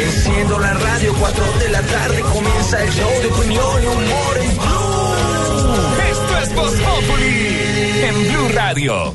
Enciendo la radio, 4 de la tarde comienza el show de opinión y humor en Blue. Esto es Voz Populi en Blue Radio.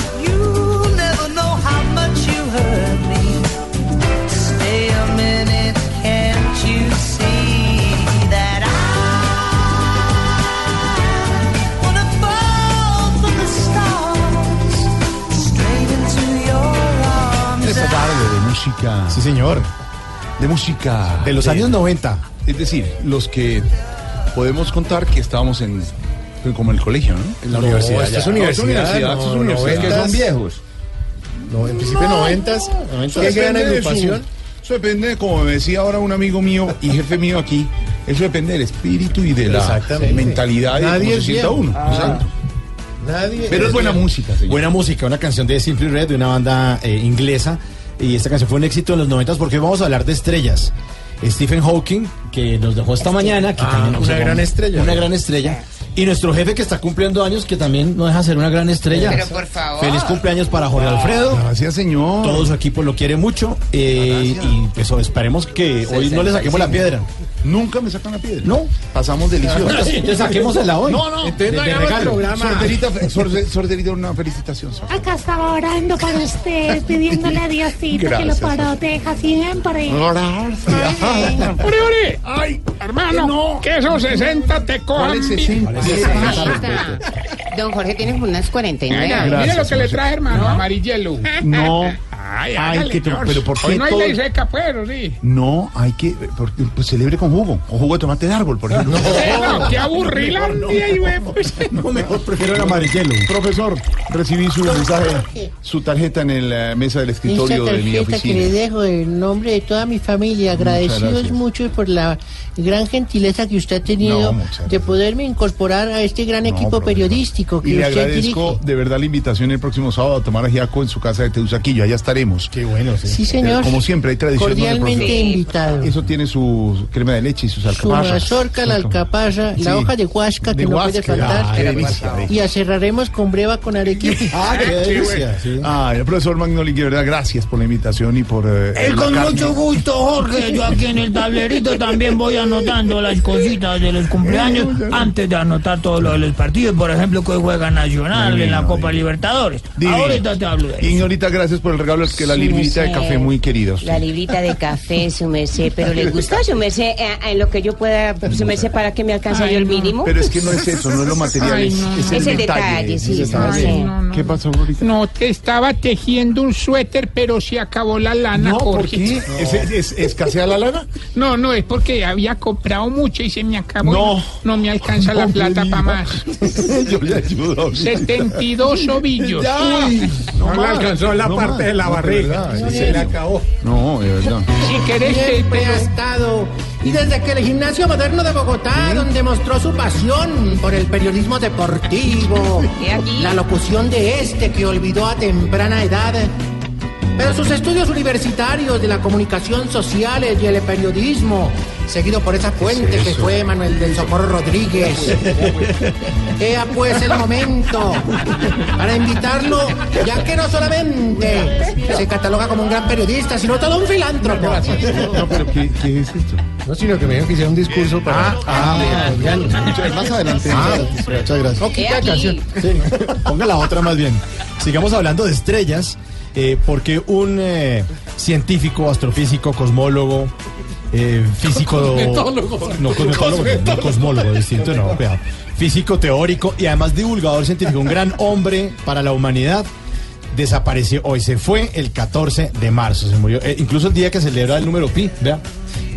Música. Sí, señor. De música. De los años 90. Es decir, los que podemos contar que estábamos en. Como en el colegio, ¿no? En la universidad. Esto es universidad. No, esto es universidad. noventas. que son viejos. No, en principio noventas. Qué gran depende de su- agrupación. Eso depende, como me decía ahora un amigo mío y jefe mío aquí, eso depende del espíritu y de la mentalidad y de Nadie cómo se sienta uno. Ah. Exacto. Nadie. Pero es buena música, señor. Buena música, una canción de Simply Red, de una banda eh, inglesa. Y esta canción fue un éxito en los noventas porque hoy vamos a hablar de estrellas. Stephen Hawking, que nos dejó esta mañana, que también Ah, una gran estrella. Una gran estrella. Y nuestro jefe que está cumpliendo años, que también no deja de ser una gran estrella. Pero por favor. Feliz cumpleaños para Jorge Alfredo. Gracias, señor. Todo su equipo lo quiere mucho. eh, y pues esperemos que hoy no le saquemos la piedra. Nunca me sacan la piedra. No. Pasamos delicioso. Entonces saquémosla hoy. No, no. De- de regalo. Sorderita, sorde- sorderita, una felicitación. Acá estaba orando para usted, pidiéndole a Diosito que lo Gracias. proteja siempre. ¡Ore, ore! ¡Ay, hermano! Que esos 60 te cojan. ¿Cuál es bien. 60? Don Jorge tiene unas 49. Venga, Gracias, mire lo que le traje, hermano, amarillelo. No. Ay, Ay, pero ¿por qué Hoy no hay todo- ley seca, pues, ¿o sí? No, hay que. Porque, pues celebre con jugo. Con jugo de tomate de árbol, por ejemplo. Eh, no, qué aburrilandia, y güey, pues. No, mejor prefiero el amarillelo. Profesor, recibí su mensaje, su tarjeta en la mesa del escritorio de mi tarjeta que le oficina. dejo en nombre de toda mi familia, agradecidos mucho por la gran gentileza que usted ha No, tenido de poderme incorporar a este gran No, equipo periodístico que Y le usted agradezco dirige. de verdad la invitación el próximo sábado a tomar ajiaco en su casa de Teusaquillo. Allá estaremos. Tenemos. Qué bueno, sí. Sí, señor. Como siempre, hay tradición. Cordialmente invitado. Eso tiene su crema de leche y sus Su alcaparras. mazorca, la alcaparra, Sí. la hoja de huasca que De no huasca, puede faltar. ah, delicia, y acerraremos con breva con arequipe. Ah, qué delicia, sí. Ah, el profesor Magnoli, que de verdad, gracias por la invitación y por. eh, Es la con carne. mucho gusto, Jorge. Yo aquí en el tablerito también voy anotando las cositas de los cumpleaños antes de anotar todo lo de los partidos. Por ejemplo, que hoy juega Nacional en la Copa Libertadores. Divino. Ahorita te hablo de eso. Ignorita, gracias por el regalo, es que la Sí, librita de café muy queridos. La librita de café, su merced. Pero ¿le gusta su merced eh, en lo que yo pueda, su merced, para que me alcance yo el mínimo? Pero es que no es eso, no es lo material, Ay, es, no. es el Es el detalle. detalle, sí, es el no, ¿Qué pasó, Glorita? No, te estaba tejiendo un suéter, pero se acabó la lana, No, ¿por Jorge. qué? ¿Es, es- escasea la lana? No, no, es porque había comprado mucho y se me acabó. No. No me alcanza la No me plata para más. Yo le ayudo. 72 ovillos. Uy, no, le más, alcanzó la no parte más. de la barriga. se acabó. No, de verdad. Si querés, Siempre te ha estado. Y desde que el gimnasio moderno de Bogotá, donde mostró su pasión por el periodismo deportivo, la locución de este que olvidó a temprana edad. Pero sus estudios universitarios de la comunicación social y el periodismo, seguido por esa fuente que fue Manuel del Socorro Rodríguez. Ea pues el momento para invitarlo, ya que no solamente se cataloga como un gran periodista, sino todo un filántropo. No, pero ¿qué, qué es esto? No, sino que me dijeron que hiciera un discurso para. Ah, más adelante. muchas gracias. He aquí. Sí, ponga la otra más bien. Sigamos hablando de estrellas, eh, porque un eh, científico, astrofísico, cosmólogo, eh, físico... No, cosmetólogo, no, cosmólogo, distinto, no, cuidado. Físico teórico y además divulgador científico, un gran hombre para la humanidad. Desapareció hoy, se fue el 14 de marzo, se murió, eh, incluso el día que celebra el número pi, vea.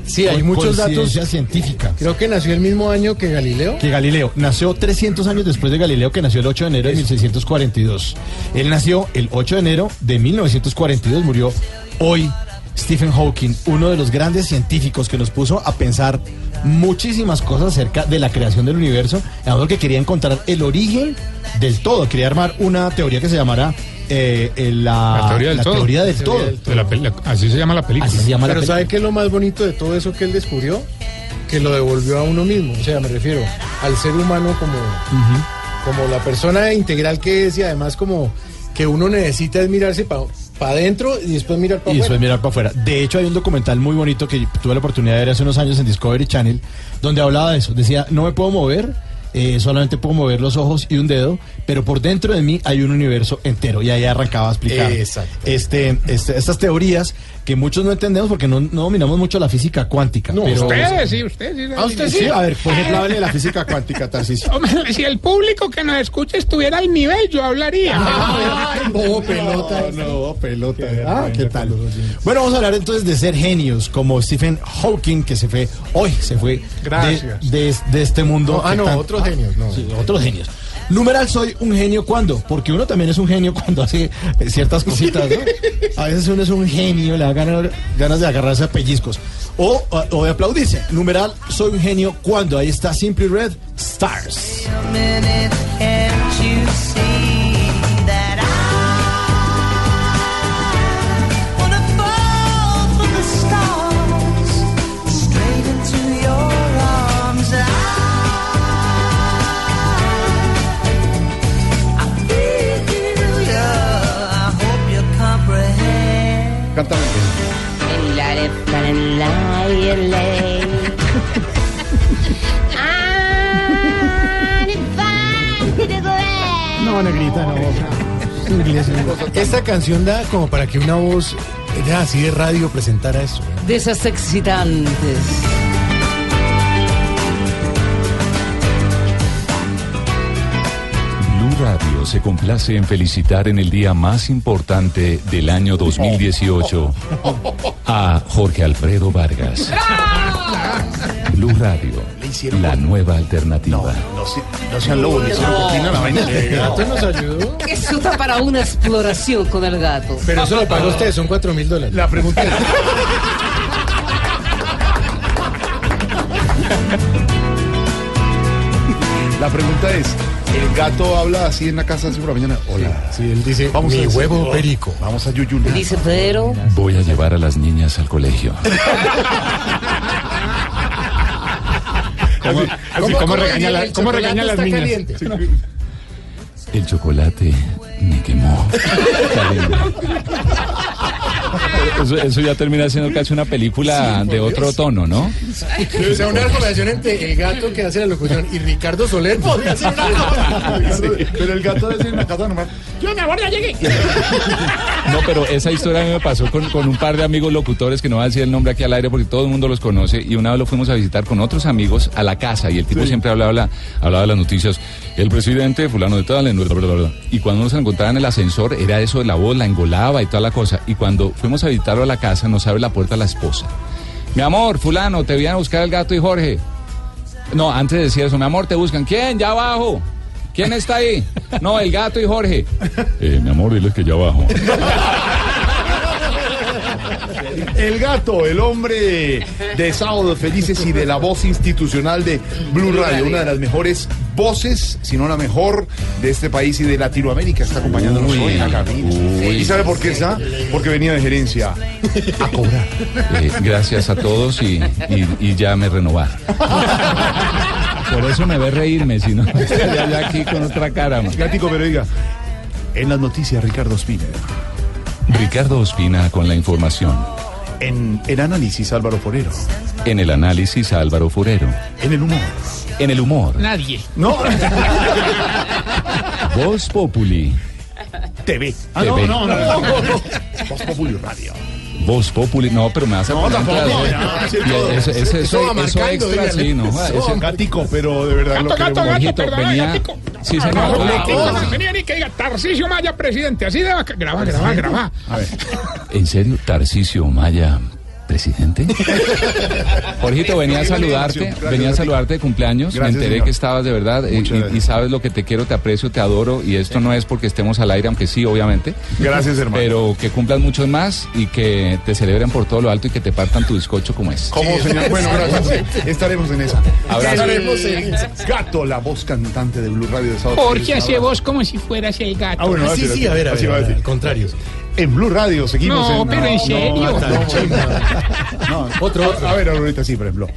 Sí, hay muchos datos. científica. Creo que nació el mismo año que Galileo. Que Galileo nació 300 años después de Galileo, que nació el 8 de enero de 1642. Él nació el 8 de enero de 1942, murió hoy. Stephen Hawking, uno de los grandes científicos que nos puso a pensar muchísimas cosas acerca de la creación del universo, algo que quería encontrar el origen del todo, quería armar una teoría que se llamara eh, eh, la, La teoría del todo. teoría del La todo. teoría del de la pel- así se llama la película. Así se llama la Pero. ¿sabe qué es lo más bonito de todo eso que él descubrió? Que lo devolvió a uno mismo. O sea, me refiero al ser humano como, como la persona integral que es y además como que uno necesita es mirarse para adentro y después mirar para y después afuera. mirar para afuera. De hecho, hay un documental muy bonito que tuve la oportunidad de ver hace unos años en Discovery Channel, donde hablaba de eso. Decía, no me puedo mover, eh, solamente puedo mover los ojos y un dedo, pero por dentro de mí hay un universo entero. Y ahí arrancaba a explicar Exacto. este, este- estas teorías que muchos no entendemos porque no, no dominamos mucho la física cuántica. No, pero, Ustedes, sí, ustedes. sí. ¿A usted Sí, a ver, por ejemplo, hable de la física cuántica, Tarcisio. Hombre, si el público que nos escucha estuviera al nivel, yo hablaría. Ay, bobo pelota. No, pelota. Ah, ¿qué tal? Bueno, vamos a hablar entonces de ser genios, como Stephen Hawking, que se fue, hoy se fue de, Gracias. de, de este mundo. No, ah, no, tan- otros genios, no. Sí, otros genios. Numeral, soy un genio cuando, porque uno también es un genio cuando hace eh, ciertas cositas, ¿no? A veces uno es un genio, le da ganas, ganas de agarrarse a pellizcos. O, o- o de aplaudirse. Numeral, soy un genio cuando, ahí está Simply Red, Stars. No, negrita, no. Inglés, Esta canción da como para que una voz de así de radio presentara eso. De esas excitantes. Radio se complace en felicitar en el día más importante del año 2018 a Jorge Alfredo Vargas. Blue Radio, la nueva alternativa. No, se- no sean lobos, le hicieron cortina a la vaina. El gato nos ayudó. Eso está para una exploración con el gato. Pero eso lo paga usted, son cuatro mil dólares. La pregunta es... La pregunta es, El gato habla así en la casa por la mañana. Hola. Sí, él dice, Vamos mi a huevo perico. Vamos a Yuyul. Dice Pedro. Voy a llevar a las niñas al colegio. Así, ¿cómo, regaña, la- el cómo regaña a las niñas? está caliente. El chocolate me quemó. Eso, eso ya termina siendo casi una película de otro tono, ¿no? O sea, una conversación entre el gato que hace la locución y Ricardo Soler podría ser una cosa. Pero el gato debe ser en la casa normal. Yo, mi amor, ya llegué. No, pero esa historia a mí me pasó con, con un par de amigos locutores que no voy a decir el nombre aquí al aire porque todo el mundo los conoce y una vez lo fuimos a visitar con otros amigos a la casa y el tipo siempre hablaba, hablaba, hablaba de las noticias. El presidente fulano de tal, y cuando uno se encontraba en el ascensor era eso de la voz, la engolaba y toda la cosa. Y cuando fuimos a visitarlo a la casa nos abre la puerta la esposa. Mi amor, fulano, te vienen a buscar el gato y Jorge. No, antes decía eso, mi amor, te buscan. ¿Quién? Ya abajo. ¿Quién está ahí? No, el gato y Jorge. Eh, mi amor, diles que ya abajo. El gato, el hombre de Sábados Felices y de la voz institucional de Blue Radio, una de las mejores voces, si no la mejor, de este país y de Latinoamérica. Está acompañándonos Uy, hoy en la cabina. uy. ¿Y sabe por qué está? Porque venía de gerencia a cobrar. Eh, gracias a todos y, y- y ya me renovaron. Por eso me ve reírme, si no estaría aquí con otra cara. man. Gatico, pero diga, en las noticias Ricardo Spinner, Ricardo Ospina con la información. En el análisis Álvaro Forero, En el análisis Álvaro Furero. en el humor. En el humor. Nadie. No, Voz Populi. TV. Ah, TV. no, no, no, no, no. Voz Populi Radio. Voz Populi. No, pero me vas a No, poner tampoco, ya, sí, todo. Eso Eso, va eso marcando, extra, dígale. sí, no. Eso Gatico, pero de verdad Gato, lo gato, gato, Jorgito, perdona, venía- gatico. Sí, No, señor. no, Hola, gatico, hola. Venía ni que diga Tarcisio Maya, presidente. Así de Graba, graba, graba. A ver. ¿En serio, Tarcisio Maya, presidente? Jorgito, venía a saludarte, Gracias, venía a saludarte de cumpleaños. Gracias, Me enteré señor. que estabas de verdad eh, y, sabes lo que te quiero, te aprecio, te adoro. Y esto no es porque estemos al aire, aunque sí, obviamente. Gracias, hermano. Pero que cumplas muchos más y que te celebren por todo lo alto y que te partan tu bizcocho como es. ¿Cómo, señor? Bueno, gracias. Estaremos en esa. Abrazo. Estaremos en esa. Gato, la voz cantante de Blue Radio de Sábado Jorge hace voz como si fueras el gato. Ah, bueno, Ah, sí, sí, a ver, a así ver, va a a ver, al contrario. En Blue Radio seguimos No, en... pero en serio. No, Otro, otro. A ver, ahorita sí, por ejemplo.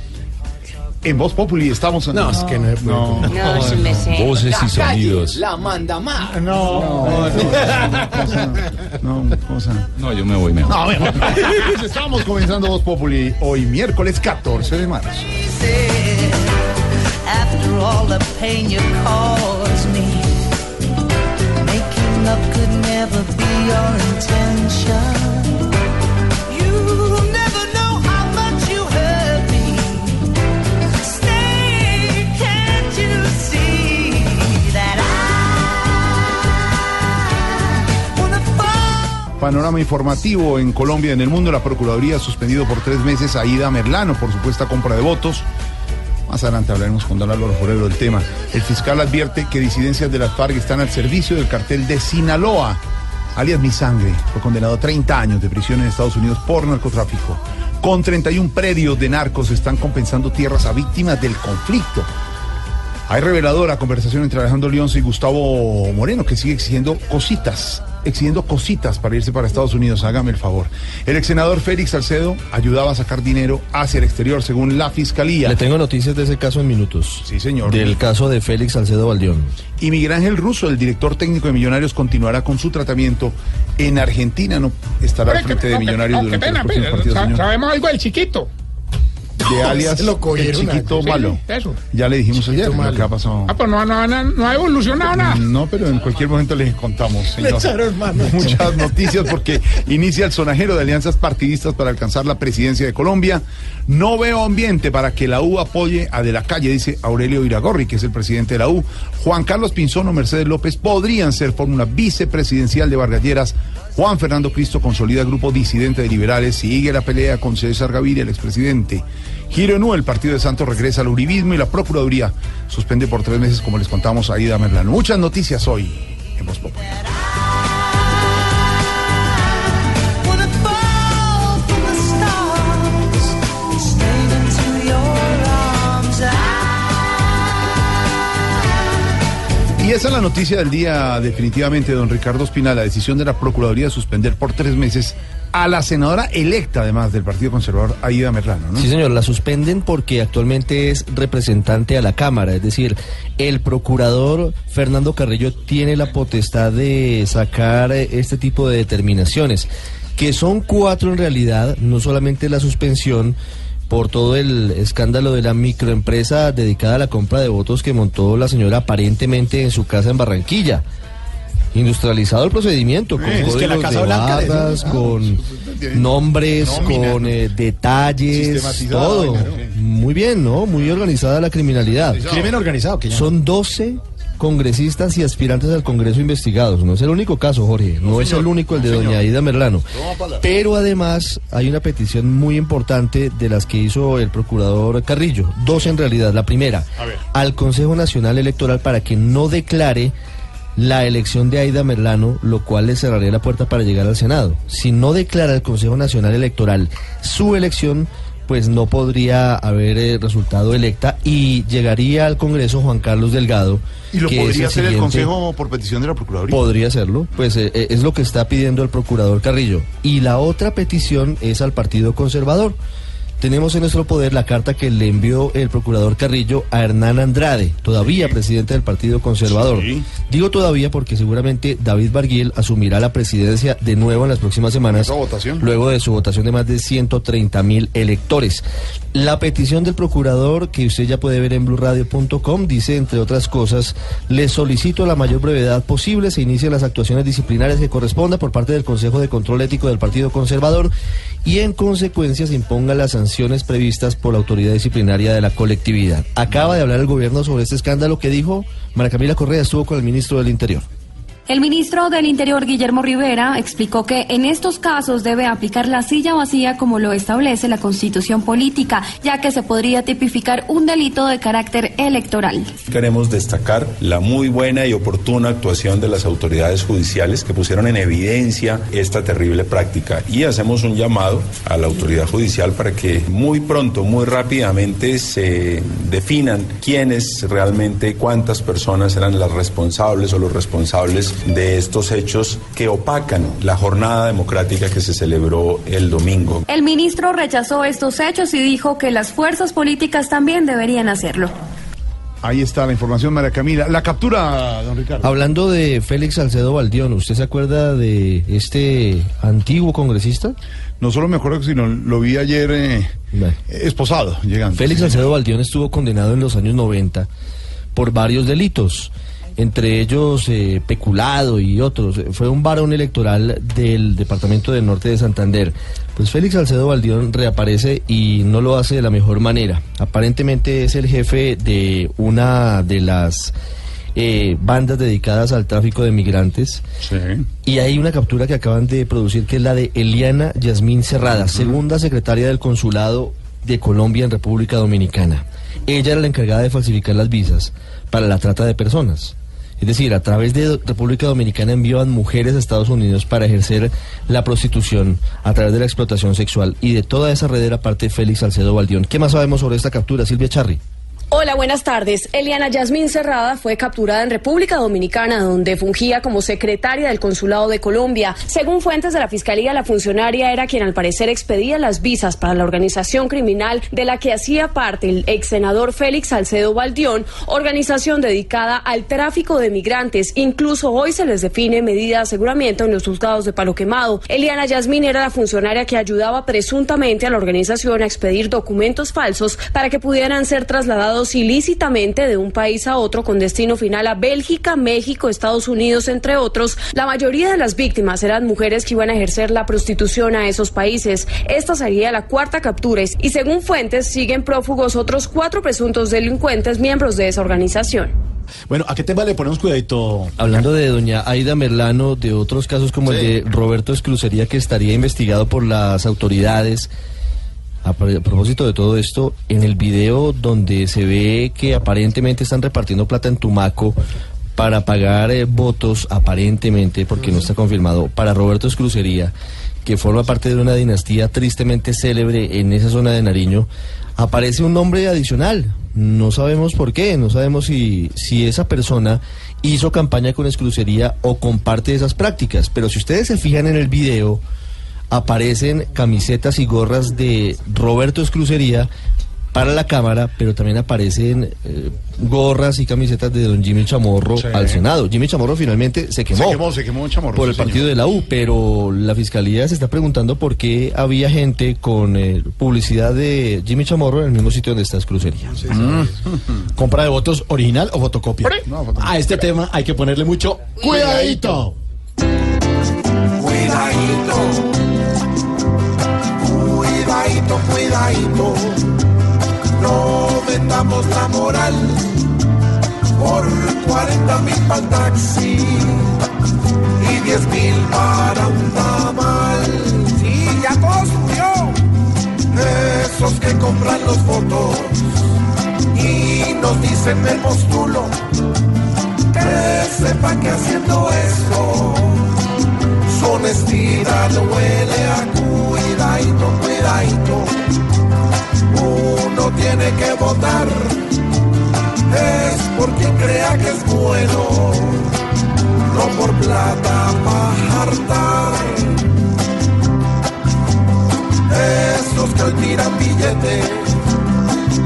En Voz Populi estamos... No, es que no es No. No. Voces y sonidos. La manda más. No, no, no, no, cosa. No, yo me voy mejor. No, bueno. Estamos comenzando Voz Populi hoy miércoles 14 de marzo. After all the pain you caused me, making up could never be your intention. Panorama informativo en Colombia y en el mundo. La Procuraduría ha suspendido por tres meses a Ida Merlano por supuesta compra de votos. Más adelante hablaremos con Don Álvaro Forero del tema. El fiscal advierte que disidencias de las FARC están al servicio del cartel de Sinaloa. Alias Mi Sangre fue condenado a 30 años de prisión en Estados Unidos por narcotráfico. Con 31 predios de narcos están compensando tierras a víctimas del conflicto. Hay reveladora conversación entre Alejandro Leonce y Gustavo Moreno, que sigue exigiendo cositas, exigiendo cositas para irse para Estados Unidos. Hágame el favor. El ex senador Félix Salcedo ayudaba a sacar dinero hacia el exterior, según la fiscalía. Le tengo noticias de ese caso en minutos. Sí, señor. Del caso de Félix Salcedo Valdión. Y Miguel Ángel Russo, el director técnico de Millonarios, continuará con su tratamiento en Argentina. No estará al frente de Millonarios durante pena, los próximos pena. partidos. Sa- señor. Sabemos algo del chiquito. De alias lo el chiquito malo. eso. Ya le dijimos ayer lo que ha pasado. Ah, pues no, no, no, no ha evolucionado nada. No, pero en cualquier momento les contamos. Le señor. echaron mano. Muchas noticias porque inicia el sonajero de alianzas partidistas para alcanzar la presidencia de Colombia. No veo ambiente para que la U apoye a De la Calle, dice Aurelio Iragorri, que es el presidente de la U. Juan Carlos Pinzón o Mercedes López podrían ser fórmula vicepresidencial de Vargas Lleras. Juan Fernando Cristo consolida grupo disidente de liberales. Sigue la pelea con César Gaviria, el expresidente. Giro Nu, el partido de Santos regresa al uribismo y la Procuraduría suspende por tres meses, como les contamos a Ida Merlano. Muchas noticias hoy en Voz Populi. Esa es la noticia del día, definitivamente, don Ricardo Espina, la decisión de la Procuraduría de suspender por tres meses a la senadora electa, además del Partido Conservador, Aida Merlano, ¿no? Sí, señor, la suspenden porque actualmente es representante a la Cámara, es decir, el procurador Fernando Carrillo tiene la potestad de sacar este tipo de determinaciones, que son cuatro en realidad, no solamente la suspensión por todo el escándalo de la microempresa dedicada a la compra de votos que montó la señora aparentemente en su casa en Barranquilla. Industrializado el procedimiento, con Eh, es que la Casa de barras, ah, con nombres, Nómina. con eh, detalles, todo. Muy bien, ¿no? Muy organizada la criminalidad. Crimen organizado, que. Son 12 congresistas y aspirantes al Congreso investigados. No es el único caso, Jorge. No, es el único el de doña Aida Merlano. Pero además hay una petición muy importante de las que hizo el procurador Carrillo. Dos en realidad. La primera, al Consejo Nacional Electoral para que no declare la elección de Aida Merlano, lo cual le cerraría la puerta para llegar al Senado. Si no declara el Consejo Nacional Electoral su elección, pues no podría haber eh, resultado electa y llegaría al Congreso Juan Carlos Delgado. Y lo que podría hacer el Consejo por petición de la Procuraduría. Podría hacerlo, pues eh, eh, es lo que está pidiendo el procurador Carrillo. Y la otra petición es al Partido Conservador. Tenemos en nuestro poder la carta que le envió el procurador Carrillo a Hernán Andrade, todavía presidente del Partido Conservador. Digo todavía porque seguramente David Barguil asumirá la presidencia de nuevo en las próximas semanas, luego de su votación de más de 130 mil electores. La petición del procurador, que usted ya puede ver en blurradio.com, dice, entre otras cosas, le solicito a la mayor brevedad posible se inicien las actuaciones disciplinarias que corresponda por parte del Consejo de Control Ético del Partido Conservador y en consecuencia se impongan las sanciones previstas por la autoridad disciplinaria de la colectividad. Acaba de hablar el gobierno sobre este escándalo que dijo María Camila Correa, estuvo con el ministro del Interior. El ministro del Interior, Guillermo Rivera, explicó que en estos casos debe aplicar la silla vacía como lo establece la constitución política, ya que se podría tipificar un delito de carácter electoral. Queremos destacar la muy buena y oportuna actuación de las autoridades judiciales que pusieron en evidencia esta terrible práctica y hacemos un llamado a la autoridad judicial para que muy pronto, muy rápidamente se definan quiénes realmente, cuántas personas eran las responsables o los responsables de estos hechos que opacan la jornada democrática que se celebró el domingo. El ministro rechazó estos hechos y dijo que las fuerzas políticas también deberían hacerlo. Ahí está la información, María Camila. La captura, don Ricardo. Hablando de Félix Salcedo Baldión, ¿usted se acuerda de este antiguo congresista? No solo me acuerdo, sino lo vi ayer eh, esposado, llegando. Félix Salcedo Baldión estuvo condenado en los años 90 por varios delitos, entre ellos eh, peculado y otros. Fue un varón electoral del departamento del norte de Santander. Pues Félix Salcedo Baldión reaparece y no lo hace de la mejor manera. Aparentemente es el jefe de una de las eh, bandas dedicadas al tráfico de migrantes. Y hay una captura que acaban de producir que es la de Eliana Yasmín Cerrada, segunda secretaria del Consulado de Colombia en República Dominicana. Ella era la encargada de falsificar las visas para la trata de personas. Es decir, a través de República Dominicana enviaban mujeres a Estados Unidos para ejercer la prostitución a través de la explotación sexual y de toda esa red era parte Félix Salcedo Baldión. ¿Qué más sabemos sobre esta captura, Silvia Charri? Hola, buenas tardes. Eliana Yasmín Cerrada fue capturada en República Dominicana, donde fungía como secretaria del Consulado de Colombia. Según fuentes de la Fiscalía, la funcionaria era quien al parecer expedía las visas para la organización criminal de la que hacía parte el ex senador Félix Salcedo Baldión, organización dedicada al tráfico de migrantes. Incluso hoy se les define medida de aseguramiento en los juzgados de Palo Quemado. Eliana Yasmín era la funcionaria que ayudaba presuntamente a la organización a expedir documentos falsos para que pudieran ser trasladados ilícitamente de un país a otro con destino final a Bélgica, México, Estados Unidos, entre otros. La mayoría de las víctimas eran mujeres que iban a ejercer la prostitución a esos países. Esta sería la cuarta captura y según fuentes siguen prófugos otros cuatro presuntos delincuentes miembros de esa organización. Bueno, ¿a qué tema le ponemos cuidadito? Hablando de doña Aida Merlano, de otros casos como el de Roberto Esclucería que estaría investigado por las autoridades. A, pr- a propósito de todo esto, en el video donde se ve que aparentemente están repartiendo plata en Tumaco para pagar eh, votos, aparentemente, porque no está confirmado, para Roberto Esclucería, que forma parte de una dinastía tristemente célebre en esa zona de Nariño, aparece un nombre adicional, No sabemos por qué, no sabemos si, si esa persona hizo campaña con Escrucería o comparte esas prácticas. Pero si ustedes se fijan en el video, aparecen camisetas y gorras de Roberto Escrucería para la cámara, pero también aparecen eh, gorras y camisetas de don Jimmy Chamorro Sí. al Senado. Jimmy Chamorro finalmente se quemó, Se quemó, se quemó Chamorro. por el sí, señor. partido de la U, pero la fiscalía se está preguntando por qué había gente con eh, publicidad de Jimmy Chamorro en el mismo sitio donde está Escrucería. ¿Compra de votos original o fotocopia? A este tema hay que ponerle mucho cuidadito. Cuidadito, cuidadito, cuidadito. No vendamos la moral por 40 mil para el taxi y 10 mil para un tamal. Sí, ya todo. Esos que compran los votos y nos dicen me postulo. Que sepa que haciendo esto su honestidad huele a cuidadito, cuidadito. Uno tiene que votar, es por quien crea que es bueno, no por plata para. Estos que tiran billete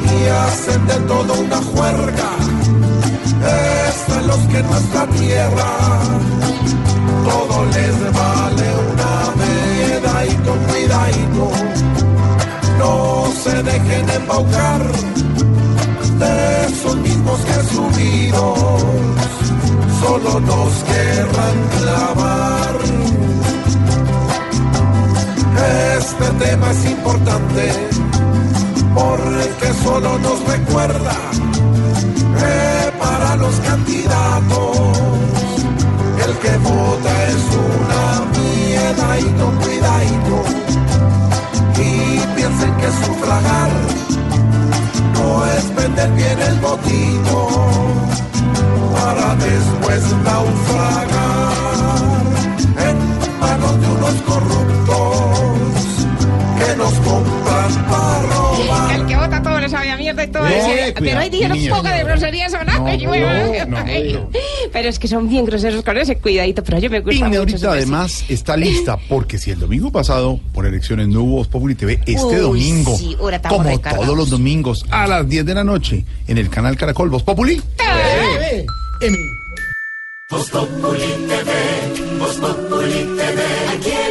y hacen de todo una juerga, es a los que nuestra tierra todo les vale una medallito, cuidadito. No se dejen embaucar de esos mismos que subidos solo nos querrán clavar. Este tema es importante porque solo nos recuerda que para los candidatos que vota es una miedadito, cuidadito. Y piensen que sufragar no es vender bien el botito para después naufragar sabe a y todo. Eh, cuidado, pero hoy dijeron niña, poco de groserías o nada. No, y bueno, no, no, ay, Pero es que son bien groseros con ese cuidadito, pero yo me gusta mucho. ahorita además está lista porque si el domingo pasado por elecciones no hubo Voz Populi TV, este Uy, domingo, sí, como recargados. todos los domingos a las 10 de la noche en el canal Caracol Voz Populi. Voz Populi TV, Voz Populi TV, aquí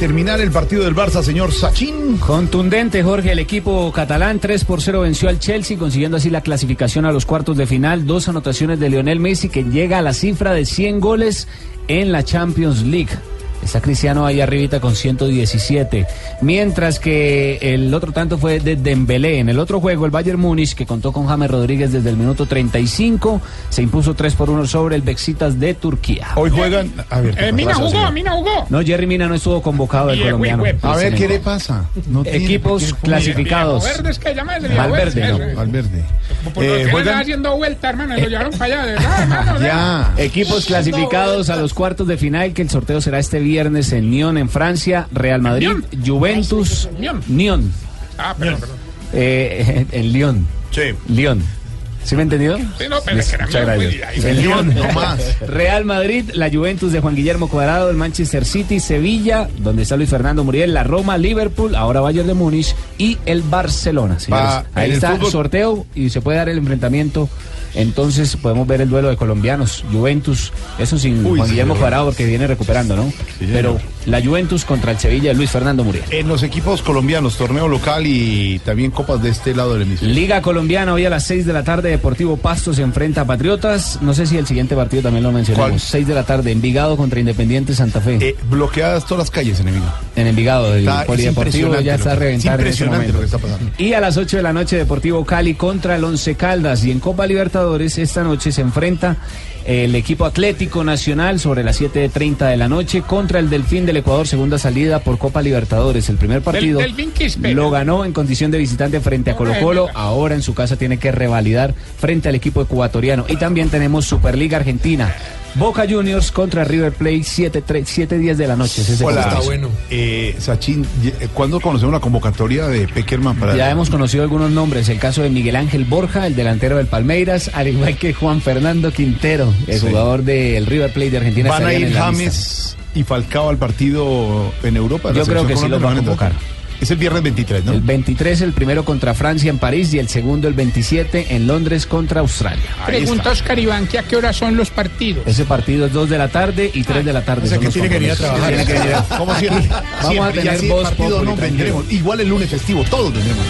Terminar el partido del Barça, señor Sachin. Contundente, Jorge. El equipo catalán 3 por 0 venció al Chelsea, consiguiendo así la clasificación a los cuartos de final. Dos anotaciones de Lionel Messi, que llega a la cifra de 100 goles en la Champions League. Está Cristiano ahí arribita con 117. Mientras que el otro tanto fue de Dembélé. En el otro juego, el Bayern Múnich, que contó con James Rodríguez desde el minuto 35, se impuso 3 por 1 sobre el Bexitas de Turquía. Hoy juegan. A ver, Eh, Mina jugó, Mina jugó. No, Jerry Mina no estuvo convocado el eh, colombiano. A ver, ¿qué le pasa? No tiene Equipos clasificados. Valverde es que llama Valverde, Valverde, no. eso. Valverde. Por lo Eh, juegan- haciendo vuelta, hermano, y lo llevaron para allá, de verdad, hermano. o sea. Equipos clasificados a los cuartos de final, que el sorteo será este viernes en Nyon, en Francia. Real Madrid, Juventus, Nyon. Nyon, Ah, perdón, perdón. eh, en Lyon. Sí. Lyon. ¿Sí me entendió? Sí, no, pero es que era Muchas muy- gracias. ahí El se- León, no más. Real Madrid, la Juventus de Juan Guillermo Cuadrado, el Manchester City, Sevilla, donde está Luis Fernando Muriel, la Roma, Liverpool, ahora Bayern de Múnich y el Barcelona. señores. Va, Ahí está el fútbol- sorteo y se puede dar el enfrentamiento. Entonces podemos ver el duelo de colombianos, Juventus, eso sin Uy, Juan Guillermo. Cuadrado porque viene recuperando, ¿no? Pero la Juventus contra el Sevilla de Luis Fernando Muriel. En los equipos colombianos, torneo local y también copas de este lado del hemisferio. Liga Colombiana, hoy a las 6 de la tarde, Deportivo Pasto se enfrenta a Patriotas. No sé si el siguiente partido también lo mencionamos. ¿Cuál? 6 de la tarde, Envigado contra Independiente Santa Fe. Eh, bloqueadas todas las calles, enemigo. en Envigado, el Está- es Polideportivo ya está reventar es en este lo que está pasando. Y a las 8 de la noche, Deportivo Cali contra el Once Caldas. Y en Copa Libertadores, esta noche se enfrenta el equipo Atlético Nacional sobre las 7.30 de la noche contra el Delfín del Ecuador, segunda salida por Copa Libertadores. El primer partido lo ganó en condición de visitante frente a Colo Colo. Ahora en su casa tiene que revalidar frente al equipo ecuatoriano. Y también tenemos Superliga Argentina. Boca Juniors contra River Plate, 7 días de la noche. Ese Hola, compromiso. Eh, Sachin, eh, ¿cuándo conocemos la convocatoria de Peckerman para Ya hemos conocido algunos nombres, el caso de Miguel Ángel Borja, el delantero del Palmeiras, al igual que Juan Fernando Quintero, el Sí. jugador del River Plate de Argentina. ¿Van a ir James y Falcao al partido en Europa? Yo creo que sí Colombia? los va a ¿Lo van convocar. Es el viernes 23, ¿no? El 23 el primero contra Francia en París y el segundo el 27 en Londres contra Australia. Pregunta Oscar Iván que a qué hora son los partidos. Ese partido es 2 de la tarde y 3 de la tarde. O sea, que tiene que venir a trabajar. Tiene que a- Como siempre. Vamos Siempre, a y tener así voz partido no vendremos. Igual el lunes festivo, todos vendremos.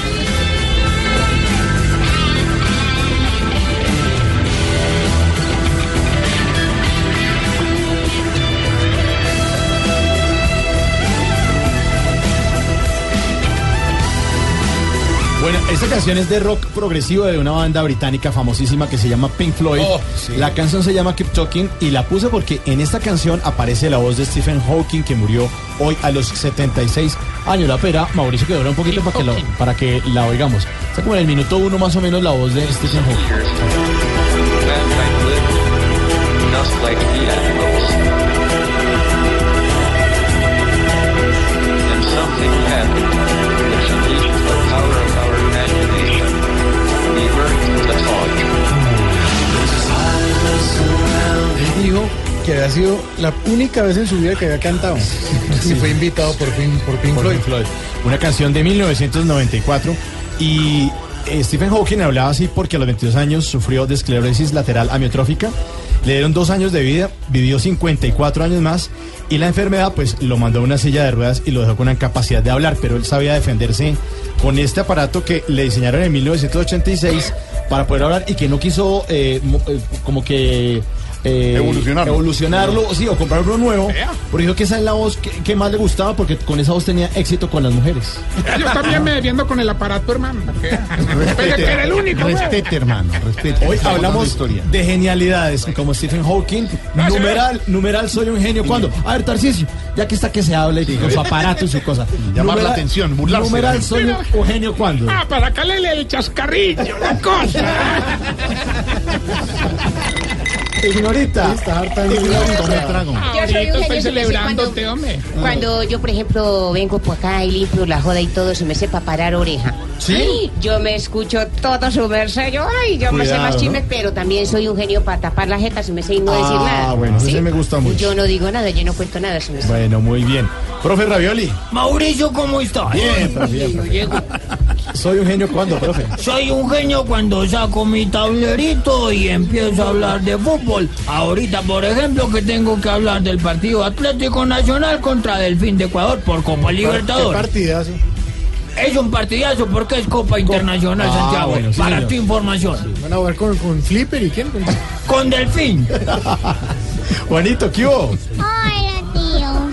Bueno, esta canción es de rock progresivo de una banda británica famosísima que se llama Pink Floyd. Oh, sí. La canción se llama Keep Talking y la puse porque en esta canción aparece la voz de Stephen Hawking que murió hoy a los 76 años. La pera, Mauricio, que dura un poquito para que, lo- para que la oigamos. Está como en el minuto uno más o menos la voz de Stephen Hawking. Que había sido la única vez en su vida que había cantado. Y fue invitado por Pink, por Pink Por Floyd. Una canción de 1994 y eh, Stephen Hawking hablaba así porque a los 22 años sufrió de esclerosis lateral amiotrófica. Le dieron dos años de vida, vivió 54 años más y la enfermedad pues lo mandó a una silla de ruedas y lo dejó con una incapacidad de hablar, pero él sabía defenderse con este aparato que le diseñaron en 1986 para poder hablar y que no quiso eh, eh, como que eh, Evolucionarlo. evolucionarlo, sí, o comprar uno nuevo, porque dijo que esa es la voz que, que más le gustaba porque con esa voz tenía éxito con las mujeres. Yo también me defiendo con el aparato, hermano. Pensé que era el único. güey. Respete, hermano, respete. Hoy hablamos historia. de genialidades como Stephen Hawking. Numeral, numeral, soy un genio. ¿Cuándo? A ver, Tarcisio, ya que está que se habla y con su aparato y su cosa. Llamar la atención, burlarse. Numeral, soy un, un genio. ¿Cuándo? Ah, para sacarle el chascarrillo, la cosa. Ignorita. Tome trago. Ahorita Yo soy un estoy genio, celebrándote, hombre. Cuando yo, por ejemplo, vengo por acá y limpio la joda y todo, se me sepa parar oreja. ¿Sí? Yo me escucho todo su merced, yo, ay, yo me sé más ¿no? chismes, pero también soy un genio para tapar la jeta, se me sé y no decir nada. Ah, bueno, ese me gusta mucho. Yo no digo nada, yo no cuento nada, se me sé. Bueno, muy bien. Profe Ravioli. Mauricio, ¿cómo estás? Bien, profe, bien, Yo profe. llego. Soy un genio cuando, profe. Soy un genio cuando saco mi tablerito y empiezo a hablar de fútbol. Ahorita, por ejemplo, que tengo que hablar del partido Atlético Nacional contra Delfín de Ecuador por Copa Qué Libertadores. partidazo. Es un partidazo porque es Copa Internacional Ah, Santiago. bueno, sí, para señor. tu información. Van a jugar con, con Flipper y quién. Con- Con Delfín. Juanito, ¿qué hubo?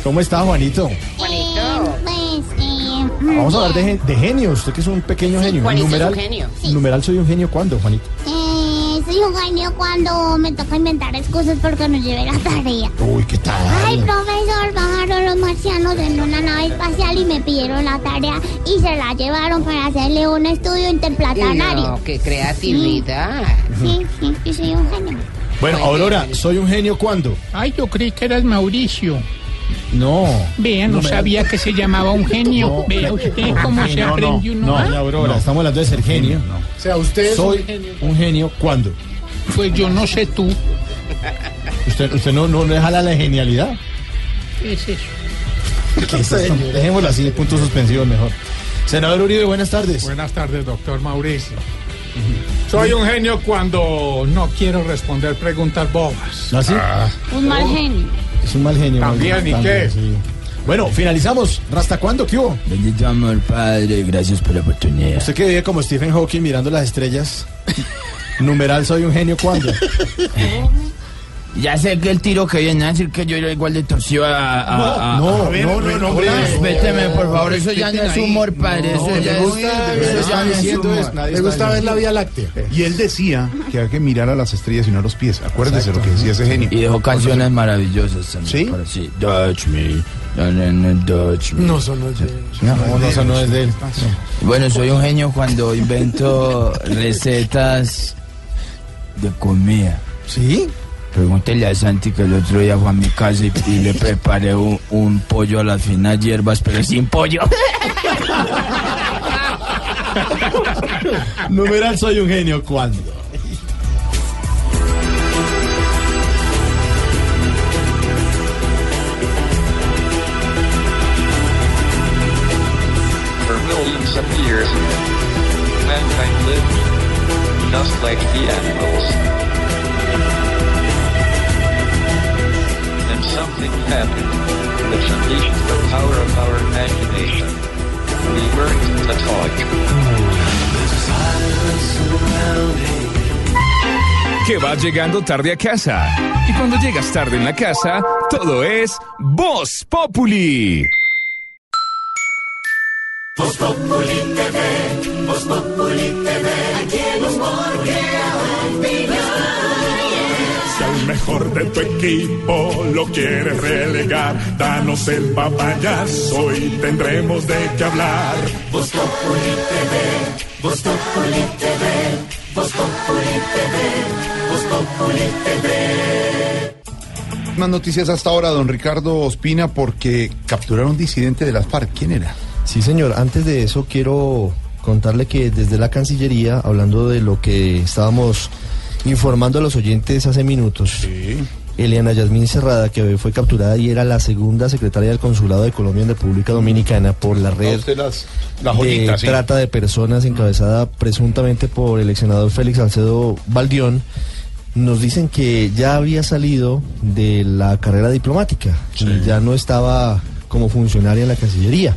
¿Cómo está, Juanito? Eh, pues, eh, Vamos a hablar de, de genios. Usted que es un pequeño genio. Juanito es un numeral, genio. numeral soy un genio cuando, Juanito. eh, soy un genio cuando me toca inventar excusas porque no llevé la tarea. Uy, ¿qué tal? Ay, profesor, bajaron los marcianos en una nave espacial y me pidieron la tarea y se la llevaron para hacerle un estudio interplatanario. No, qué creatividad. Sí, sí, sí, soy un genio. Bueno, Aurora, soy un genio cuando. Ay, yo creí que eras Mauricio. No. Vea, no, me- sabía que se llamaba un genio. No, Vea usted no, cómo se aprendió no, uno. No, ¿ah? doña Aurora, estamos hablando de ser genio. O sea, usted es Soy un genio. un genio, ¿cuándo? Pues yo no sé tú. Usted, usted no, no, jala la genialidad. ¿Qué es eso? ¿Qué es esto? Dejémoslo así, puntos suspensivos mejor. Senador Uribe, buenas tardes. Buenas tardes, doctor Mauricio. Soy un genio cuando no quiero responder preguntas bobas. ¿Ah, sí? Un mal genio. Es un mal genio. También, mal- ¿y también, qué? sí. Bueno, finalizamos. ¿Hasta cuándo? ¿Qué hubo? Bendito amor, Padre, gracias por la oportunidad. Usted que vive como Stephen Hawking mirando las estrellas. Numeral, soy un genio, ¿cuándo? Ya sé que el tiro que viene a decir que yo era igual de torcido a... a- a- no, a- no, no, no, no. Respéteme, por favor, eso ya no es ahí. humor, padre, No, eso ya es... eso es es, está gusta ver la Vía Láctea. Y él decía que hay que mirar a las estrellas y no a los pies. Acuérdese lo que decía ese genio. Y dejó canciones maravillosas también. ¿Sí? para- sí. Touch me, no, no, no, touch me. No, son los de- No, No, no, eso no es de él. Bueno, soy un genio cuando invento recetas de comida. ¿Sí? Pregúntele a Santi que el otro día fue a mi casa y, y le preparé un, un pollo a las finas hierbas, pero sin pollo. Numeral, soy un genio, millions of years, mankind lived just like the animals. The power of our imagination. We. Que vas llegando tarde a casa. Y cuando llegas tarde en la casa, todo es Voz Populi. Voz Populi TV, Voz Populi TV, aquí Si al mejor de tu equipo lo quieres relegar, danos el papayazo y tendremos de qué hablar. Voz Populi TV, Voz Populi TV, Voz Populi TV, Voz Populi TV. Más noticias hasta ahora, don Ricardo Ospina, porque capturaron un disidente de las FARC. ¿Quién era? Sí, señor. Antes de eso quiero contarle que desde la Cancillería, hablando de lo que estábamos informando a los oyentes hace minutos, Eliana Yasmín Cerrada, que hoy fue capturada y era la segunda secretaria del Consulado de Colombia en República Dominicana por la red las, la de sí. trata de personas encabezada presuntamente por el ex senador Félix Salcedo Baldión, nos dicen que ya había salido de la carrera diplomática y ya no estaba como funcionaria en la Cancillería.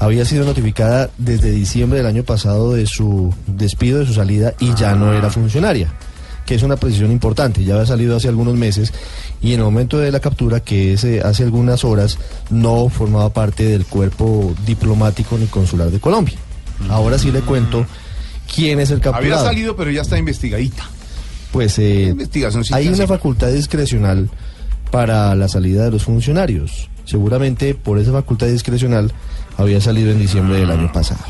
Había sido notificada desde diciembre del año pasado de su despido, de su salida y ya no era funcionaria, que es una precisión importante. Ya había salido hace algunos meses y en el momento de la captura, que es eh, hace algunas horas, no formaba parte del cuerpo diplomático ni consular de Colombia. Ahora sí le cuento quién es el Había capturado. salido, pero ya está investigadita. Pues eh, investigación hay una facultad discrecional para la salida de los funcionarios. Seguramente por esa facultad discrecional había salido en diciembre del año pasado.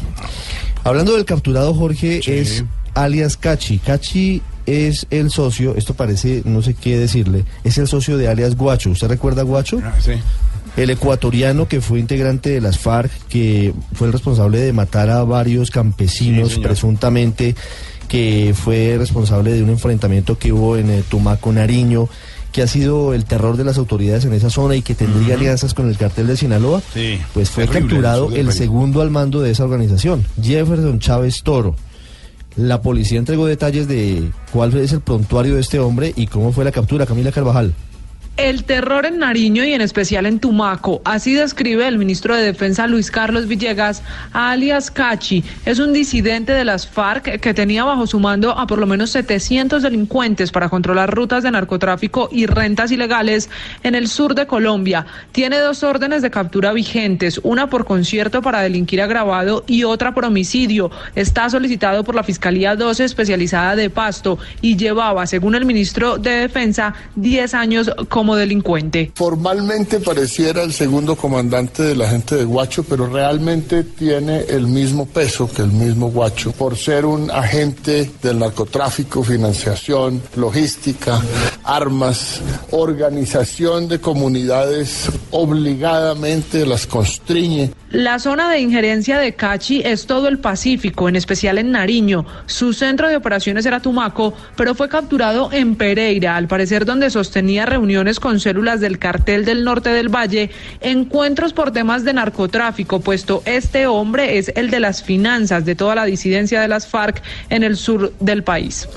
Hablando del capturado Jorge es alias Cachi. Cachi es el socio, esto parece, no sé qué decirle, es el socio de alias Guacho. ¿Usted recuerda a Guacho? Ah, sí. El ecuatoriano que fue integrante de las FARC, que fue el responsable de matar a varios campesinos, Sí, presuntamente, que fue responsable de un enfrentamiento que hubo en eh, Tumaco, Nariño, que ha sido el terror de las autoridades en esa zona y que tendría alianzas con el cartel de Sinaloa, Sí. pues fue capturado el país. segundo al mando de esa organización, Jefferson Chávez Toro. La policía entregó detalles de cuál es el prontuario de este hombre y cómo fue la captura, Camila Carvajal. El terror en Nariño y en especial en Tumaco, así describe el ministro de Defensa Luis Carlos Villegas, alias Cachi. Es un disidente de las FARC que tenía bajo su mando a por lo menos 700 delincuentes para controlar rutas de narcotráfico y rentas ilegales en el sur de Colombia. Tiene dos órdenes de captura vigentes, una por concierto para delinquir agravado y otra por homicidio. Está solicitado por la Fiscalía 12 especializada de Pasto y llevaba, según el ministro de Defensa, 10 años como como delincuente. Formalmente pareciera el segundo comandante de la gente de Guacho, pero realmente tiene el mismo peso que el mismo Guacho por ser un agente del narcotráfico, financiación, logística, armas, organización de comunidades obligadamente las constriñe. La zona de injerencia de Cachi es todo el Pacífico, en especial en Nariño. Su centro de operaciones era Tumaco, pero fue capturado en Pereira, al parecer donde sostenía reuniones con células del cartel del norte del Valle, encuentros por temas de narcotráfico, puesto este hombre es el de las finanzas de toda la disidencia de las FARC en el sur del país.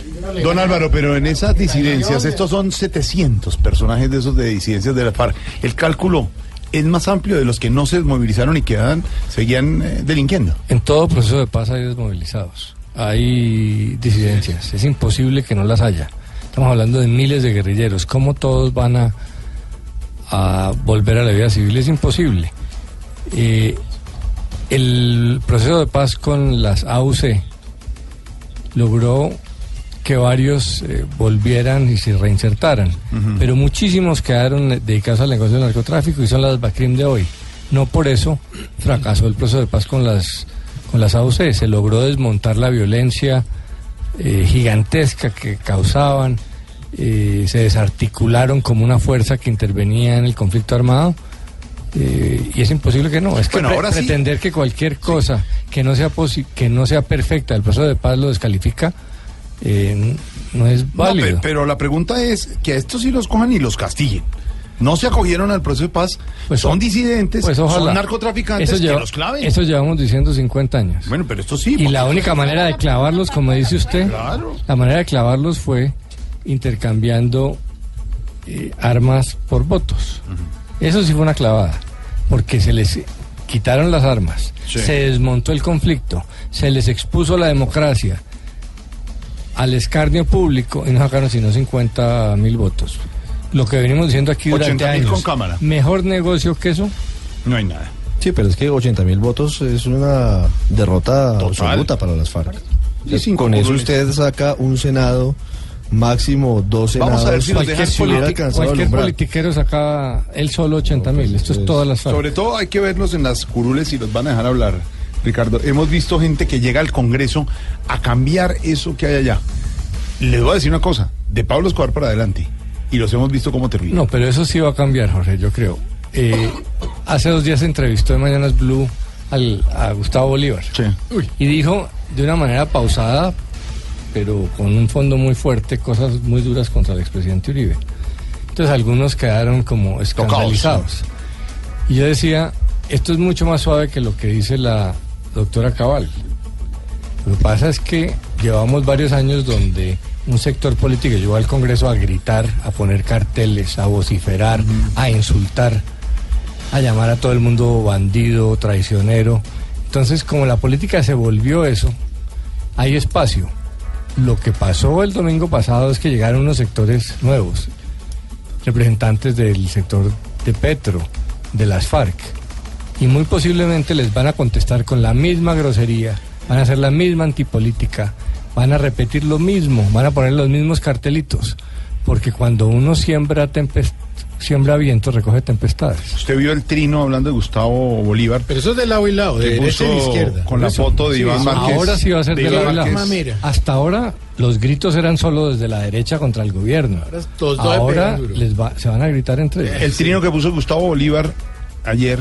Don Álvaro, pero en esas disidencias, estos son 700 personajes de esos de disidencias de la FARC. El cálculo es más amplio de los que no se desmovilizaron y quedaban, seguían eh, delinquiendo. En todo proceso de paz hay desmovilizados, hay disidencias, es imposible que no las haya. Estamos hablando de miles de guerrilleros, ¿cómo todos van a, a volver a la vida civil? Es imposible. Eh, el proceso de paz con las AUC logró que varios eh, volvieran y se reinsertaran, pero muchísimos quedaron dedicados al negocio del narcotráfico y son las BACRIM de hoy. No por eso fracasó el proceso de paz con las con las AUC, se logró desmontar la violencia eh, gigantesca que causaban, eh, se desarticularon como una fuerza que intervenía en el conflicto armado. eh, y es imposible que no. Es que Bueno, pre- ahora sí. pretender que cualquier cosa que no sea posi- que no sea perfecta, el proceso de paz lo descalifica, eh, no es válido. pe- pero la pregunta es que a estos sí los cojan y los castiguen. No se acogieron al proceso de paz, son disidentes, Pues ojalá. son narcotraficantes, Eso que los claven. Eso llevamos diciendo 50 años. Bueno, pero esto sí. Y la única manera de clavarlos, como dice usted, la manera de clavarlos fue intercambiando eh, armas por votos. Eso sí fue una clavada, porque se les quitaron las armas, Sí. se desmontó el conflicto, se les expuso la democracia al escarnio público y no sacaron sino 50 mil votos. Lo que venimos diciendo aquí durante 80.000 años. con cámara. Mejor negocio que eso. No hay nada. Sí, pero es que 80 mil votos es una derrota absoluta para las FARC. Y sin con eso usted saca un Senado, máximo dos Vamos senados. a ver si nos Cualquier, dejan si hubiera politi- cualquier politiquero sacaba él solo 80 mil. Esto es todas las FARC. Sobre todo hay que verlos en las curules y los van a dejar hablar. Ricardo, hemos visto gente que llega al Congreso a cambiar eso que hay allá. Les voy a decir una cosa, de Pablo Escobar para adelante. Y los hemos visto como terminan. No, pero eso sí va a cambiar, Jorge, yo creo. Eh, hace dos días entrevistó en Mañanas Blue al, a Gustavo Bolívar. Y dijo de una manera pausada, pero con un fondo muy fuerte, cosas muy duras contra el expresidente Uribe. Entonces algunos quedaron como escandalizados. Y yo decía, esto es mucho más suave que lo que dice la doctora Cabal. Lo que pasa es que llevamos varios años donde un sector político llegó al Congreso a gritar, a poner carteles, a vociferar, a insultar, a llamar a todo el mundo bandido, traicionero. Entonces, como la política se volvió eso, hay espacio. Lo que pasó el domingo pasado es que llegaron unos sectores nuevos, representantes del sector de Petro, de las FARC, y muy posiblemente les van a contestar con la misma grosería, van a hacer la misma antipolítica, van a repetir lo mismo, van a poner los mismos cartelitos, porque cuando uno siembra tempest siembra vientos, recoge tempestades. Usted vio el trino hablando de Gustavo Bolívar. Pero eso es de lado y lado, de derecha y de puso izquierda. Con la Eso. foto de Sí, Iván. Márquez. Ahora sí va a ser de, lado y lado. Hasta ahora los gritos eran solo desde la derecha contra el gobierno. Ahora les va- se van a gritar entre ellos. El trino que puso Gustavo Bolívar ayer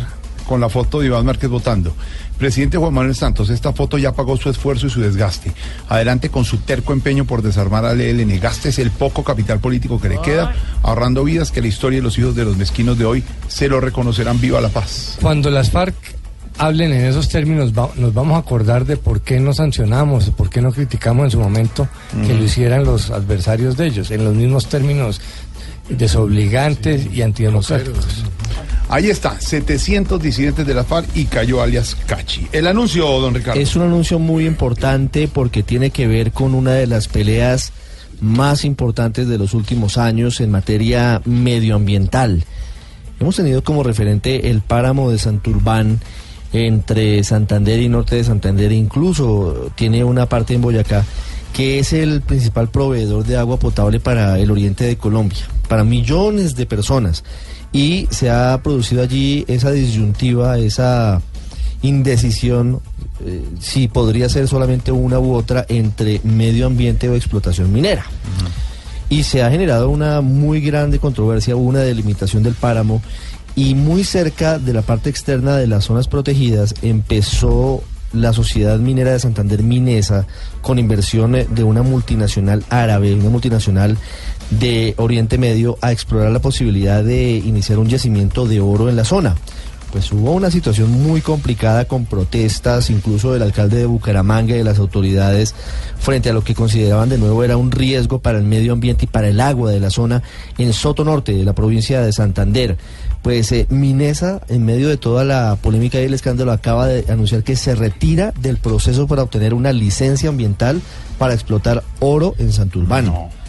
con la foto de Iván Márquez votando. Presidente Juan Manuel Santos, esta foto ya pagó su esfuerzo y su desgaste. Adelante con su terco empeño por desarmar al ELN. Gastes el poco capital político que le queda, ahorrando vidas que la historia y los hijos de los mezquinos de hoy se lo reconocerán. Viva la paz. Cuando las FARC hablen en esos términos, va- nos vamos a acordar de por qué no sancionamos, por qué no criticamos en su momento que lo hicieran los adversarios de ellos, en los mismos términos desobligantes y antidemocráticos. Ahí está, 700 disidentes de la FARC y cayó alias Cachi. El anuncio, don Ricardo. Es un anuncio muy importante porque tiene que ver con una de las peleas más importantes de los últimos años en materia medioambiental. Hemos tenido como referente el páramo de Santurbán entre Santander y norte de Santander, incluso tiene una parte en Boyacá. que es el principal proveedor de agua potable para el oriente de Colombia, para millones de personas. Y se ha producido allí esa disyuntiva, esa indecisión, eh, si podría ser solamente una u otra entre medio ambiente o explotación minera. Y se ha generado una muy grande controversia, una delimitación del páramo y muy cerca de la parte externa de las zonas protegidas empezó la sociedad minera de Santander Minesa con inversión de una multinacional árabe, una multinacional de Oriente Medio a explorar la posibilidad de iniciar un yacimiento de oro en la zona. Pues hubo una situación muy complicada con protestas, incluso del alcalde de Bucaramanga y de las autoridades, frente a lo que consideraban de nuevo era un riesgo para el medio ambiente y para el agua de la zona en Soto Norte, de la provincia de Santander. Pues eh, Minesa, en medio de toda la polémica y el escándalo, acaba de anunciar que se retira del proceso para obtener una licencia ambiental para explotar oro en Santurbano.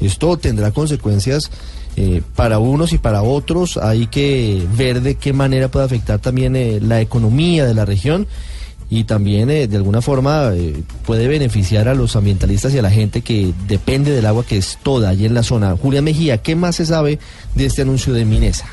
Esto tendrá consecuencias eh, para unos y para otros. Hay que ver de qué manera puede afectar también eh, la economía de la región y también eh, de alguna forma eh, puede beneficiar a los ambientalistas y a la gente que depende del agua que es toda allí en la zona. Julia Mejía, ¿qué más se sabe de este anuncio de Minesa?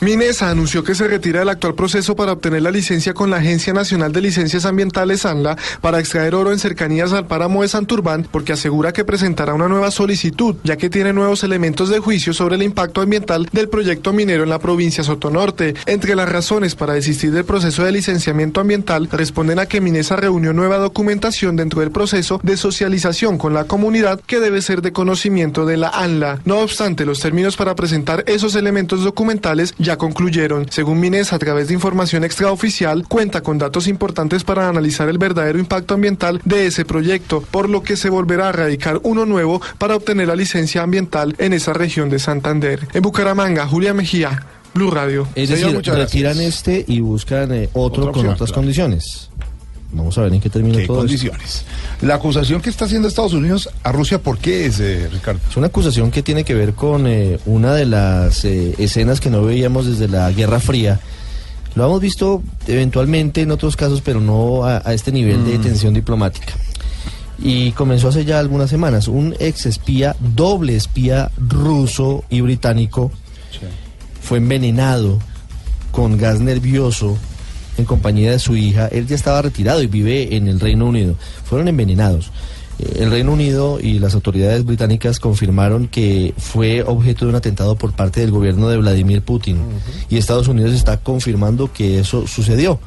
Minesa anunció que se retira del actual proceso para obtener la licencia con la Agencia Nacional de Licencias Ambientales ANLA para extraer oro en cercanías al páramo de Santurbán porque asegura que presentará una nueva solicitud ya que tiene nuevos elementos de juicio sobre el impacto ambiental del proyecto minero en la provincia Sotonorte. Entre las razones para desistir del proceso de licenciamiento ambiental responden a que Minesa reunió nueva documentación dentro del proceso de socialización con la comunidad que debe ser de conocimiento de la ANLA. No obstante, los términos para presentar esos elementos documentales ya concluyeron. Según Minesa, a través de información extraoficial, cuenta con datos importantes para analizar el verdadero impacto ambiental de ese proyecto, por lo que se volverá a radicar uno nuevo para obtener la licencia ambiental en esa región de Santander. En Bucaramanga, Julia Mejía, Blue Radio. Es decir, retiran este y buscan eh, otro Otra con opción, otras claro. condiciones. Vamos a ver en qué termina ¿Qué todo esto. condiciones? La acusación que está haciendo Estados Unidos a Rusia, ¿por qué es, eh, Ricardo? Es una acusación que tiene que ver con eh, una de las eh, escenas que no veíamos desde la Guerra Fría. Lo hemos visto eventualmente en otros casos, pero no a, a este nivel de Mm. tensión diplomática. Y comenzó hace ya algunas semanas. Un ex espía, doble espía ruso y británico, fue envenenado con gas nervioso en compañía de su hija. Él ya estaba retirado y vive en el Reino Unido. Fueron envenenados. Eh, El Reino Unido y las autoridades británicas confirmaron que fue objeto de un atentado por parte del gobierno de Vladimir Putin. Y Estados Unidos está confirmando que eso sucedió.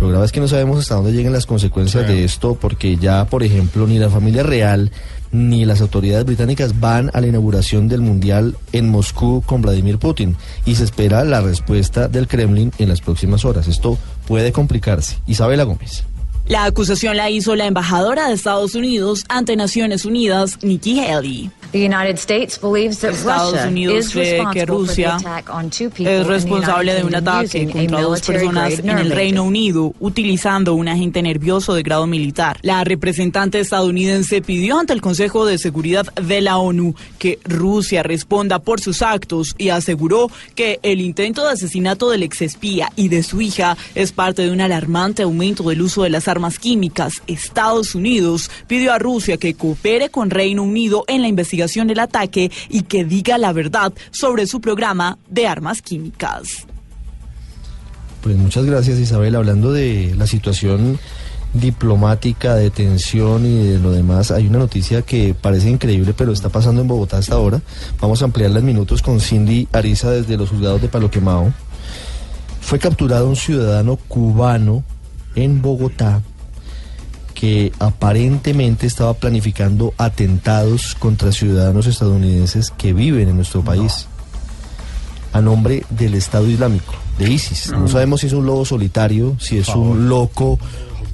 Lo grave es que no sabemos hasta dónde lleguen las consecuencias de esto, porque ya, por ejemplo, ni la familia real ni las autoridades británicas van a la inauguración del Mundial en Moscú con Vladimir Putin. Y se espera la respuesta del Kremlin en las próximas horas. Esto puede complicarse. Isabela Gómez. La acusación la hizo la embajadora de Estados Unidos ante Naciones Unidas, Nikki Haley. Estados Unidos cree que Rusia es responsable de un ataque contra dos personas en el Reino Unido utilizando un agente nervioso de grado militar. La representante estadounidense pidió ante el Consejo de Seguridad de la ONU que Rusia responda por sus actos y aseguró que el intento de asesinato del exespía y de su hija es parte de un alarmante aumento del uso de las armas químicas. Estados Unidos pidió a Rusia que coopere con Reino Unido en la investigación del ataque y que diga la verdad sobre su programa de armas químicas. Pues muchas gracias Isabel. Hablando de la situación diplomática, de tensión y de lo demás, hay una noticia que parece increíble, pero está pasando en Bogotá hasta ahora. Vamos a ampliarla en minutos con Cindy Ariza desde los juzgados de Palo Quemado. Fue capturado un ciudadano cubano en Bogotá que aparentemente estaba planificando atentados contra ciudadanos estadounidenses que viven en nuestro país a nombre del Estado Islámico, de ISIS. No sabemos si es un lobo solitario, si es un loco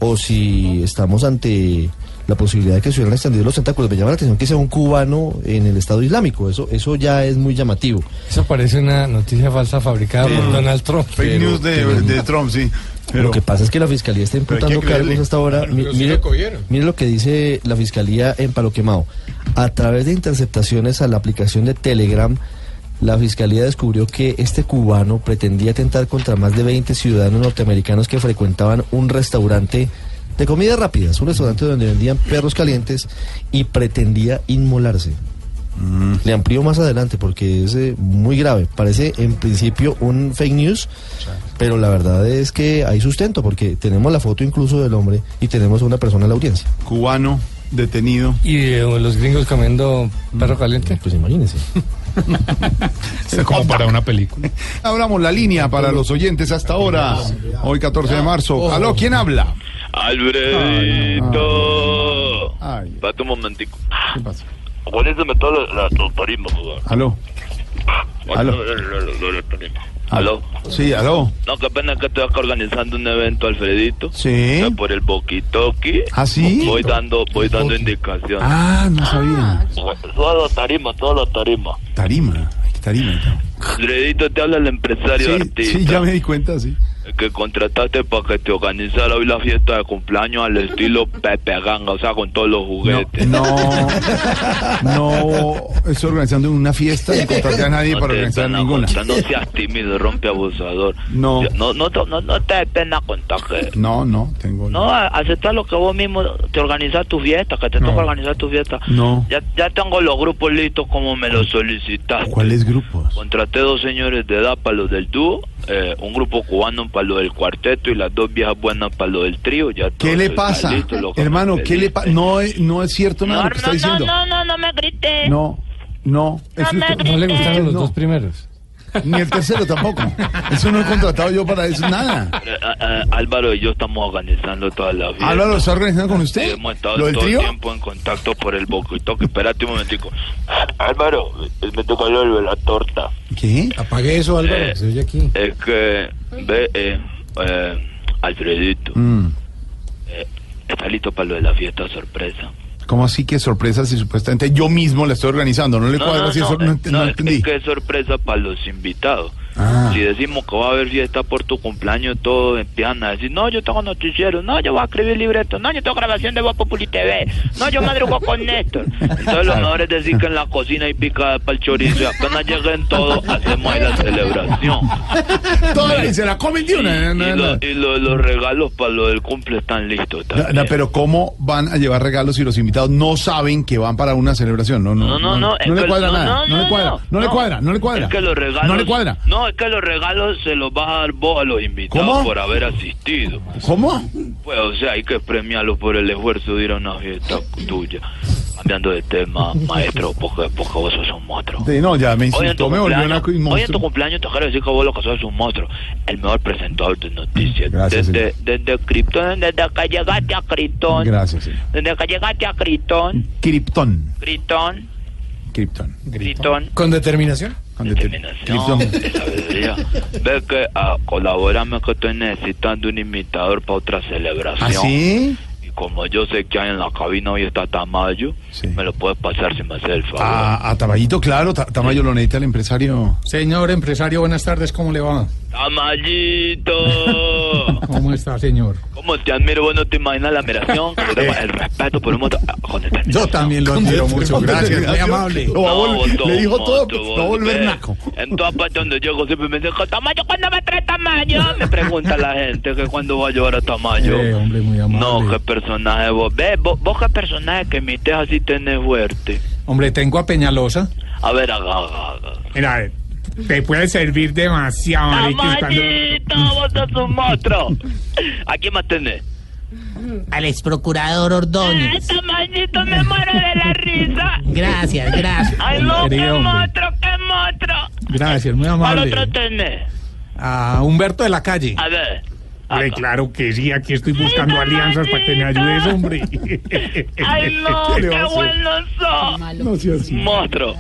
o si estamos ante la posibilidad de que se hubieran extendido los tentáculos. Me llama la atención que sea un cubano en el Estado Islámico. Eso, eso ya es muy llamativo. Eso parece una noticia falsa fabricada Sí. por Donald Trump. Fake news de, de Trump, sí. Lo que pasa es que la fiscalía está imputando cargos hasta ahora. Mi- mire lo que dice la fiscalía en Palo Quemado. A través de interceptaciones a la aplicación de Telegram, la fiscalía descubrió que este cubano pretendía atentar contra más de 20 ciudadanos norteamericanos que frecuentaban un restaurante de comidas rápidas, un restaurante donde vendían perros calientes y pretendía inmolarse. Le amplío más adelante porque es eh, muy grave. Parece en principio un fake news, pero la verdad es que hay sustento porque tenemos la foto incluso del hombre y tenemos a una persona en la audiencia. Cubano, detenido. ¿Y eh, los gringos comiendo perro caliente? Pues imagínense. Es como para una película. Abramos la línea para los oyentes hasta ahora. Hoy 14 de marzo. Aló, ¿quién habla? Alfredito. Espérate un momentico. ¿Qué pasa? Acuérdate toda la, turismo. Aló. Aló. ¿Aló? Sí, aló. No, qué pena que estoy acá organizando un evento, Alfredito. Sí. Ya Por el boquitoqui. ¿Ah, sí? Voy dando, voy dando indicaciones. Ah, no sabía. Todo tarima, todo tarima. Tarima. Ay, qué tarima. Alfredito, te habla el empresario Sí, artista. sí, ya me di cuenta, sí. Que contrataste para que te organizara hoy la fiesta de cumpleaños al estilo Pepe Ganga, o sea, con todos los juguetes. No, no estoy organizando una fiesta y contraté a nadie No para organizar pena ninguna. contar, no seas tímido, rompe abusador. No. No, no, te- no, no te dé pena contar que... No, no, tengo. No, a- aceptar lo que vos mismo te organizas tu fiesta, que te No. toca organizar tu fiesta. No. Ya, ya tengo los grupos listos como me los solicitaste. ¿Cuáles grupos? Contraté dos señores de edad para los del dúo, eh, un grupo cubano para lo del cuarteto y las dos viejas buenas para lo del trío. Ya ¿Qué todo le pasa? listo, Hermano, me ¿qué le pasa? No, es- no es cierto nada lo que está diciendo. no, no, no me grites. No, no. eso me es- grites. ¿No le gustaron los No. dos primeros? Ni el tercero tampoco. Eso no he contratado yo para eso, nada. Eh, eh, eh, Álvaro y yo estamos organizando toda la fiesta. Álvaro, ¿lo está organizando con usted? Hemos estado ¿Lo del todo trío? el tiempo en contacto por el boquito. Que espérate un momentico. Álvaro, me toca lo de la torta. ¿Qué? Apague eso, Álvaro, Eh, se oye aquí. Es que, ve, eh, eh, Alfredito, Mm. eh, está listo para lo de la fiesta sorpresa. ¿Cómo así que sorpresa si supuestamente yo mismo la estoy organizando? ¿No le cuadra si eso? No, no no, entendí. es que es sorpresa para los invitados. Ah. Si decimos que va a haber fiesta por tu cumpleaños, todos empiezan a decir, no, yo tengo noticiero, no, yo voy a escribir libreto, no, yo tengo grabación de Voz Populi TV, no, yo madrugo con Néstor. Entonces lo mejor es decir que en la cocina hay picada para el chorizo y apenas lleguen todos, hacemos ahí la celebración. Toda y se la comen de una. Y, lo- no. y lo- los regalos para lo del cumple están listos. No, también. no, pero ¿cómo van a llevar regalos si los invitados no saben que van para una celebración? No, no, No, no, no. le cuadra nada. no, le cuadra. No, le cuadra. No le cuadra. Es que los regalos. No le cuadra. No, es que los regalos se los vas a dar vos a los invitados ¿Cómo? por haber asistido. ¿Cómo? Pues, o sea, hay que premiarlos por el esfuerzo de ir a una fiesta tuya. Cambiando de tema, maestro, porque, porque vos sos un monstruo. Sí, no, ya me Hoy en, tu insultó, me volvió cumpleaños, naco y hoy en tu monstruo. cumpleaños te quiero decir que vos lo que sos es un monstruo. El mejor presentador de noticias. Gracias, desde, desde Krypton, desde que llegaste a Krypton. Gracias, señor. Desde que llegaste a Krypton. Krypton. Krypton. Krypton. Krypton. ¿Con determinación? Determinación. de sabiduría. Ve que a colaborarme que estoy necesitando un imitador para otra celebración. ¿Ah, sí? Y como yo sé que hay en la cabina hoy está Tamayo, me lo puedes pasar si me haces el favor. A, a Tabayito, claro. Ta- Tamayo lo necesita el empresario. Señor empresario, buenas tardes, ¿cómo le va? Tamayito. ¿Cómo está, señor? ¿Cómo te admiro? Vos no te imaginas la admiración, el respeto por un montón. Con Yo también lo admiro mucho, gracias, muy amable. A le dijo todo, monstruo, va a volver ve. naco. En todas partes donde llego siempre me dicen, Tamayo, ¿cuándo me trae Tamayo? Me pregunta la gente que cuándo va a llevar a Tamayo. Eh, hombre, muy amable. No, qué personaje vos. Ve, vos, vos qué personaje que imites así tenés fuerte. Hombre, tengo a Peñalosa. A ver, haga, haga, haga. Mira, te puede servir demasiado, Mariquis, cuando- Tamayito, vos sos un monstruo. ¿A quién más tenés? Al ex procurador Ordóñez. Tamayito, me muero de la risa. Gracias, gracias. Ay, no, qué hombre. monstruo, qué monstruo. Gracias, muy ¿Cuál amable. otro tenés? A Humberto de la Calle. A ver. Hombre, claro que sí, aquí estoy buscando alianzas para que me ayudes, hombre. Ay, no, ¿Qué qué bueno sos. No. Monstruo.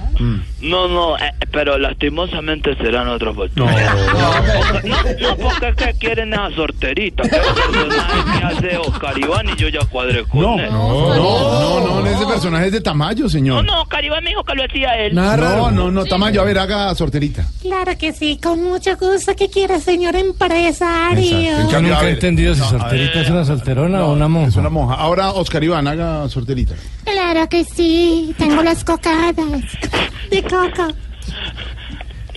No, no, eh, pero lastimosamente serán otros No. oportunidades. No, no, porque es que quieren esa sorterita. Que es el personaje que hace Oscar Iván y yo ya cuadré con No, él. no, no, no, no, ese personaje es de Tamayo, No, señor. no, Oscar Iván me dijo que lo hacía él. No, no, no, Tamayo, a ver, haga sorterita. Claro que sí, con mucho gusto. ¿Qué quiere, señor empresario? Yo A nunca he entendido si No, a solterita es una solterona o una monja. Es una monja. Ahora, Oscar Iván, haga sorterita. Claro que sí, tengo las cocadas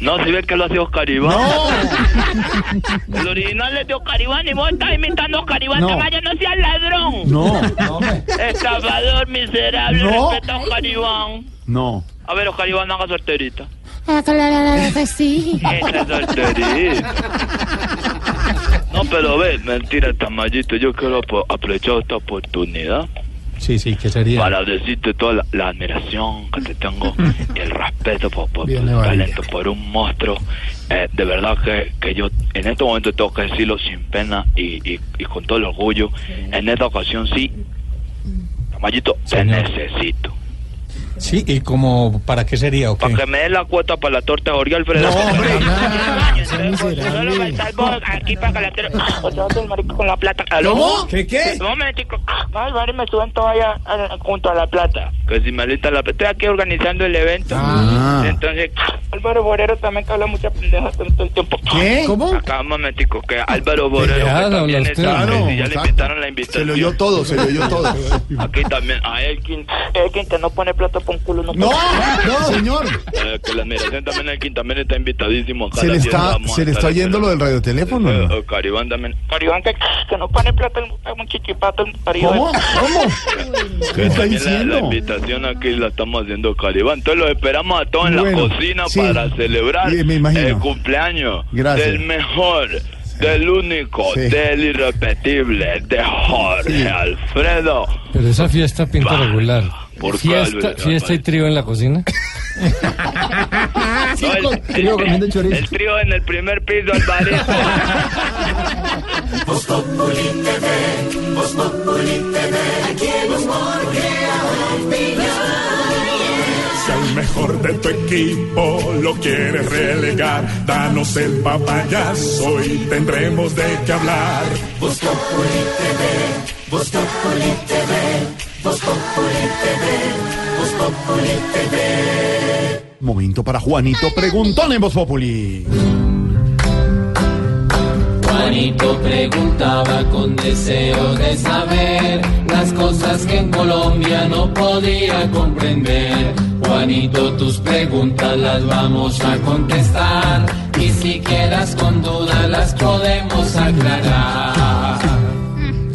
No, si ves que lo hace Oscar Iván. El original es de Oscar Iván y vos estás imitando a Oscar Iván. No. Tamayo, no seas ladrón. No. Estafador miserable. No. Respeta a Oscar Iván. No. A ver, Oscar Iván, haga. Ah, claro que sí. Esa sorterita. No, pero ve, mentira, Tamayito. Yo quiero aprovechar esta oportunidad Sí, sí, ¿qué sería? para decirte toda la, la admiración que te tengo y el respeto por, por, Bien, talento, por un monstruo. Eh, de verdad que, que yo en este momento tengo que decirlo sin pena y, y, y con todo el orgullo. En esta ocasión sí, Tamayito, te necesito. Sí, ¿y como para qué sería o qué? Para que me des la cuota para la torta de Jorge Alfredo. No, hombre, Solo va a estar vos aquí para tire. O sea, el marico con la plata. ¿Aló? ¿Cómo? ¿Qué, qué? Un momentico. Vale, me suben todavía a- junto a la plata. Que si me alista la plata. Estoy aquí organizando el evento. Ah. Entonces, Álvaro Borero también que habla mucha pendeja todo el tiempo. ¿Qué? ¿Cómo? Acá un momentico. Que Álvaro Borero también está. ya le invitaron la invitación. Se le oyó todo, se le oyó todo. Aquí también. A Elkin. Elkin que no pone plata por un culo. No, No, señor. Eh, que la admiración también Elkin también está invitadísimo. Se le está, vamos se a le está oyendo lo del radioteléfono. eh, ¿no? eh, Caribán también. Caribán que, que no pone plata en un chichipato. el Caribán. ¿Cómo? ¿Cómo? ¿Qué está también la, la diciendo? invitación aquí la estamos haciendo Caribán. Entonces los esperamos a todos en Bueno, la cocina sí. para celebrar Sí, me imagino. el cumpleaños Gracias. del mejor, del único, Sí. del irrepetible, de Jorge Sí. Alfredo. Pero esa fiesta pinta regular. ¿Por Fiesta, fiesta y trío en la cocina. No, el, el- chorizo. el trío en el primer piso, Alvarito. Voz Populi TV, Voz Populi TV, aquí en Humor Si al mejor de tu equipo lo quieres relegar, danos el papayazo y tendremos de qué hablar. Voz Populi TV, Voz Populi TV, Voz Populi TV, Voz Populi TV. Momento para Juanito Preguntón en Voz Populi. Juanito preguntaba con deseo de saber las cosas que en Colombia no podía comprender. Juanito, tus preguntas las vamos a contestar y si quedas con dudas las podemos aclarar.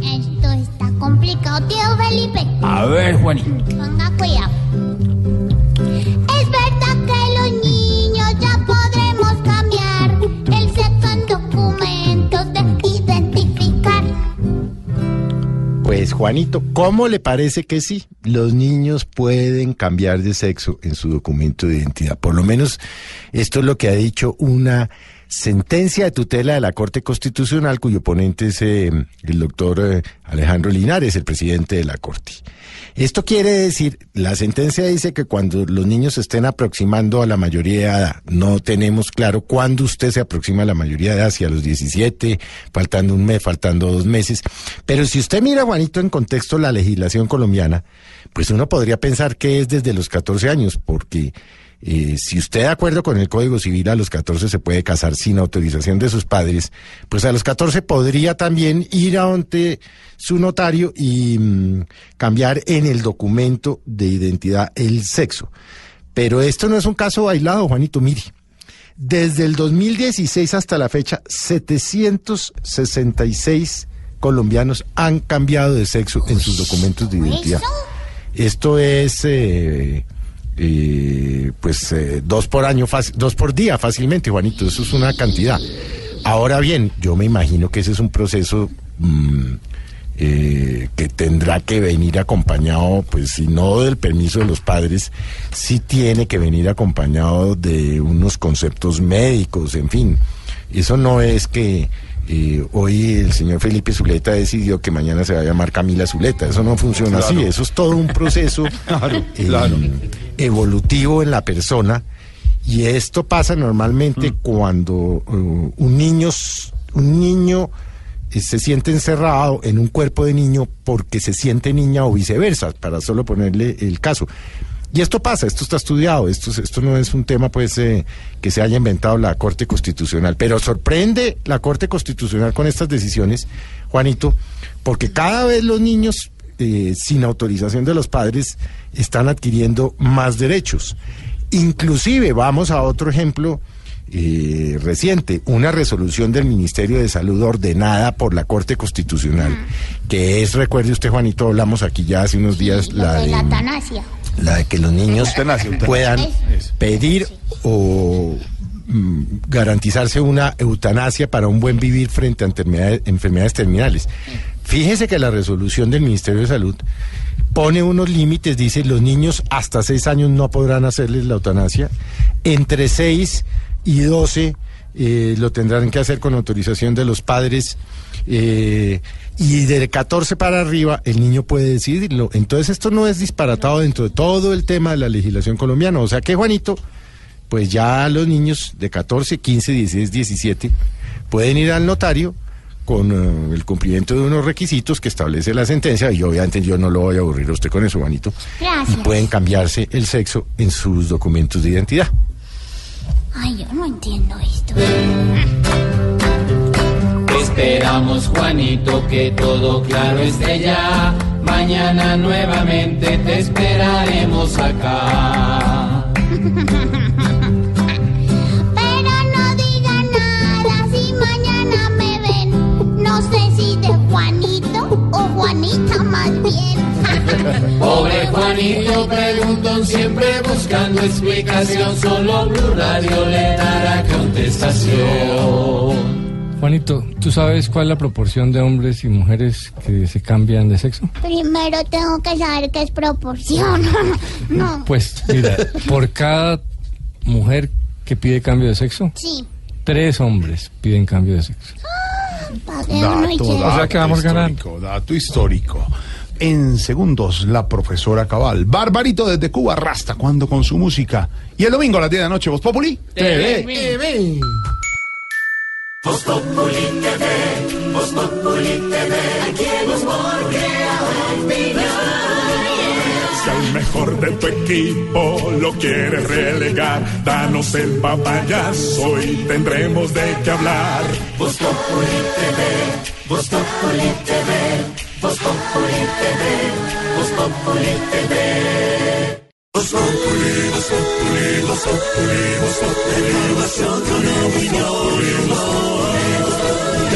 Esto está complicado, tío Felipe. A ver, Juanito. Ponga cuidado. Es verdad que los niños ya podremos cambiar el sexo en documentos de identificar. Pues Juanito, ¿cómo le parece que sí? Los niños pueden cambiar de sexo en su documento de identidad. Por lo menos esto es lo que ha dicho una sentencia de tutela de la Corte Constitucional cuyo ponente es eh, el doctor eh, Alejandro Linares, el presidente de la Corte. Esto quiere decir, la sentencia dice que cuando los niños se estén aproximando a la mayoría de edad, no tenemos claro cuándo usted se aproxima a la mayoría de edad, si a los 17, faltando un mes, faltando dos meses. Pero si usted mira, Juanito, en contexto la legislación colombiana, pues uno podría pensar que es desde los 14 años, porque eh, si usted de acuerdo con el Código Civil a los 14 se puede casar sin autorización de sus padres, pues a los 14 podría también ir a donde su notario y mm, cambiar en el documento de identidad el sexo. Pero esto no es un caso aislado, Juanito, mire. Desde el 2016 hasta la fecha, 766 colombianos han cambiado de sexo en sus documentos de identidad. Esto es, eh, eh, pues, eh, dos por año, dos por día fácilmente, Juanito. Eso es una cantidad. Ahora bien, yo me imagino que ese es un proceso mm, eh, que tendrá que venir acompañado, pues, si no del permiso de los padres, sí tiene que venir acompañado de unos conceptos médicos, en fin. Eso no es que eh, hoy el señor Felipe Zuleta decidió que mañana se va a llamar Camila Zuleta. Eso no funciona así. Eso es todo un proceso eh, evolutivo en la persona. Y esto pasa normalmente cuando eh, un niño, un niño eh, se siente encerrado en un cuerpo de niño porque se siente niña o viceversa, para solo ponerle el caso. Y esto pasa, esto está estudiado, esto, es- esto no es un tema pues eh, que se haya inventado la Corte Constitucional, pero sorprende la Corte Constitucional con estas decisiones, Juanito, porque cada vez los niños eh, sin autorización de los padres están adquiriendo más derechos. Inclusive, vamos a otro ejemplo eh, reciente, una resolución del Ministerio de Salud ordenada por la Corte Constitucional, que es, recuerde usted, Juanito, hablamos aquí ya hace unos días, la de de, la eutanasia. La de que los niños Eutanasia, puedan pedir o mm, garantizarse una eutanasia para un buen vivir frente a enfermedades, enfermedades terminales. Fíjese que la resolución del Ministerio de Salud pone unos límites, dice los niños hasta seis años no podrán hacerles la eutanasia, entre 6 y 12 eh, lo tendrán que hacer con autorización de los padres. Eh, y de 14 para arriba el niño puede decidirlo. Entonces esto no es disparatado dentro de todo el tema de la legislación colombiana. O sea que Juanito, pues ya los niños de 14, 15, 16, 17 pueden ir al notario con eh, el cumplimiento de unos requisitos que establece la sentencia y obviamente yo no lo voy a aburrir a usted con eso, Juanito. Gracias. Y pueden cambiarse el sexo en sus documentos de identidad. Ay, yo no entiendo esto. Esperamos, Juanito, que todo claro esté ya. Mañana nuevamente te esperaremos acá. Pero no digan nada si mañana me ven. No sé si de Juanito o Juanita más bien. Pobre Juanito, preguntón siempre buscando explicación. Solo Blue Radio le dará contestación. Juanito, ¿tú sabes cuál es la proporción de hombres y mujeres que se cambian de sexo? Primero tengo que saber qué es proporción. no. Pues mira, por cada mujer que pide cambio de sexo, Sí. tres hombres piden cambio de sexo. Dato, dato sea que vamos histórico, Dato histórico. En segundos, la profesora Cabal. Barbarito desde Cuba, Rasta, cuando con su música. Y el domingo a las 10 de la noche, Voz Populi. TV. Voz Populi TV, Voz Populi TV, aquí el humor crea Si al mejor de tu equipo lo quieres relegar, danos el papayazo y tendremos de qué hablar. Voz Populi TV, Voz Populi TV, Voz Populi TV, Voz Populi TV. Voz Populi, Populi, Populi, Populi, información con opinión.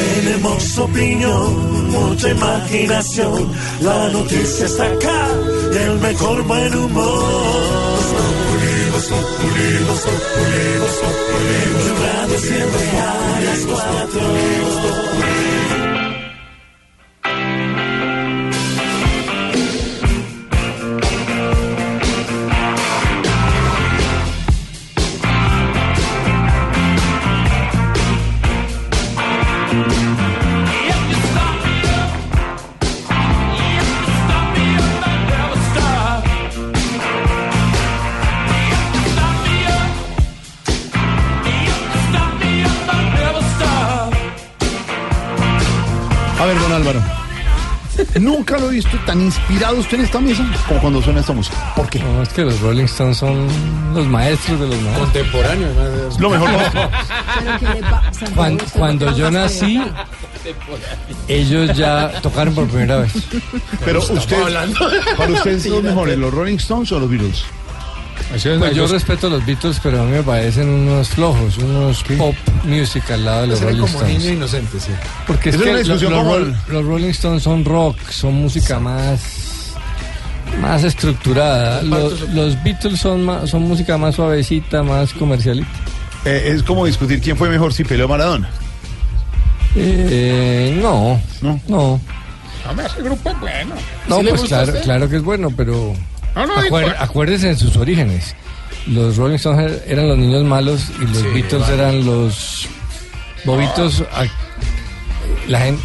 Tenemos opinión, mucha imaginación, la noticia está acá y el mejor buen humor. Voz Populi, Voz Populi, Voz Populi, Voz Populi, Blue Radio siempre a las cuatro. A Nunca lo he visto tan inspirado usted en esta mesa como cuando suena esta música. ¿Por qué? No, es que los Rolling Stones son los maestros de los maestros. Contemporáneos. Lo mejor. Cuando, cuando yo nací, ellos ya tocaron por primera vez. Pero usted, para usted son los mejores, los Rolling Stones o los Beatles? Pues yo respeto a los Beatles, pero a mí me parecen unos flojos, unos pop music al lado de los Será Rolling como Stones. niño inocente, sí. Porque es es que una lo- discusión los, como Roll- los Rolling Stones son rock, son música más más estructurada. Los, los Beatles son más, son música más suavecita, más comercialita. Eh, es como discutir quién fue mejor si peleó Maradona. Eh, no, no, no. Hombre, ese grupo es bueno. No, ¿Sí le pues claro, claro que es bueno, pero No, no, acuer- acuérdese en sus orígenes. Los Rolling Stones er- eran los niños malos y los Sí, Beatles vale. eran los bobitos. a- la gente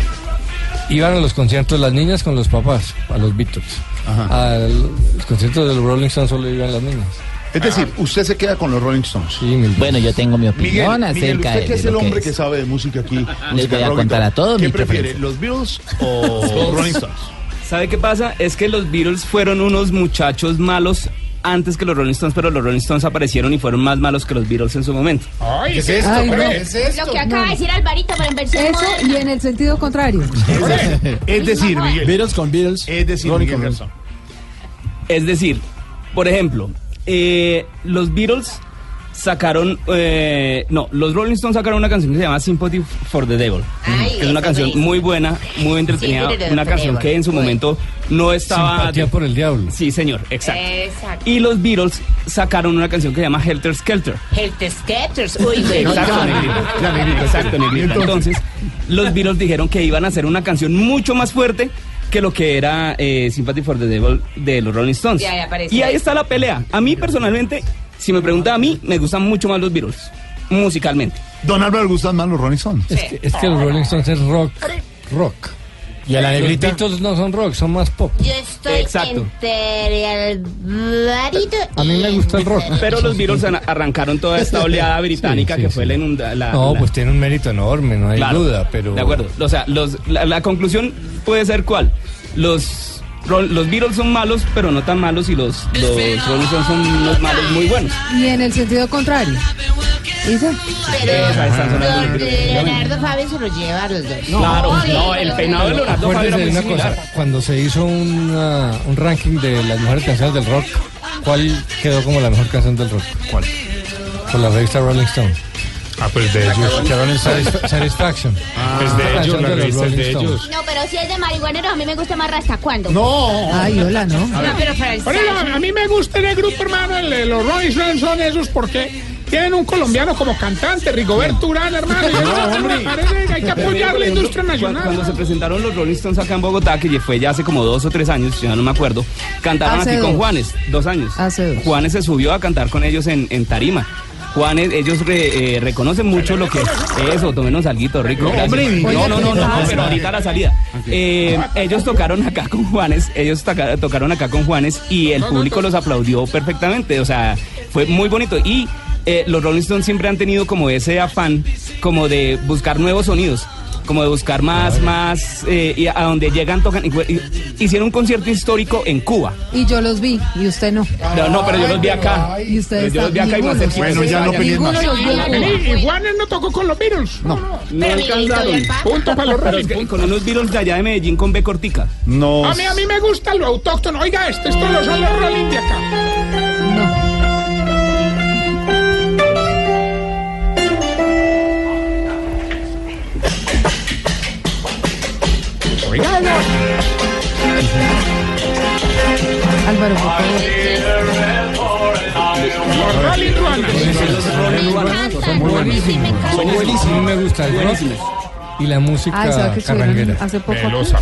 iban a los conciertos las niñas con los papás, a los Beatles. A los conciertos de los Rolling Stones solo iban las niñas. Es decir, usted se queda con los Rolling Stones. Bueno, yo tengo mi opinión Miguel, Miguel, acerca usted de, que es de el lo que hombre es. que sabe de música aquí. Les música voy a contar a todos ¿Qué mi prefiere, los Beatles o Rolling Stones? ¿Sabe qué pasa? Es que los Beatles fueron unos muchachos malos antes que los Rolling Stones, pero los Rolling Stones aparecieron y fueron más malos que los Beatles en su momento. Ay, ¿Qué es esto, Ay, no. hombre? Lo que acaba de decir Alvarito, pero en versión Eso moderna. y en el sentido contrario. Es decir, Miguel. Beatles con Beatles. Es decir, Miguel. Es decir, por ejemplo, eh, los Beatles sacaron, eh, no, los Rolling Stones sacaron una canción que se llama Sympathy for the Devil, que es una canción muy buena, muy entretenida, una canción que en su momento no estaba... Simpatía por el diablo. Sí, señor, exacto. Exacto. Y los Beatles sacaron una canción que se llama Helter Skelter. Helter Skelters. Uy, güey. Exacto, negrito. Exacto, negrito. Entonces, los Beatles dijeron que iban a hacer una canción mucho más fuerte que lo que era eh, Sympathy for the Devil de los Rolling Stones. Y ahí apareció. Y ahí está la pelea. A mí personalmente, si me pregunta a mí, me gustan mucho más los Beatles, musicalmente. Don Álvaro le gustan más los Rolling Stones. Es que, es que los Rolling Stones es rock. Rock. ¿Y a la Los negrita? Beatles no son rock, son más pop. Yo estoy Exacto. entre Alvarito A mí me gusta el rock. Pero los Beatles arrancaron toda esta oleada británica Sí, sí, que fue sí. la inunda... la- No, la- pues tiene un mérito enorme, no hay Claro, duda, pero... De acuerdo. O sea, los, la, la conclusión puede ser cuál. Los, los Beatles son malos, pero no tan malos, y los, los Rolling Stones son unos malos muy buenos. Y en el sentido contrario. ¿Dice? Esa, los Don Beatles. Leonardo Fabio se los lleva a los dos. Claro, no, el peinado de Leonardo Fabio era muy una similar. cosa, cuando se hizo una- un ranking de las mejores canciones del rock, ¿cuál quedó como la mejor canción del rock? ¿Cuál? Por la revista Rolling Stone. Ah, pues de ellos. Satisfa- Satisfaction. Es de ellos, la revista es Rolling de Stones. ellos. No, pero si es de marihuanero, a mí me gusta más hasta cuándo. No. Ay, hola, ¿no? No, pero para Por eso, a mí me gusta el grupo, hermano, el los Rolling Stones son esos porque tienen un colombiano como cantante, Rigoberto Urán, hermano. que hay que apoyar la industria Cuando, nacional. cuando se presentaron los Rolling Stones acá en Bogotá, que fue ya hace como dos o tres años, ya no me acuerdo, cantaron Hace aquí con. Juanes, dos años. Hace dos. Juanes se subió a cantar con ellos en, en Tarima. Juanes, ellos re- eh, reconocen mucho lo que eso, tomenos algo rico. gracias. hombre, no, no, no, no, pero ahorita a la salida. Eh, ellos tocaron acá con Juanes, ellos toca- tocaron acá con Juanes y el público los aplaudió perfectamente, o sea, fue muy bonito y eh, los Rolling Stones siempre han tenido como ese afán como de buscar nuevos sonidos. Como de buscar más, más, eh, y a donde llegan, tocan. y- y- hicieron un concierto histórico en Cuba. Y yo los vi, y usted no. No, no, pero yo los vi acá. Y ustedes Yo los vi acá y más cerquita. Bueno, ya no Ninguno más. Y, Juanes no tocó con los Beatles. No, no. No alcanzaron. Punto para los Rolling. con unos Beatles de allá de Medellín con B cortica. No. A mí, a mí me gusta lo autóctono. Oiga, este, esto lo son los Rolling de acá. Álvaro, por favor. Los Rolling Ruanas. Son buenísimos. Son buenísimos. A mí me gusta Buenísimos. y la música Ah, ¿sabe que estuvieron carranguera. hace poco?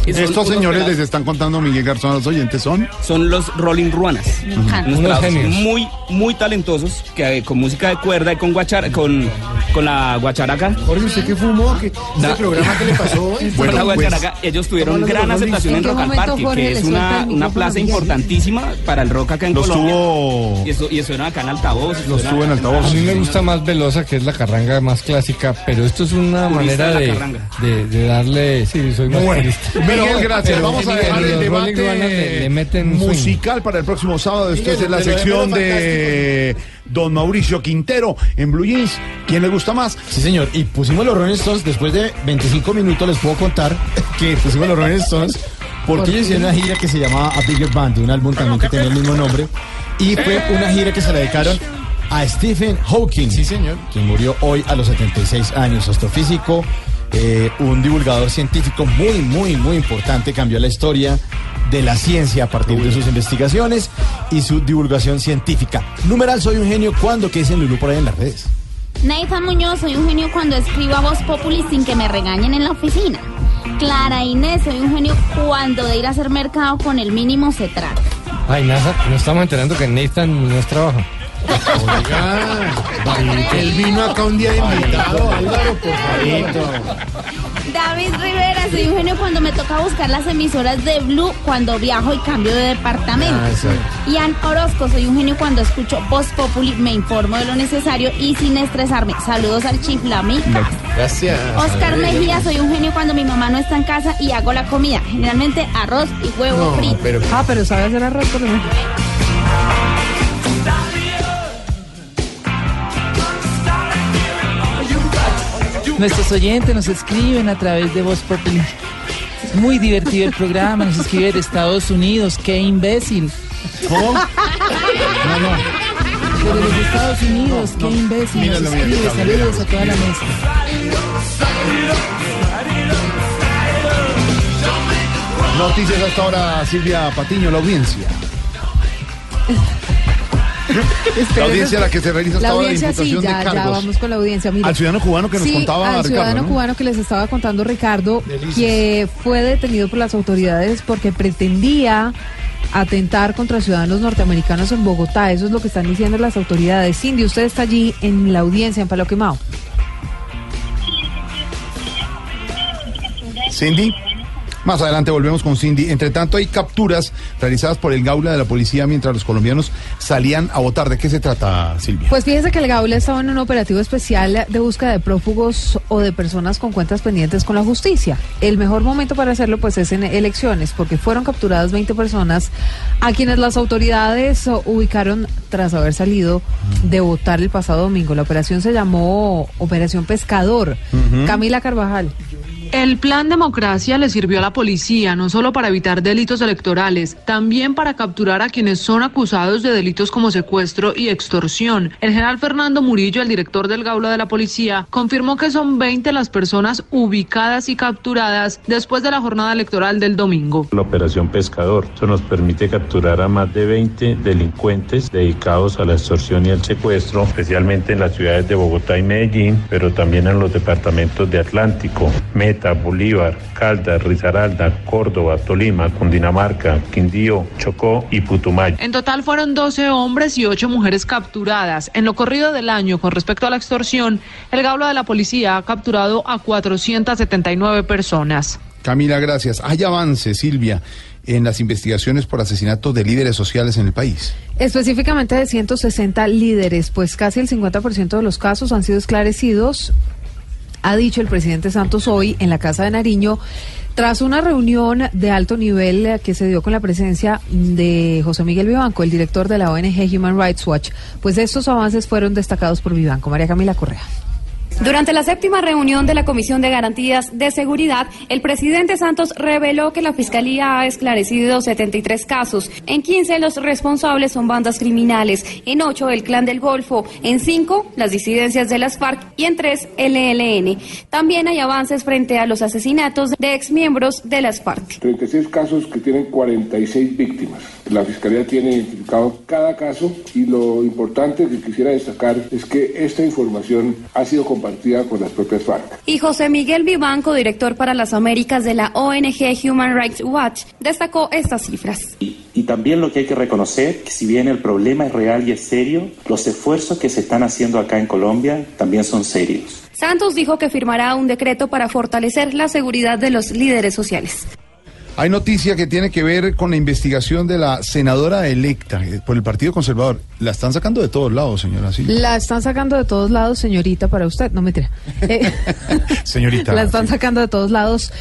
Estos señores les están contando Miguel Garzón a los oyentes son. son los Rolling Ruanas. Unos genios. muy, muy talentosos, que eh, con música de cuerda y con guachara, con, con la guacharaca. Jorge, ¿usted qué fumó? ¿Qué, Da- ¿Este programa qué le pasó hoy? con la Bueno, pues, guacharaca, ellos tuvieron gran aceptación en Rock al. ¿En Parque, que es una, una plaza importantísima para el rock acá en Los Colombia. tuvo. Y eso, y eso era acá en altavoz. Los tuvo en altavoz. A mí me gusta más Velosa, que es la carranga más clásica, pero esto es una manera de la de, darle... Sí, soy más Bueno. Miguel, gracias. Pero- Vamos a dejar el debate le, le meten swing. musical para el próximo sábado. Esto Miguel, es la pero sección de Don Mauricio Quintero en Blue Jeans. ¿Quién le gusta más? Sí, señor. Y pusimos los Rolling Stones. Después de 25 minutos les puedo contar que pusimos los Rolling Stones porque ellos hicieron una gira que se llamaba A Bigger Band, un álbum también que tenía el mismo nombre. Y fue una gira que se la dedicaron a Stephen Hawking. Sí, señor. Quien murió hoy a los 76 años. Astrofísico, eh, un divulgador científico muy, muy, muy importante. Cambió la historia de la ciencia a partir de sus investigaciones y su divulgación científica. Numeral, soy un genio. ¿Cuándo? ¿Qué dicen Lulú por ahí en las redes? Nathan Muñoz, soy un genio cuando escribo a Voz Populi sin que me regañen en la oficina. Clara Inés, soy un genio cuando de ir a hacer mercado con el mínimo se trata. Ay, NASA, nos estamos enterando que Nathan Muñoz trabaja. Oiga, él vino acá un día de invitado, Álvaro, por favor. David Rivera, soy un genio cuando me toca buscar las emisoras de Blue cuando viajo y cambio de departamento. Ah. Ian Orozco, soy un genio cuando escucho Voz Populi, me informo de lo necesario y sin estresarme. Saludos al chiflamica. Gracias. Oscar Mejía, soy un genio cuando mi mamá no está en casa y hago la comida. Generalmente arroz y huevo No, frito. pero Ah, pero sabe hacer arroz por lo Nuestros oyentes nos escriben a través de Voz Populi. Es muy divertido el programa, nos escribe de Estados Unidos, qué imbécil. ¿Cómo? No, no. Pero los Estados Unidos, qué imbécil. Míralo, nos escribe. Saludos a toda la mesa. Noticias hasta ahora, Silvia Patiño, la audiencia. La audiencia a la que se realiza La audiencia, sí, ya, de ya vamos con la audiencia. Mire. Al ciudadano cubano que nos Sí, contaba al Ricardo, ciudadano ¿no? cubano que les estaba contando Ricardo, Delicias. que fue detenido por las autoridades porque pretendía atentar contra ciudadanos norteamericanos en Bogotá. Eso es lo que están diciendo las autoridades. Cindy, usted está allí en la audiencia en Palo Quemado. Cindy. Más adelante volvemos con Cindy. Entre tanto, hay capturas realizadas por el Gaula de la policía mientras los colombianos salían a votar. ¿De qué se trata, Silvia? Pues fíjese que el Gaula estaba en un operativo especial de búsqueda de prófugos o de personas con cuentas pendientes con la justicia. El mejor momento para hacerlo pues es en elecciones porque fueron capturadas 20 personas a quienes las autoridades ubicaron tras haber salido de votar el pasado domingo. La operación se llamó Operación Pescador. Camila Carvajal. El plan democracia le sirvió a la policía no solo para evitar delitos electorales, también para capturar a quienes son acusados de delitos como secuestro y extorsión. El general Fernando Murillo, el director del Gaula de la Policía, confirmó que son 20 las personas ubicadas y capturadas después de la jornada electoral del domingo. La operación Pescador. Nos permite capturar a más de 20 delincuentes dedicados a la extorsión y al secuestro, especialmente en las ciudades de Bogotá y Medellín, pero también en los departamentos de Atlántico, Meta, Bolívar, Caldas, Risaralda, Córdoba, Tolima, Cundinamarca, Quindío, Chocó y Putumayo. En total fueron 12 hombres y 8 mujeres capturadas. En lo corrido del año, con respecto a la extorsión, el Gaula de la Policía ha capturado a 479 personas. Camila, gracias. Hay avance, Silvia, en las investigaciones por asesinatos de líderes sociales en el país. Específicamente de 160 líderes, pues casi el 50% de los casos han sido esclarecidos, ha dicho el presidente Santos hoy en la Casa de Nariño, tras una reunión de alto nivel que se dio con la presencia de José Miguel Vivanco, el director de la ONG Human Rights Watch. Pues estos avances fueron destacados por Vivanco. María Camila Correa. Durante la séptima reunión de la Comisión de Garantías de Seguridad, el presidente Santos reveló que la Fiscalía ha esclarecido 73 casos. En 15 los responsables son bandas criminales, en 8 el Clan del Golfo, en 5 las disidencias de las FARC y en 3 el ELN. También hay avances frente a los asesinatos de exmiembros de las FARC. 36 casos que tienen 46 víctimas. La Fiscalía tiene identificado cada caso y lo importante que quisiera destacar es que esta información ha sido compartida con las propias FARC. Y José Miguel Vivanco, director para las Américas de la ONG Human Rights Watch, destacó estas cifras. Y también lo que hay que reconocer, que si bien el problema es real y es serio, los esfuerzos que se están haciendo acá en Colombia también son serios. Santos dijo que firmará un decreto para fortalecer la seguridad de los líderes sociales. Hay noticia que tiene que ver con la investigación de la senadora electa eh, por el Partido Conservador. La están sacando de todos lados, señora. Sí. La están sacando de todos lados, señorita, para usted. No me Eh, Señorita. La están sacando de todos lados.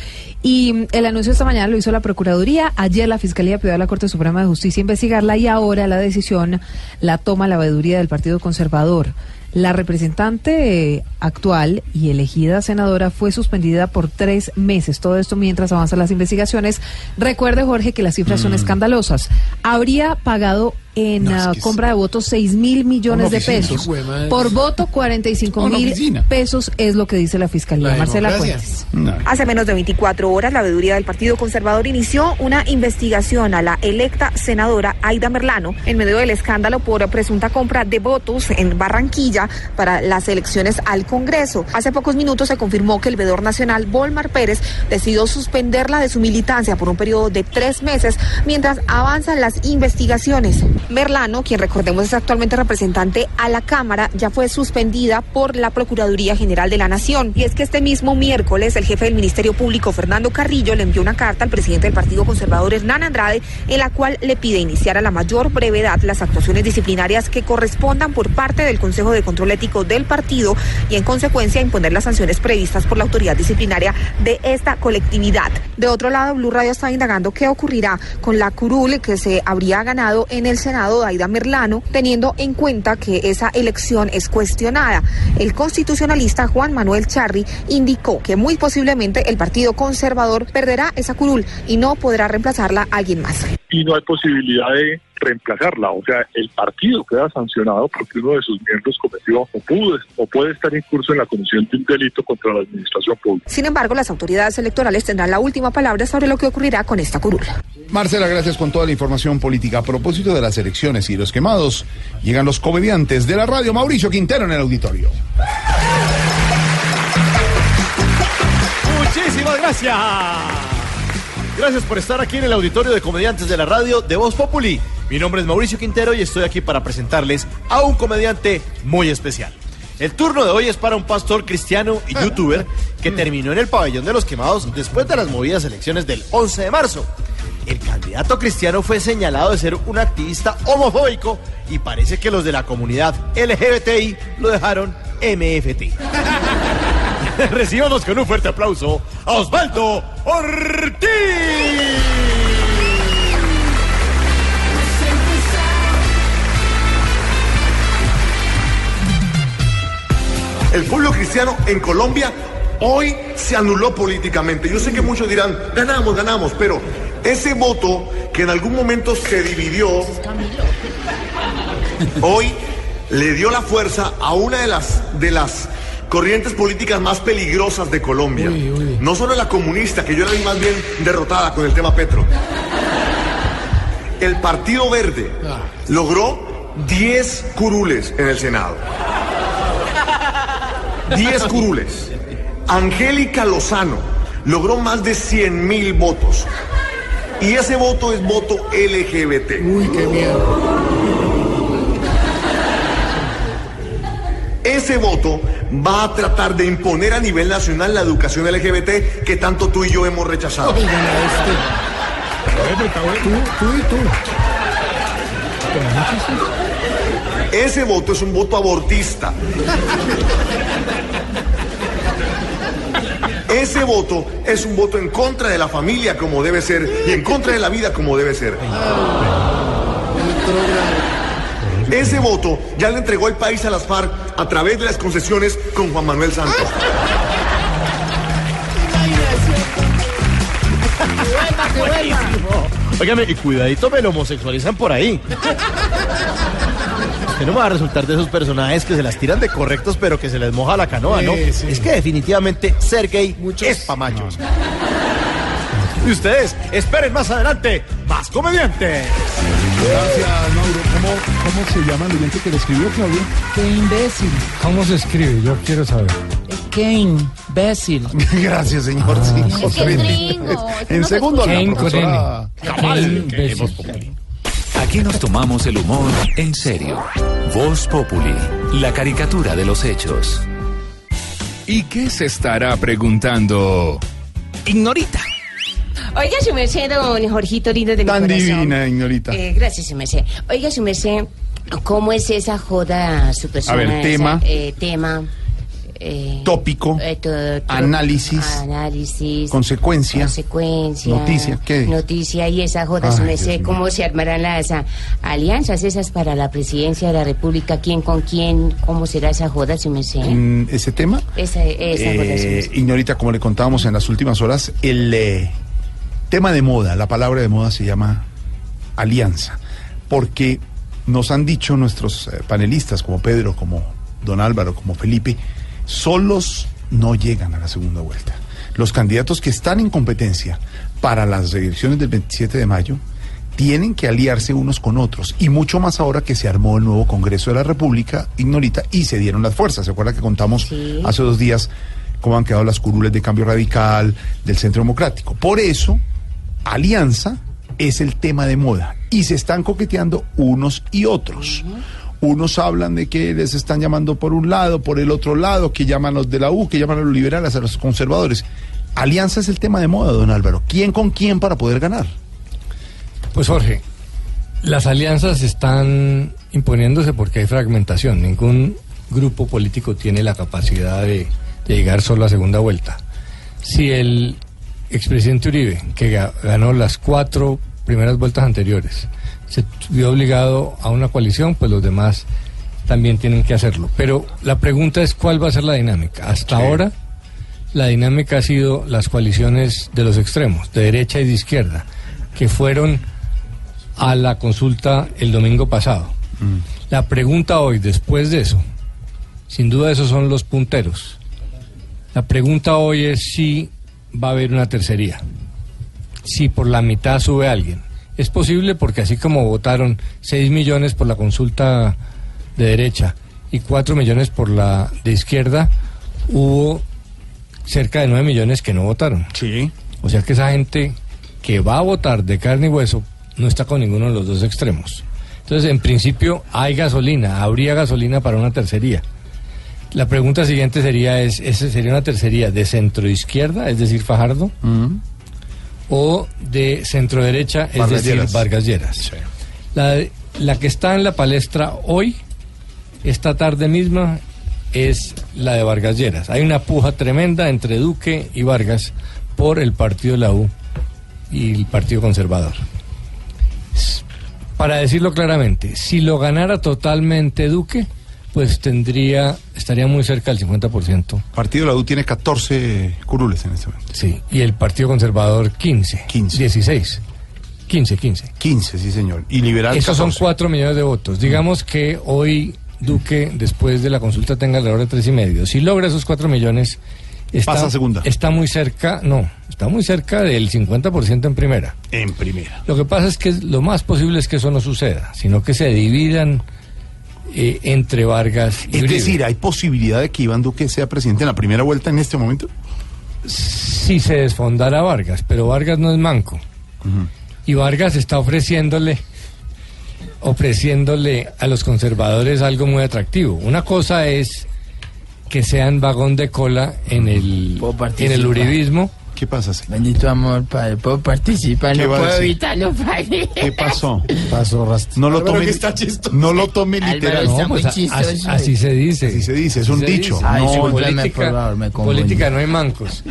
Y el anuncio esta mañana lo hizo la Procuraduría. Ayer la Fiscalía pidió a la Corte Suprema de Justicia investigarla y ahora la decisión la toma la veeduría del Partido Conservador. La representante eh, actual y elegida senadora fue suspendida por tres meses. Todo esto mientras avanzan las investigaciones. Recuerde, Jorge, que las cifras son Mm. escandalosas. Habría pagado en No, es que sí. compra de votos 6 mil millones de pesos. Por voto, 45 Una mil pesos es lo que dice la Fiscalía. La Marcela. Fuentes. Hace menos de 24 horas, la veeduría del Partido Conservador inició una investigación a la electa senadora Aida Merlano en medio del escándalo por presunta compra de votos en Barranquilla para las elecciones al Congreso. Hace pocos minutos se confirmó que el veedor nacional Volmar Pérez decidió suspenderla de su militancia por un periodo de tres meses mientras avanzan las investigaciones. Merlano, quien recordemos es actualmente representante a la Cámara, ya fue suspendida por la Procuraduría General de la Nación. Y es que este mismo miércoles el jefe del Ministerio Público, Fernando Carrillo, le envió una carta al presidente del Partido Conservador, Hernán Andrade, en la cual le pide iniciar a la mayor brevedad las actuaciones disciplinarias que correspondan por parte del Consejo de Control Ético del partido y en consecuencia imponer las sanciones previstas por la autoridad disciplinaria de esta colectividad. De otro lado, Blue Radio está indagando qué ocurrirá con la curul que se habría ganado en el Senado de Aida Merlano, teniendo en cuenta que esa elección es cuestionada. El constitucionalista Juan Manuel Charri indicó que muy posiblemente el Partido Conservador perderá esa curul y no podrá reemplazarla alguien más. Y no hay posibilidad de reemplazarla. O sea, el partido queda sancionado porque uno de sus miembros cometió o pudo o puede estar en curso en la comisión de un delito contra la administración pública. Sin embargo, las autoridades electorales tendrán la última palabra sobre lo que ocurrirá con esta curula. Marcela, gracias con toda la información política. A propósito de las elecciones y los quemados, llegan los comediantes de la radio. Mauricio Quintero en el auditorio. Muchísimas gracias. Gracias por estar aquí en el auditorio de comediantes de la radio de Voz Populi. Mi nombre es Mauricio Quintero y estoy aquí para presentarles a un comediante muy especial. El turno de hoy es para un pastor cristiano y youtuber que terminó en el pabellón de los quemados después de las movidas elecciones del 11 de marzo. El candidato cristiano fue señalado de ser un activista homofóbico y parece que los de la comunidad LGBTI lo dejaron MFT. Recibamos con un fuerte aplauso a Osvaldo Ortiz. El pueblo cristiano en Colombia hoy se anuló políticamente. Yo sé que muchos dirán, ganamos, ganamos, pero ese voto que en algún momento se dividió, hoy le dio la fuerza a una de las, de las corrientes políticas más peligrosas de Colombia. No solo la comunista, que yo la vi más bien derrotada con el tema Petro. El Partido Verde logró 10 curules en el Senado. 10 curules. Angélica Lozano logró más de 100 mil votos. Y ese voto es voto LGBT. Uy, qué miedo. Ese voto va a tratar de imponer a nivel nacional la educación LGBT que tanto tú y yo hemos rechazado. Tú, tú y tú. Ese voto es un voto abortista. Ese voto es un voto en contra de la familia como debe ser y en contra de la vida como debe ser. Ese voto ya le entregó el país a las FARC a través de las concesiones con Juan Manuel Santos. Óigame, y cuidadito me lo homosexualizan por ahí. Que no me va a resultar de esos personajes que se las tiran de correctos, pero que se les moja la canoa, ¿no? Sí, sí. Es que definitivamente ser gay es pa' machos. Y ustedes, esperen más adelante, más comediantes. Gracias, Mauro. ¿Cómo, cómo se llama el oyente que le escribió, Claudia? ¡Qué imbécil! ¿Cómo se escribe? Yo quiero saber. ¡Qué imbécil! Gracias, señor. Ah, Sí, es que gringo, es que En no se segundo, la profesora Cabal. Aquí nos tomamos el humor en serio. Voz Populi, la caricatura de los hechos. ¿Y qué se estará preguntando? Ignorita. Oiga, su merced, don Jorgito lindo de mi Tan corazón. divina, ignorita. Eh, gracias, su merced. Oiga, su merced, ¿cómo es esa joda su persona? ver, esa, tema. eh, tema. eh, Tópico. eh, Análisis. Análisis. Consecuencia. Consecuencia. Noticia, ¿qué? Noticia y esa joda, Ay, su Dios merced, mío. ¿cómo se armarán las ah, alianzas esas para la presidencia de la República? ¿Quién con quién? ¿Cómo será esa joda, su merced? Mm, ¿Ese tema? Esa, esa joda, su Eh, merced. Ignorita, como le contábamos en las últimas horas, el eh, tema de moda, la palabra de moda se llama alianza, porque nos han dicho nuestros eh, panelistas, como Pedro, como don Álvaro, como Felipe, solos no llegan a la segunda vuelta. Los candidatos que están en competencia para las elecciones del 27 de mayo tienen que aliarse unos con otros, y mucho más ahora que se armó el nuevo Congreso de la República, Ignorita, y se dieron las fuerzas. ¿Se acuerda que contamos hace dos días cómo han quedado las curules de cambio radical del Centro Democrático? Por eso, alianza es el tema de moda, y se están coqueteando unos y otros. Unos hablan de que les están llamando por un lado, por el otro lado, que llaman los de la U, que llaman a los liberales, a los conservadores. Alianza es el tema de moda, don Álvaro. ¿Quién con quién para poder ganar? Pues Jorge, las alianzas están imponiéndose porque hay fragmentación. Ningún grupo político tiene la capacidad de, de llegar solo a segunda vuelta. Si el expresidente Uribe, que ga- ganó las cuatro primeras vueltas anteriores, se vio obligado a una coalición, pues los demás también tienen que hacerlo. Pero la pregunta es cuál va a ser la dinámica. Hasta ahora la dinámica ha sido las coaliciones de los extremos, de derecha y de izquierda, que fueron a la consulta el domingo pasado. La pregunta hoy, después de eso, sin duda esos son los punteros. La pregunta hoy es si va a haber una tercería. Si por la mitad sube alguien. Es posible porque así como votaron 6 millones por la consulta de derecha y 4 millones por la de izquierda, hubo cerca de 9 millones que no votaron. Sí. O sea que esa gente que va a votar de carne y hueso no está con ninguno de los dos extremos. Entonces, en principio, hay gasolina, habría gasolina para una tercería. La pregunta siguiente sería, es, ¿ese sería una tercería de centro izquierda, es decir, Fajardo? o de centro derecha, es Vargas decir, Lleras. Vargas Lleras. La, la que está en la palestra hoy, esta tarde misma, es la de Vargas Lleras. Hay una puja tremenda entre Duque y Vargas por el partido de la U y el Partido Conservador. Para decirlo claramente, si lo ganara totalmente Duque, pues tendría, estaría muy cerca del 50%. Partido de la U tiene 14 curules en este momento. Sí, y el Partido Conservador 15. 15. 16. 15, 15. 15, sí, señor. Y liberal Esos son 14. 4 millones de votos. Digamos que hoy Duque, después de la consulta, tenga alrededor de tres y medio. Si logra esos 4 millones, está, Pasa a segunda. está muy cerca, no, está muy cerca del 50% en primera. En primera. Lo que pasa es que lo más posible es que eso no suceda, sino que se dividan eh, entre Vargas y Es Uribe. decir, ¿hay posibilidad de que Iván Duque sea presidente en la primera vuelta en este momento? si se desfondara Vargas, pero Vargas no es manco. Y Vargas está ofreciéndole ofreciéndole a los conservadores algo muy atractivo. Una cosa es que sean vagón de cola en el en el uribismo. ¿Qué pasa? Bendito amor, padre. Puedo participar, ¿Qué no puedo evitarlo, padre. ¿Qué pasó? Pasó rastro. No lo tome, está no lo tome literal. está No, pues muy a- chistoso. así, así se dice. Así se dice, es un dicho. dice. Ay, No, discúlpeme, política, me política no hay mancos.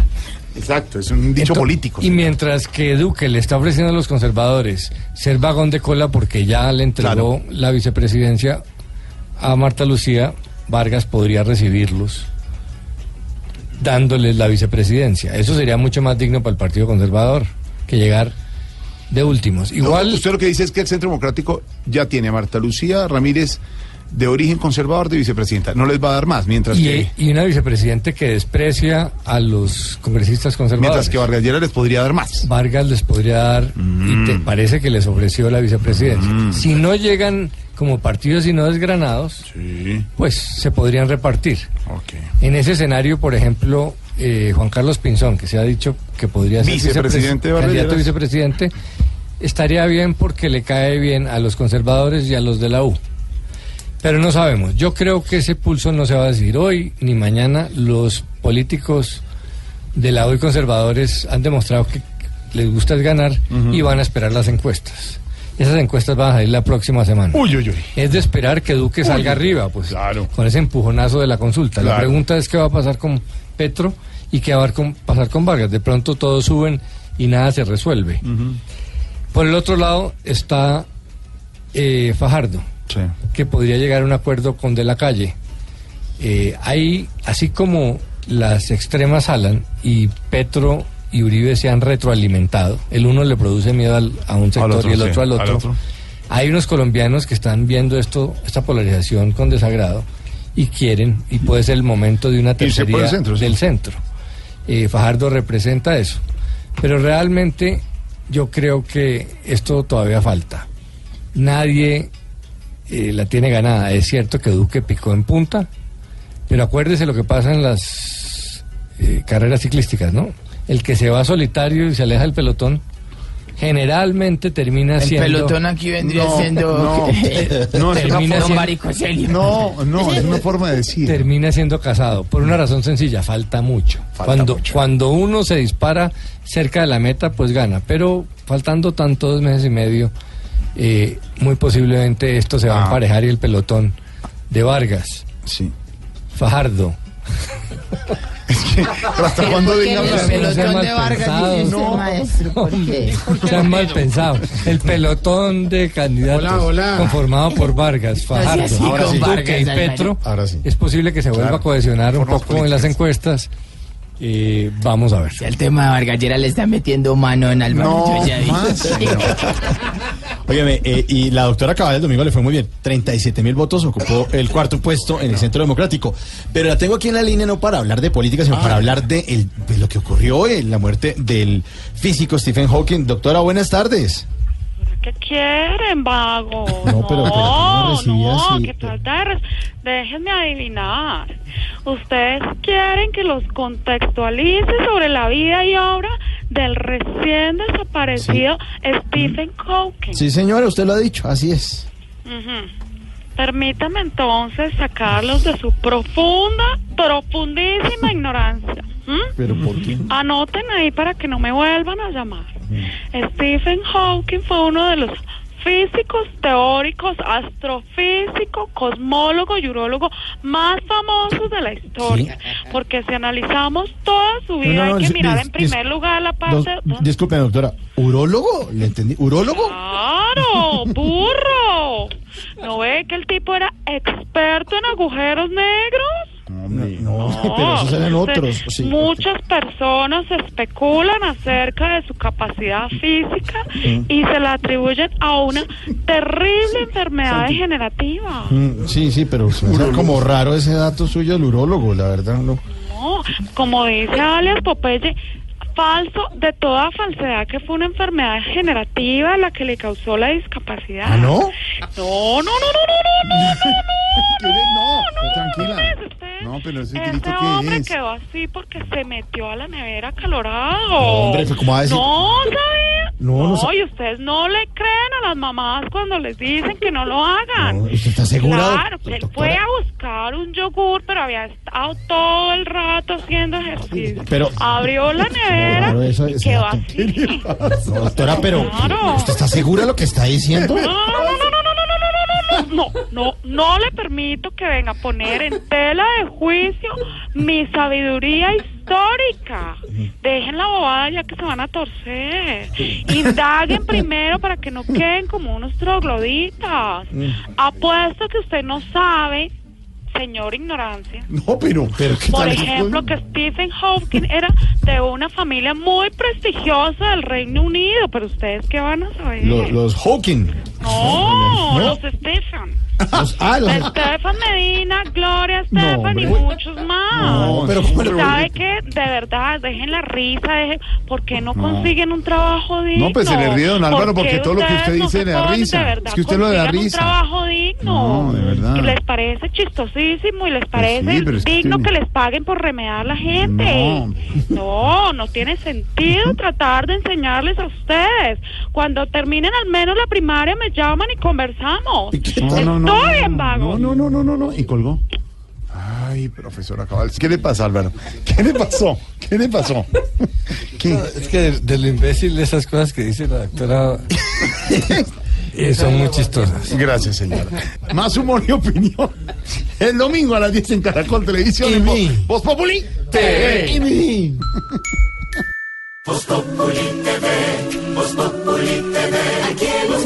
Exacto, es un dicho Ento- político. Y mientras que Duque le está ofreciendo a los conservadores ser vagón de cola porque ya le entregó la vicepresidencia a Marta Lucía, Vargas podría recibirlos dándoles la vicepresidencia. Eso sería mucho más digno para el Partido Conservador que llegar de últimos. Igual No, usted lo que dice es que el Centro Democrático ya tiene a Marta Lucía Ramírez de origen conservador de vicepresidenta. No les va a dar más, mientras y, que y una vicepresidente que desprecia a los congresistas conservadores. mientras que Vargas Lleras les podría dar más. Vargas les podría dar, y te parece que les ofreció la vicepresidencia. Si no llegan como partidos y no desgranados, pues se podrían repartir. En ese escenario, por ejemplo, eh, Juan Carlos Pinzón, que se ha dicho que podría ser Vicepresidente de vicepres- Vargas candidato a vicepresidente, estaría bien porque le cae bien a los conservadores y a los de la U. Pero no sabemos. Yo creo que ese pulso no se va a decir hoy ni mañana. Los políticos de la U y conservadores han demostrado que les gusta es ganar y van a esperar las encuestas. Esas encuestas van a salir la próxima semana. Uy, uy, uy. Es de esperar que Duque salga arriba, pues, con ese empujonazo de la consulta. La Claro. pregunta es qué va a pasar con Petro y qué va a pasar con Vargas. De pronto todos suben y nada se resuelve. Por el otro lado está eh, Fajardo, que podría llegar a un acuerdo con De la Calle. Eh, hay, así como las extremas alan y Petro y Uribe se han retroalimentado, el uno le produce miedo al- a un sector otro, y el sí, otro al al otro. otro. Hay unos colombianos que están viendo esto, esta polarización con desagrado y quieren, y puede ser el momento de una tercería centro, sí. del centro. Eh, Fajardo representa eso. Pero realmente yo creo que esto todavía falta. Nadie eh, la tiene ganada. Es cierto que Duque picó en punta, pero acuérdese lo que pasa en las eh, carreras ciclísticas, ¿no? El que se va solitario y se aleja del pelotón, generalmente termina El siendo... pelotón aquí vendría No, siendo. no, Eh, no, es una termina forma- siendo- Marico Celio. No, no, es una forma de decir. termina siendo casado por una razón sencilla, falta mucho. cuando, cuando uno se dispara cerca de la meta, pues gana, pero faltando tanto dos meses y medio, eh, muy posiblemente esto se va a emparejar y el pelotón de Vargas, sí. Fajardo. ¿Hasta cuándo ¿Por qué digan el pelotón mal de Vargas pensado. dice usted, No. maestro? ¿Por qué? Están mal pensado. El pelotón de candidatos Hola, hola. conformado por Vargas, Fajardo, Ahora sí, Vargas, Duque y. Petro. Ahora sí. Es posible que se vuelva Claro. a cohesionar un Formas poco en las encuestas. Eh, vamos a ver. El tema de Vargas Lleras le está metiendo mano en Álvaro. No, yo ya vi. más, Óyeme, eh, y la doctora Cabal el domingo le fue muy bien. 37 mil votos, ocupó el cuarto puesto en el Centro Democrático. Pero la tengo aquí en la línea no para hablar de política, sino para hablar de, el- de lo que ocurrió en la muerte del físico Stephen Hawking. Doctora, buenas tardes. ¿Qué quieren, vago? No, pero- pero ¿cómo no, no, así? que falta de res- Déjenme adivinar. Ustedes quieren que los contextualice sobre la vida y obra del recién desaparecido Stephen Hawking. Sí, señora, usted lo ha dicho, así es. Ujú. Permítame entonces sacarlos de su profunda, profundísima ignorancia. ¿Pero por qué? Anoten ahí para que no me vuelvan a llamar. Stephen Hawking fue uno de los físicos teóricos, astrofísico, cosmólogo y urólogo más famosos de la historia. Porque si analizamos toda su vida, No, no, no, hay que mirar en primer lugar la parte... Dos- disculpe, doctora. ¿Urólogo? ¿Le entendí? ¿Urólogo? ¡Claro! ¡Burro! ¿No ve que el tipo era experto en agujeros negros? No, pero esos eran Usted- otros. sí. Muchas personas especulan acerca de su capacidad física y se la atribuyen a una terrible enfermedad degenerativa. Mm, Sí, sí, pero hace como raro ese dato suyo del urólogo, la verdad. No. No, como dice alias Popeye, falso de toda falsedad que fue una enfermedad degenerativa la que le causó la discapacidad. ¿Ah, no? No, no, no, no, no, no, no, No, no, tranquila. No, pero ese hombre es. quedó así porque se metió a la nevera acalorado. No, hombre, ¿cómo va a decir? No, ¿sabía? No, no sa- y ustedes no le creen a las mamás cuando les dicen que no lo hagan. ¿Usted está segura? Claro, que él fue a buscar un yogur, pero había estado todo el rato haciendo ejercicio. Pero- Abrió la nevera Claro, eso- así. No, doctora, pero Claro. ¿usted está segura de lo que está diciendo? No, no, no, no, no, no, no, no, no, no, no, no, no le permito que venga a poner en tela de juicio mi sabiduría histórica. Dejen la bobada ya que se van a torcer. Indaguen primero para que no queden como unos trogloditas. Apuesto que usted no sabe, señor ignorancia. No, pero, pero ¿qué Por tal? ejemplo, que Stephen Hawking era de una familia muy prestigiosa del Reino Unido, pero ustedes qué van a saber. Lo- los Hawking. No, ¿No? los Stephen. Los- ah, los- Estefan Medina, Gloria Estefan y muchos más. No, pero ¿cómo le- ¿Sabe qué? De verdad, dejen la risa, dejen, ¿por qué no, No. consiguen un trabajo digno? No, pues se le ríe, don Álvaro, ¿Por qué porque todo lo que usted dice le da risa? De verdad, Es que usted lo da risa. un trabajo digno. No, de verdad. Que les parece chistosísimo y les parece Pues sí, pero es que digno que les paguen por remediar a la gente. No, no tiene sentido tratar de enseñarles a ustedes. Cuando terminen al menos la primaria me llaman y conversamos. No, no, no, Estoy no, en vago. No, no, no, no, no, no. Y colgó. Ay, profesora Cabal. ¿Qué le pasa, Álvaro? ¿Qué le pasó? ¿Qué le pasó? ¿Qué? No, es que de, de lo imbécil de esas cosas que dice la doctora eh, son muy chistosas. Gracias, señora. Más humor y opinión. El domingo a las 10 en Caracol Televisión. Y en. Voz- Populi TV. Y Voz Populi TV, Voz Populi TV, aquí en Voz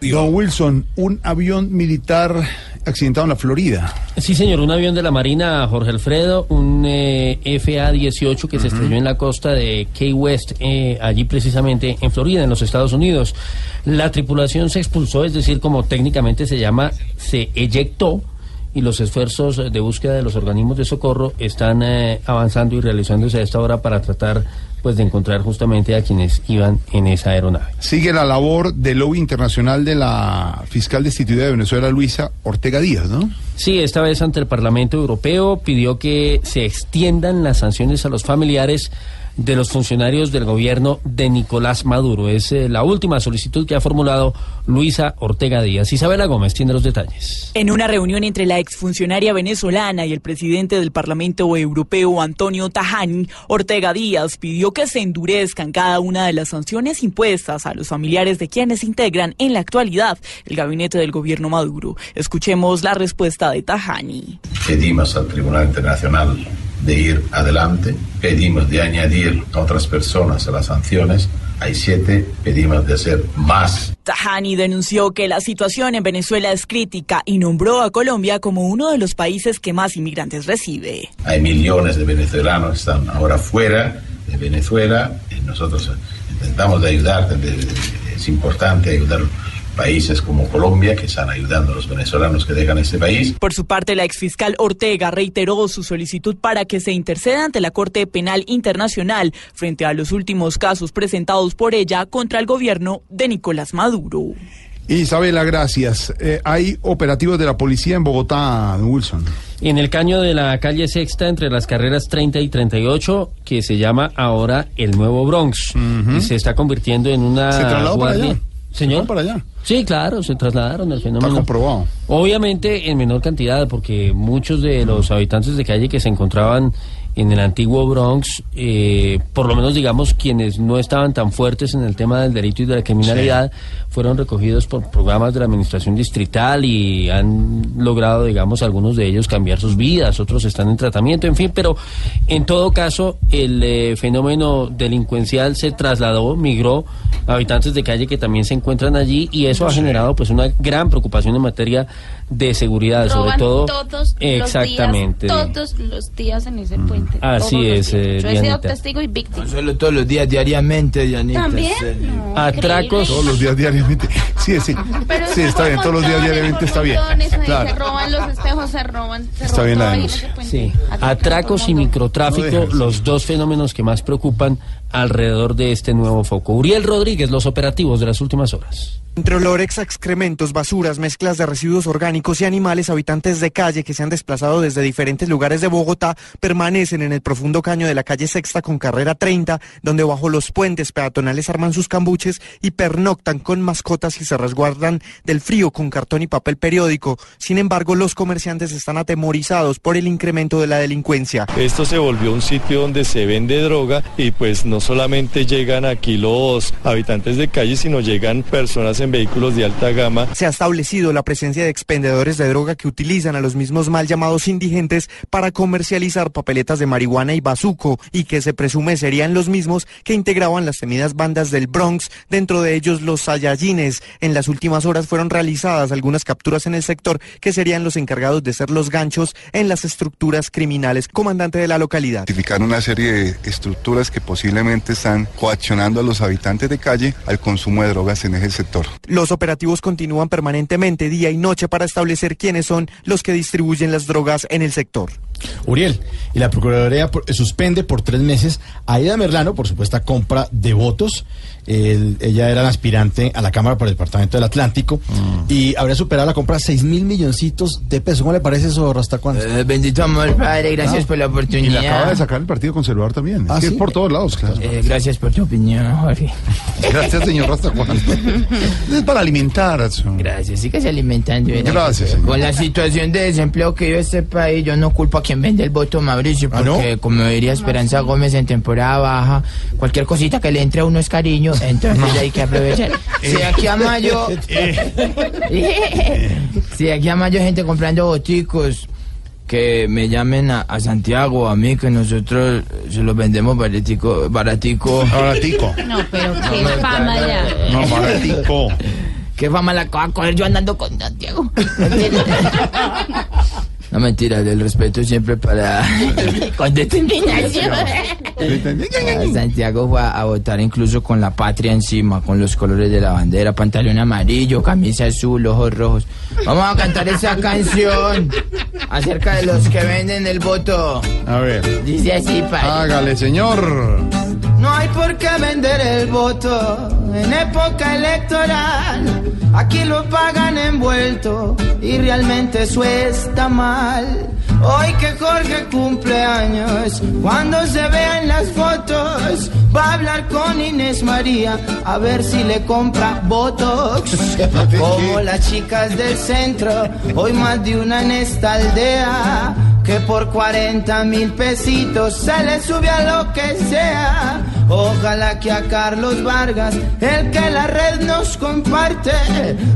Don Wilson, un avión militar accidentado en la Florida. Sí, señor, un avión de la Marina, Jorge Alfredo, un eh, FA-18 que se estrelló en la costa de Key West, eh, allí precisamente en Florida, en los Estados Unidos. La tripulación se expulsó, es decir, como técnicamente se llama, se eyectó y los esfuerzos de búsqueda de los organismos de socorro están eh, avanzando y realizándose a esta hora para tratar pues de encontrar justamente a quienes iban en esa aeronave. Sigue la labor del lobby internacional de la fiscal destituida de Venezuela, Luisa Ortega Díaz, ¿no? Sí, esta vez ante el Parlamento Europeo pidió que se extiendan las sanciones a los familiares de los funcionarios del gobierno de Nicolás Maduro. Es eh, la última solicitud que ha formulado Luisa Ortega Díaz. Isabela Gómez tiene los detalles. En una reunión entre la exfuncionaria venezolana y el presidente del Parlamento Europeo, Antonio Tajani, Ortega Díaz pidió que se endurezcan cada una de las sanciones impuestas a los familiares de quienes integran en la actualidad el gabinete del gobierno Maduro. Escuchemos la respuesta de Tajani. pedimos al Tribunal Internacional de ir adelante. Pedimos de añadir a otras personas a las sanciones. Hay siete, pedimos de hacer más. Tajani denunció que la situación en Venezuela es crítica y nombró a Colombia como uno de los países que más inmigrantes recibe. Hay millones de venezolanos que están ahora fuera de Venezuela. Y nosotros intentamos de ayudar. Es importante ayudar países como Colombia que están ayudando a los venezolanos que dejan este país. Por su parte, la exfiscal Ortega reiteró su solicitud para que se interceda ante la Corte Penal Internacional frente a los últimos casos presentados por ella contra el gobierno de Nicolás Maduro. Isabela, gracias. Eh, hay operativos de la policía en Bogotá, Wilson. En el caño de la calle Sexta, entre las carreras 30 y 38, que se llama ahora el Nuevo Bronx, y se está convirtiendo en una. ¿Se guardia- Señor. para allá? Sí, claro, se trasladaron el fenómeno. Está comprobado. Obviamente en menor cantidad, porque muchos de los habitantes de calle que se encontraban en el antiguo Bronx, eh, por lo menos digamos quienes no estaban tan fuertes en el tema del delito y de la criminalidad, fueron recogidos por programas de la administración distrital y han logrado, digamos, algunos de ellos cambiar sus vidas, otros están en tratamiento, en fin, pero en todo caso el eh, fenómeno delincuencial se trasladó, migró a habitantes de calle que también se encuentran allí y eso ha generado pues una gran preocupación en materia de seguridad, sobre Roban todo todos exactamente. los días, todos los días en ese puente. Así es, eh, Yo he sido testigo y víctima. No solo todos los días, diariamente, Dianita. También. No, Atracos. Todos los días diariamente. Sí, sí. Pero sí, está bien. Todos los días diariamente está bien. ahí Se Claro. roban los espejos, se roban. Se Está roban bien la denuncia. Sí, atracos y microtráfico, los dos fenómenos que más preocupan alrededor de este nuevo foco. Uriel Rodríguez, los operativos de las últimas horas. Entre olores excrementos, basuras, mezclas de residuos orgánicos y animales, habitantes de calle que se han desplazado desde diferentes lugares de Bogotá permanecen en el profundo caño de la calle Sexta con carrera 30, donde bajo los puentes peatonales arman sus cambuches y pernoctan con mascotas y se resguardan del frío con cartón y papel periódico. Sin embargo, los comerciantes están atemorizados por el incremento de la delincuencia. Esto se volvió un sitio donde se vende droga y pues no solamente llegan aquí los habitantes de calle, sino llegan personas en vehículos de alta gama. Se ha establecido la presencia de expendedores de droga que utilizan a los mismos mal llamados indigentes para comercializar papeletas de marihuana y bazuco y que se presume serían los mismos que integraban las temidas bandas del Bronx, dentro de ellos los Saiyajines. En las últimas horas fueron realizadas algunas capturas en el sector que serían los encargados de ser los ganchos en las estructuras criminales. Comandante de la localidad. identificar una serie de estructuras que posiblemente están coaccionando a los habitantes de calle al consumo de drogas en ese sector. Los operativos continúan permanentemente día y noche para establecer quiénes son los que distribuyen las drogas en el sector. Uriel, y la Procuraduría suspende por tres meses a Aida Merlano por supuesta compra de votos. El- ella era la aspirante a la Cámara por el Departamento del Atlántico y habría superado la compra 6 mil milloncitos de pesos. ¿Cómo le parece eso, Rasta cuánto? bendito amor, padre, gracias por la Y oportunidad. la acaba de sacar el Partido Conservador también. Es ¿Ah, sí? es por todos lados, claro. Eh, gracias por tu opinión, Jorge. Gracias, señor Rasta Juan. Es para alimentar. Gracias, síguese alimentando. ¿verdad? Gracias, señor. Con la situación de desempleo que vive este país, yo no culpo a quien vende el voto, Mauricio, ¿Ah, porque como diría Esperanza Gómez en temporada baja, cualquier cosita que le entre a uno es cariño, entonces hay que aprovechar. Si aquí a mayo... si aquí a mayo hay gente comprando boticos, que me llamen a, a Santiago, a mí, que nosotros se los vendemos baratico. Baratico. Baratico. No, pero qué fama ya. No, baratico. ¿Qué fama la acabo de coger yo andando con Santiago? No mentira, el respeto siempre para con determinación. Ah, Santiago fue a, a votar incluso con la patria encima, con los colores de la bandera, pantalón amarillo, camisa azul, ojos rojos. Vamos a cantar esa canción acerca de los que venden el voto. A ver. Dice así, padre. Hágale, señor. No hay por qué vender el voto en época electoral. Aquí lo pagan envuelto y realmente eso está mal. Hoy que Jorge cumple años, cuando se vean las fotos, va a hablar con Inés María a ver si le compra Botox. Como las chicas del centro, hoy más de una en esta aldea, que por 40 mil pesitos se le sube a lo que sea. Ojalá que a Carlos Vargas, el que la red nos comparte,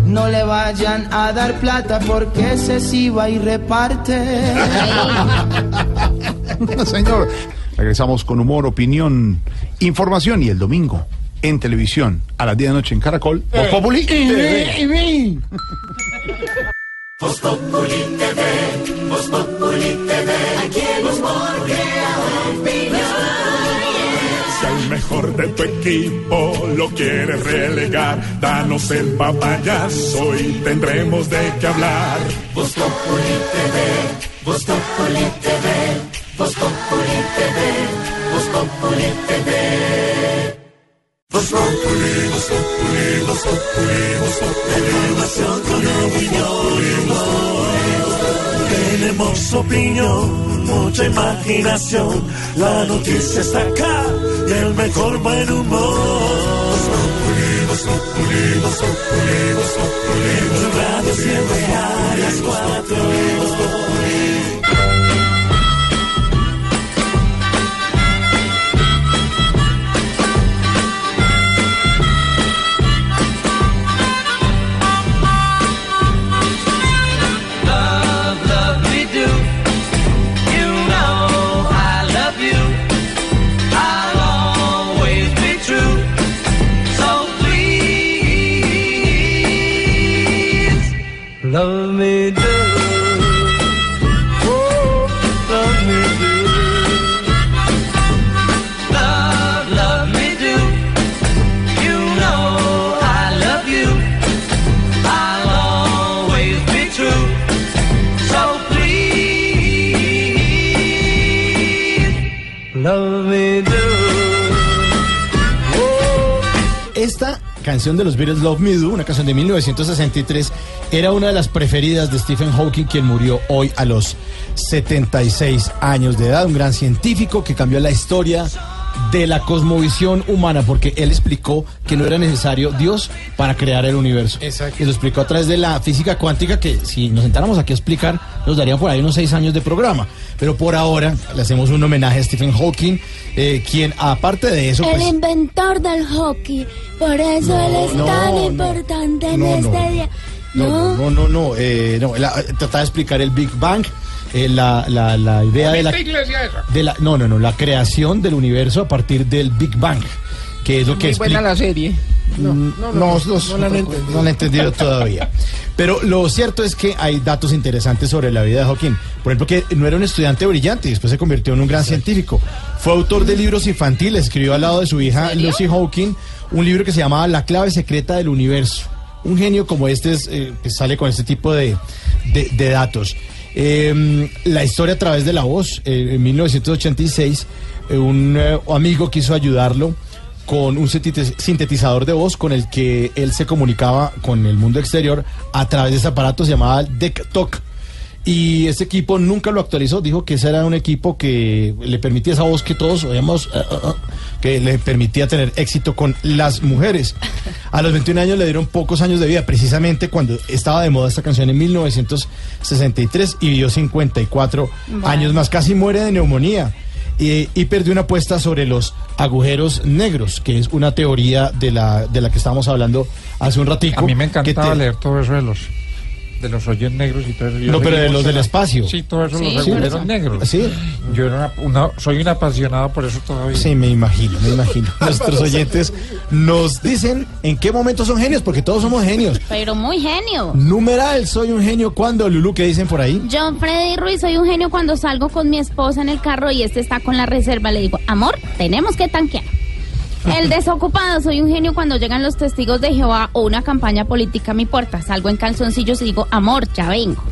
no le vayan a dar plata porque ese sí va y reparte. Señor, regresamos con humor, opinión, información y el domingo en televisión a las 10 de la noche en Caracol. Voz Populi TV. Voz Populi TV, Voz Populi TV, aquí el humor. Si al mejor de tu equipo lo quieres relegar, danos el papayazo y tendremos de qué hablar. Voz Populi TV, Voz Populi TV, Voz Populi TV, Voz Populi TV. Voz Populi, Voz Populi, Voz Populi, Voz con opinión. Tenemos opinión, mucha imaginación. La noticia está acá y el mejor buen humor. Voz Populi, Voz Populi, siempre a las cuatro. Canción de los Beatles, Love Me Do, una canción de 1963, era una de las preferidas de Stephen Hawking, quien murió hoy a los 76 años de edad, un gran científico que cambió la historia de la cosmovisión humana, porque él explicó que no era necesario Dios para crear el universo. Exacto. Y lo explicó a través de la física cuántica, que si nos sentáramos aquí a explicar, nos darían por ahí unos seis años de programa. Pero por ahora le hacemos un homenaje a Stephen Hawking, eh, quien aparte de eso... El pues, inventor del hockey. Por eso él es no, tan no, importante en no, no, este no. día. No, no, no, no, no, eh, no, la- trataba de explicar el Big Bang, eh, la, la, la idea de la, esa? de la, no, no, no, la creación del universo a partir del Big Bang, que es lo que Muy buena la serie. No, no, no, no han entendido. No la han entendido todavía. Pero lo cierto es que hay datos interesantes sobre la vida de Hawking. Por ejemplo, que no era un estudiante brillante y después se convirtió en un gran científico. Fue autor de libros infantiles, escribió al lado de su hija Lucy Hawking un libro que se llamaba La clave secreta del universo. Un genio como este es, eh, que sale con este tipo de, de- de datos. Eh, la historia a través de la voz. eh, en 1986, eh, un eh, amigo quiso ayudarlo con un sintetiz- sintetizador de voz con el que él se comunicaba con el mundo exterior a través de ese aparato se llamaba Deck Talk. Y ese equipo nunca lo actualizó, dijo que ese era un equipo que le permitía esa voz que todos oíamos, eh, eh, que le permitía tener éxito con las mujeres. A los 21 años le dieron pocos años de vida, precisamente cuando estaba de moda esta canción en 1963 y vivió 54 Vale. años más, casi muere de neumonía. Y, y perdió una apuesta sobre los agujeros negros, que es una teoría de la, de la que estábamos hablando hace un ratico. A mí me que encantaba te- leer todo eso de los de los hoyos negros y todo eso. Yo No, pero de los del la- espacio. Sí, todo eso, Sí, los sí. agujeros negros. Sí. Yo era una, una- soy un apasionado por eso todavía. Sí, me imagino, me imagino. Nuestros oyentes nos dicen en qué momento son genios, porque todos somos genios. Pero muy genio. Numeral, soy un genio cuando, Lulu, ¿qué dicen por ahí? John Freddy Ruiz, soy un genio cuando salgo con mi esposa en el carro y este está con la reserva. Le digo, amor, tenemos que tanquear. El desocupado, soy un genio cuando llegan los testigos de Jehová o una campaña política a mi puerta. Salgo en calzoncillos y digo, amor, ya vengo.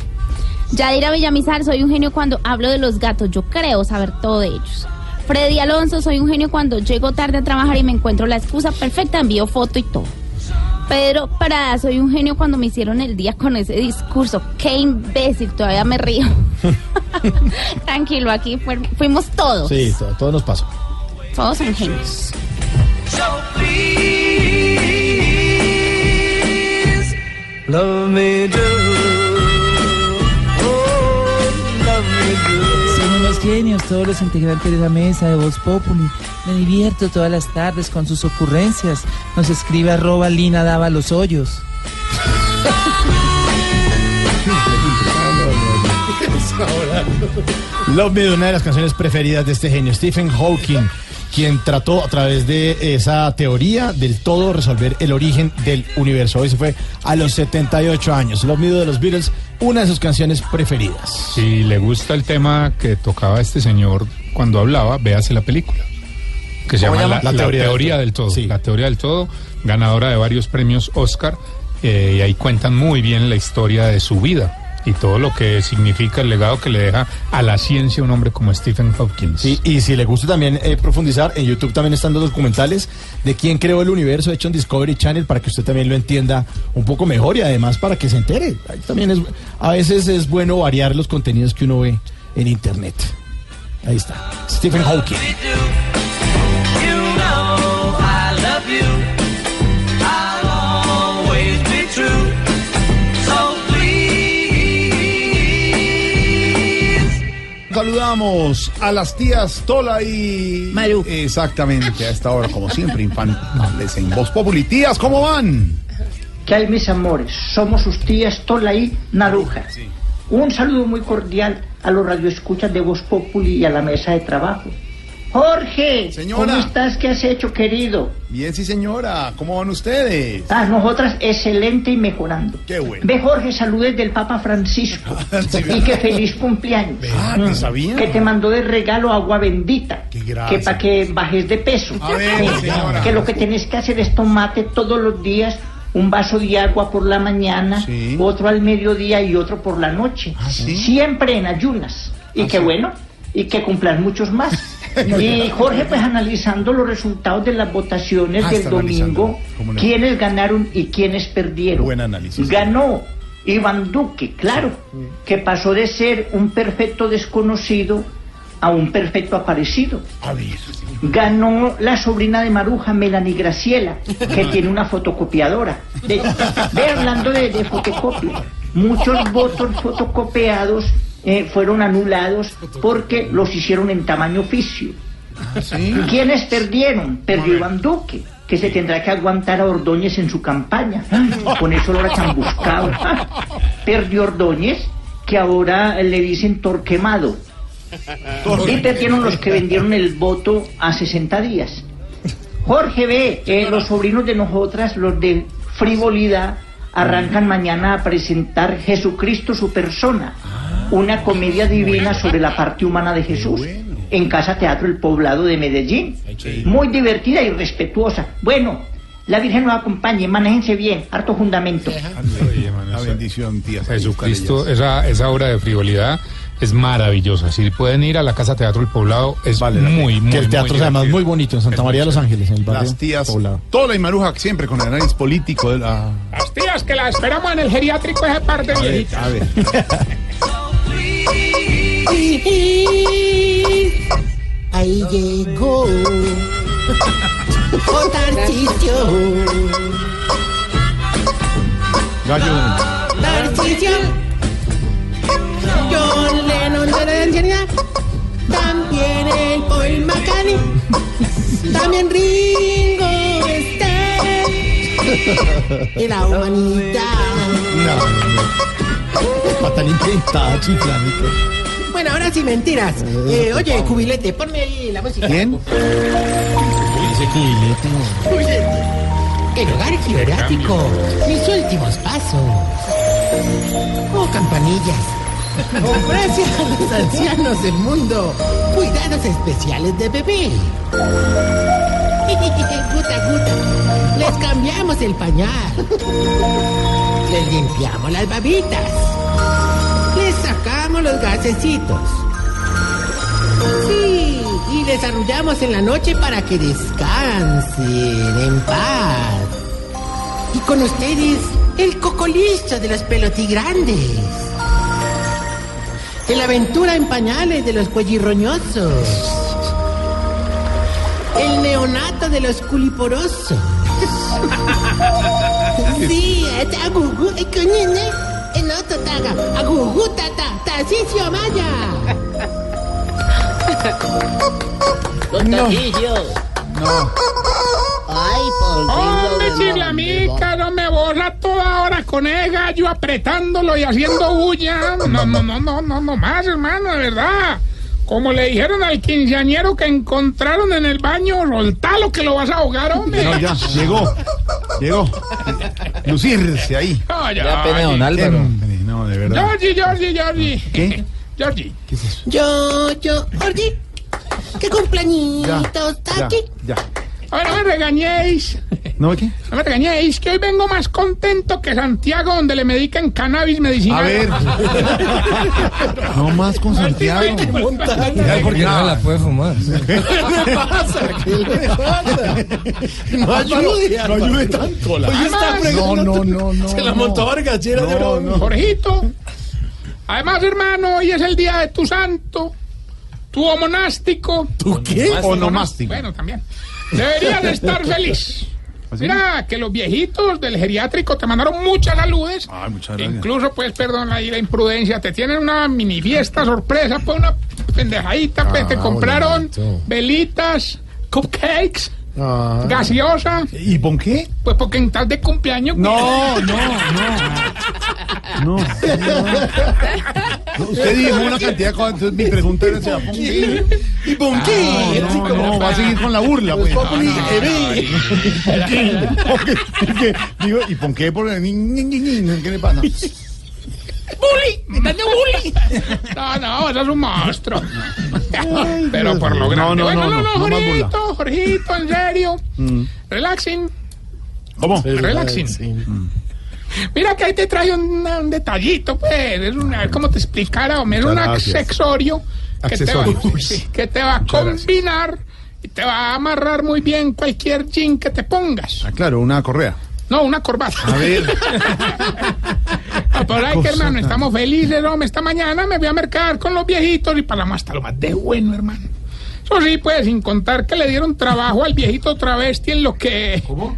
Yadira Villamizar, soy un genio cuando hablo de los gatos. Yo creo saber todo de ellos. Freddy Alonso, soy un genio cuando llego tarde a trabajar y me encuentro la excusa perfecta, envío foto y todo. Pedro Prada, soy un genio cuando me hicieron el día con ese discurso. Qué imbécil, todavía me río. Tranquilo, aquí fuimos todos. Sí, todo, todo nos pasó. Todos son genios. So please love me do. Oh, love me do. Son unos genios todos los integrantes de la mesa de Voz Populi. Me divierto todas las tardes con sus ocurrencias. Nos escribe arroba Lina Daba los hoyos. Love Me, una de las canciones preferidas de este genio, Stephen Hawking, quien trató a través de esa teoría del todo resolver el origen del universo. Hoy se fue a los 78 años. Love Me de los Beatles, una de sus canciones preferidas. Si le gusta el tema que tocaba este señor cuando hablaba, véase la película. Que se ¿Cómo llama llama? La, La La teoría del todo. La teoría del todo, ganadora de varios premios Oscar. eh, y ahí cuentan muy bien la historia de su vida y todo lo que significa el legado que le deja a la ciencia un hombre como Stephen Hawking. Sí, y si le gusta también eh, profundizar, en YouTube también están los documentales de quién creó el universo hecho en Discovery Channel para que usted también lo entienda un poco mejor y además para que se entere. También es, a veces es bueno variar los contenidos que uno ve en Internet. Ahí está. Stephen Hawking. Saludamos a las tías Tola y Maru. Exactamente, a esta hora, como siempre, infantiles en Voz Populi. Tías, ¿cómo van? ¿Qué hay, mis amores? Somos sus tías Tola y Naruja. Un saludo muy cordial a los radioescuchas de Voz Populi y a la mesa de trabajo. Jorge, Señora. ¿cómo estás? ¿Qué has hecho, querido? Bien, sí, señora. ¿Cómo van ustedes? Ah, nosotras excelente y mejorando. Qué bueno. Ve, Jorge, saludes del Papa Francisco. y que feliz cumpleaños. Ah, ¿te sabía? Que te mandó de regalo agua bendita. gracia. Que para que bajes de peso. A ver, Sí, señora. Que lo que tenés que hacer es tomarte todos los días un vaso de agua por la mañana, otro al mediodía y otro por la noche. Siempre en ayunas. Y que bueno, y que cumplan muchos más. Y Jorge, pues analizando los resultados de las votaciones Ah, del domingo, quiénes ganaron y quiénes perdieron. Buen análisis. Ganó Iván Duque, claro, que pasó de ser un perfecto desconocido a un perfecto aparecido. Ganó la sobrina de Maruja, Melanie Graciela, que tiene una fotocopiadora. Ve, ve hablando de, de fotocopia. Muchos votos fotocopiados eh, fueron anulados porque los hicieron en tamaño oficio. ¿Quiénes perdieron? Perdió Iván Duque, que se tendrá que aguantar a Ordóñez en su campaña. Con eso lo chambuscado. Perdió Ordóñez, que ahora le dicen torquemado. Y perdieron los que vendieron el voto a 60 días. Jorge B., eh, los sobrinos de nosotras, los de frivolidad, arrancan mañana a presentar Jesucristo su persona, una comedia divina sobre la parte humana de Jesús, en Casa Teatro El Poblado de Medellín. Muy divertida y respetuosa. Bueno, la Virgen nos acompañe, manéjense bien, harto fundamento. La bendición, tías. Jesucristo, esa, esa obra de frivolidad es maravillosa. Si pueden ir a la Casa Teatro del Poblado, es muy, muy, Que el teatro muy es además muy bonito en Santa María de los Ángeles, en el barrio Las tías Poblado. Tola y Maruja, siempre con el análisis político de la... Las tías que la esperamos en el geriátrico ese par de A ver, viejitas. a ver. Ahí llegó. Tarcisio. Gallo. Tarcisio. John Lennon de la ancianidad. También el Paul McCartney. También Ringo Starr. Y la humanidad. Está tan intentada, chiflamico. Bueno, ahora sí, mentiras. Eh, oye, cubilete, ponme ahí la música. ¿Quién? Dice cubilete. Cubilete. El hogar geográfico. Mis últimos pasos. Oh, campanillas. Ofrece a los ancianos del mundo cuidados especiales de bebé. guta, guta. Les cambiamos el pañal. Les limpiamos las babitas. Los gasecitos. Sí, y les arrullamos en la noche para que descansen en paz. Y con ustedes, el cocolisto de los pelotigrandes. El aventura en pañales de los cuellirroñosos. El neonato de los culiporosos. Sí, es agugu, eh, coñine, eh, no totaga, agugu, tata, tacicio maya. Los taquillos. No. Ay, por Hombre, chiflamica, no me borra toda hora con ese gallo apretándolo y haciendo bulla. No, no, no, no, no, no más, hermano, de verdad. Como le dijeron al quinceañero que encontraron en el baño, soltalo que lo vas a ahogar, hombre. No, ya, llegó. Llegó. Lucirse ahí. No, ya, pena, don Álvaro. No, de verdad. Georgie, Georgie, Georgie. ¿Qué? Georgie. ¿Qué es eso? Yo, yo, Orgi. ¿Qué cumpleañitos está Ya, ya. A ver, no me regañéis. ¿No qué? No me regañéis, que hoy vengo más contento que Santiago, donde le medican cannabis medicinal. A ver. No más con Santiago. Ya, porque no la puede fumar. ¿Qué le pasa? ¿Qué le pasa? No ayude, No ayude tanto. No, no, no, no, Se la montó Vargas Lleras de No, broma. Jorgito. Además, hermano, hoy es el día de tu santo, tu monástico. ¿Tú qué? Onomástico. Bueno, también. Deberías de estar feliz. ¿Así? Mira, que los viejitos del geriátrico te mandaron muchas saludes. Ay, muchas gracias. Incluso, pues, perdón ahí la imprudencia, te tienen una mini fiesta sorpresa, pues una pendejadita, pues, te Ah, compraron bonito. velitas, cupcakes, Ah. gaseosa, ¿Y por qué? pues porque en tal de cumpleaños. No, no, no. No. No, Usted dijo una cantidad de cosas, entonces mi pregunta era, ¿se va a poner? ¿Y con qué? No, no, no, va a seguir con la burla, pues. Populi, No, no, Eve. ¿Por qué? ¿Por qué? ¿Por qué? Digo, ¿Y por qué? Por ni- ni- ni- ni- ¿Qué le pasa? ¡Bully! ¡Me están de bully! No, no, eso es un monstruo. Pero por lo grande. no, no, no, no, no. Jorgito, Jorgito, en serio. Relaxing, ¿Cómo? relaxing. Mira que ahí te trae un, un detallito, pues. Es una, a ver cómo te explicara, un gracias. accesorio que te, va, Accesorio. sí, que te va a combinar y te va a amarrar muy bien cualquier jean que te pongas. Ah, claro, una correa. No, una corbata. A ver. Por ahí que hermano, tan- estamos felices, hombre. Esta mañana me voy a mercar con los viejitos y pasamos hasta lo más de bueno, hermano. Eso sí, pues, sin contar que le dieron trabajo al viejito travesti en lo que... ¿Cómo?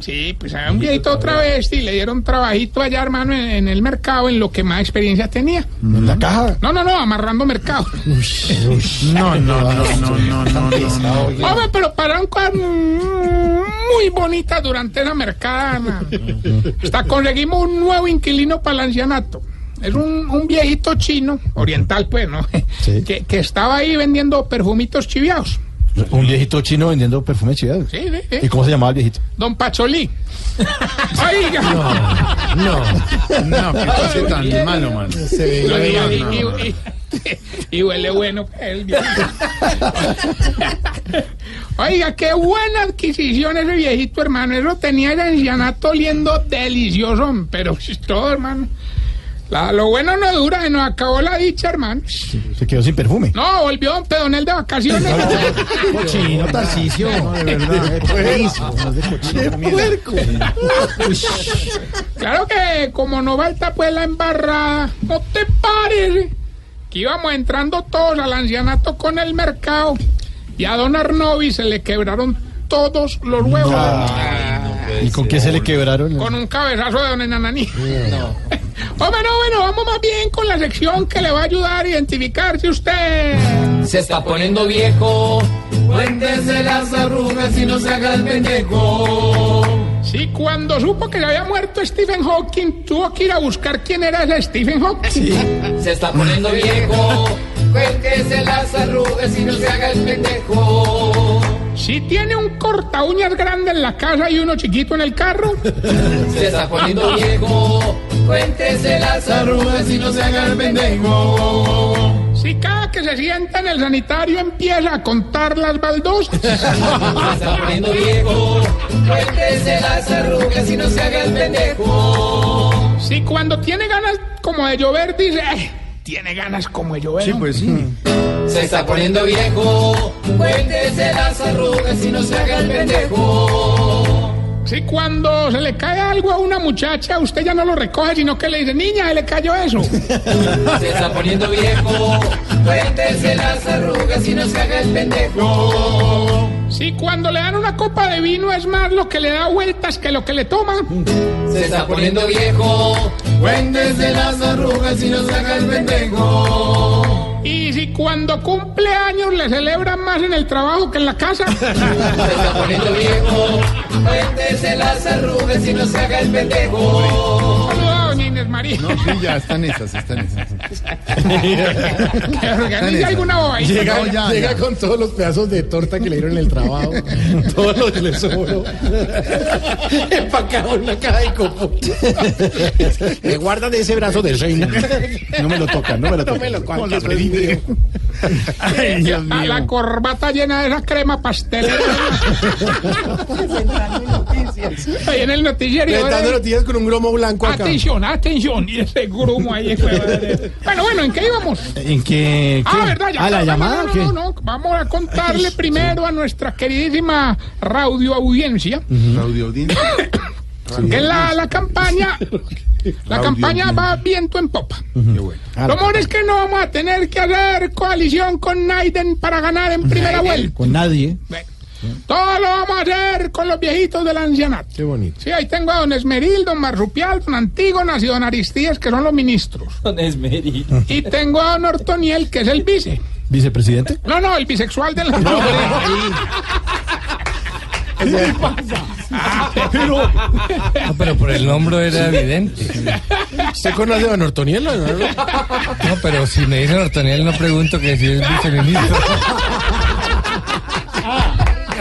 Sí, pues a un viejito travesti le dieron trabajito allá, hermano, en, en el mercado, en lo que más experiencia tenía. ¿En la caja? No, no, no, amarrando mercado. No, no, no, no, no, no, no. Hombre, pero pararon cosas muy bonitas durante esa mercada. Hasta conseguimos un nuevo inquilino para el ancianato. Es un, un viejito chino, oriental pues, ¿no? Sí. Que, que estaba ahí vendiendo perfumitos chiviados. Un viejito chino vendiendo perfume chivados. Sí, sí, sí. ¿Y cómo se llamaba el viejito? Don Pacholí. Oiga. No, no, qué cosa tan malo, man. Se ve Y, la y- y- y- y huele bueno el viejito. Oiga, qué buena adquisición ese viejito, hermano. Eso tenía el ancianato oliendo delicioso, pero todo, hermano. La- lo bueno no dura, se nos acabó la dicha, hermano. Se quedó sin perfume. No, volvió Don Pedonel de vacaciones. Cochino, Tarcicio. No, de verdad. Claro que como no falta pues la embarrada, ¿no te parece? Que íbamos entrando todos al ancianato con el mercado y a don Arnovi se le quebraron todos los huevos. ¿Y con qué se le quebraron? Con un cabezazo de don Enananí. Hombre, no, bueno, vamos más bien con la sección que le va a ayudar a identificar si usted... Se está poniendo viejo. Cuéntese las arrugas y no se haga el pendejo. Si cuando supo que se había muerto Stephen Hawking, tuvo que ir a buscar quién era ese Stephen Hawking. Se está poniendo viejo. Cuéntese las arrugas y no se haga el pendejo. Si tiene un corta uñas grande en la casa y uno chiquito en el carro. Se está poniendo viejo. Cuéntese las arrugas y no se haga el pendejo. Si cada que se sienta en el sanitario empieza a contar las baldosas. Se está poniendo viejo. Cuéntese las arrugas y no se haga el pendejo. Si cuando tiene ganas como de llover dice, "Eh, tiene ganas como de llover. Sí, pues sí. Se está poniendo viejo. Cuéntese las arrugas y no se haga el pendejo. Si cuando se le cae algo a una muchacha, usted ya no lo recoge, sino que le dice, niña, se le cayó eso. Se está poniendo viejo. Cuéntese las arrugas y no se haga el pendejo. Si cuando le dan una copa de vino es más lo que le da vueltas que lo que le toma. Se está poniendo viejo. Cuéntese las arrugas y no se haga el pendejo. Y si cuando cumple años le celebran más en el trabajo que en la casa. Se está poniendo viejo. Cuéntese las arrugas y no se haga el pendejo. María. No, sí, ya están esas, están esas. Que organice alguna bobadita. Llega, No, ya, llega ya. con todos los pedazos de torta que le dieron en el trabajo. todo lo que le sobró. Empacado en una caja de copo. Me guardan ese brazo de reina. No me lo tocan, no me lo No tocan. me lo Con. Ay, Dios A la mío. corbata llena de esa crema pastelera. Ahí en el noticiero. Le dando noticias con un gromo blanco acá. Atención, atención. Y ese grumo ahí. Bueno, bueno, ¿en qué íbamos? ¿En qué? Ah? ¿verdad? Ya ¿Ah, la llamada no, o qué? no, no, Vamos a contarle primero a nuestra queridísima radio audiencia Radio Audiencia. que la, la campaña, la campaña va viento en popa. Bueno. Lo mejor es que no vamos a tener que hacer coalición con Naiden para ganar en primera vuelta. Con nadie. Bueno, todo lo vamos a hacer con los viejitos del ancianato. Qué bonito. Sí, ahí tengo a don Esmeril, don Marrupial, don Antígonas y don Aristías, que son los ministros. Don Esmeril. Y tengo a don Ortoniel, que es el vice. ¿Vicepresidente? No, no, el bisexual de la... ¿Qué pasa? Pero, No, pero por el nombre era evidente. ¿Usted conoce a Don Ortonielo? No, no. No, pero si me dicen Ortoniel no pregunto que si es viceministro.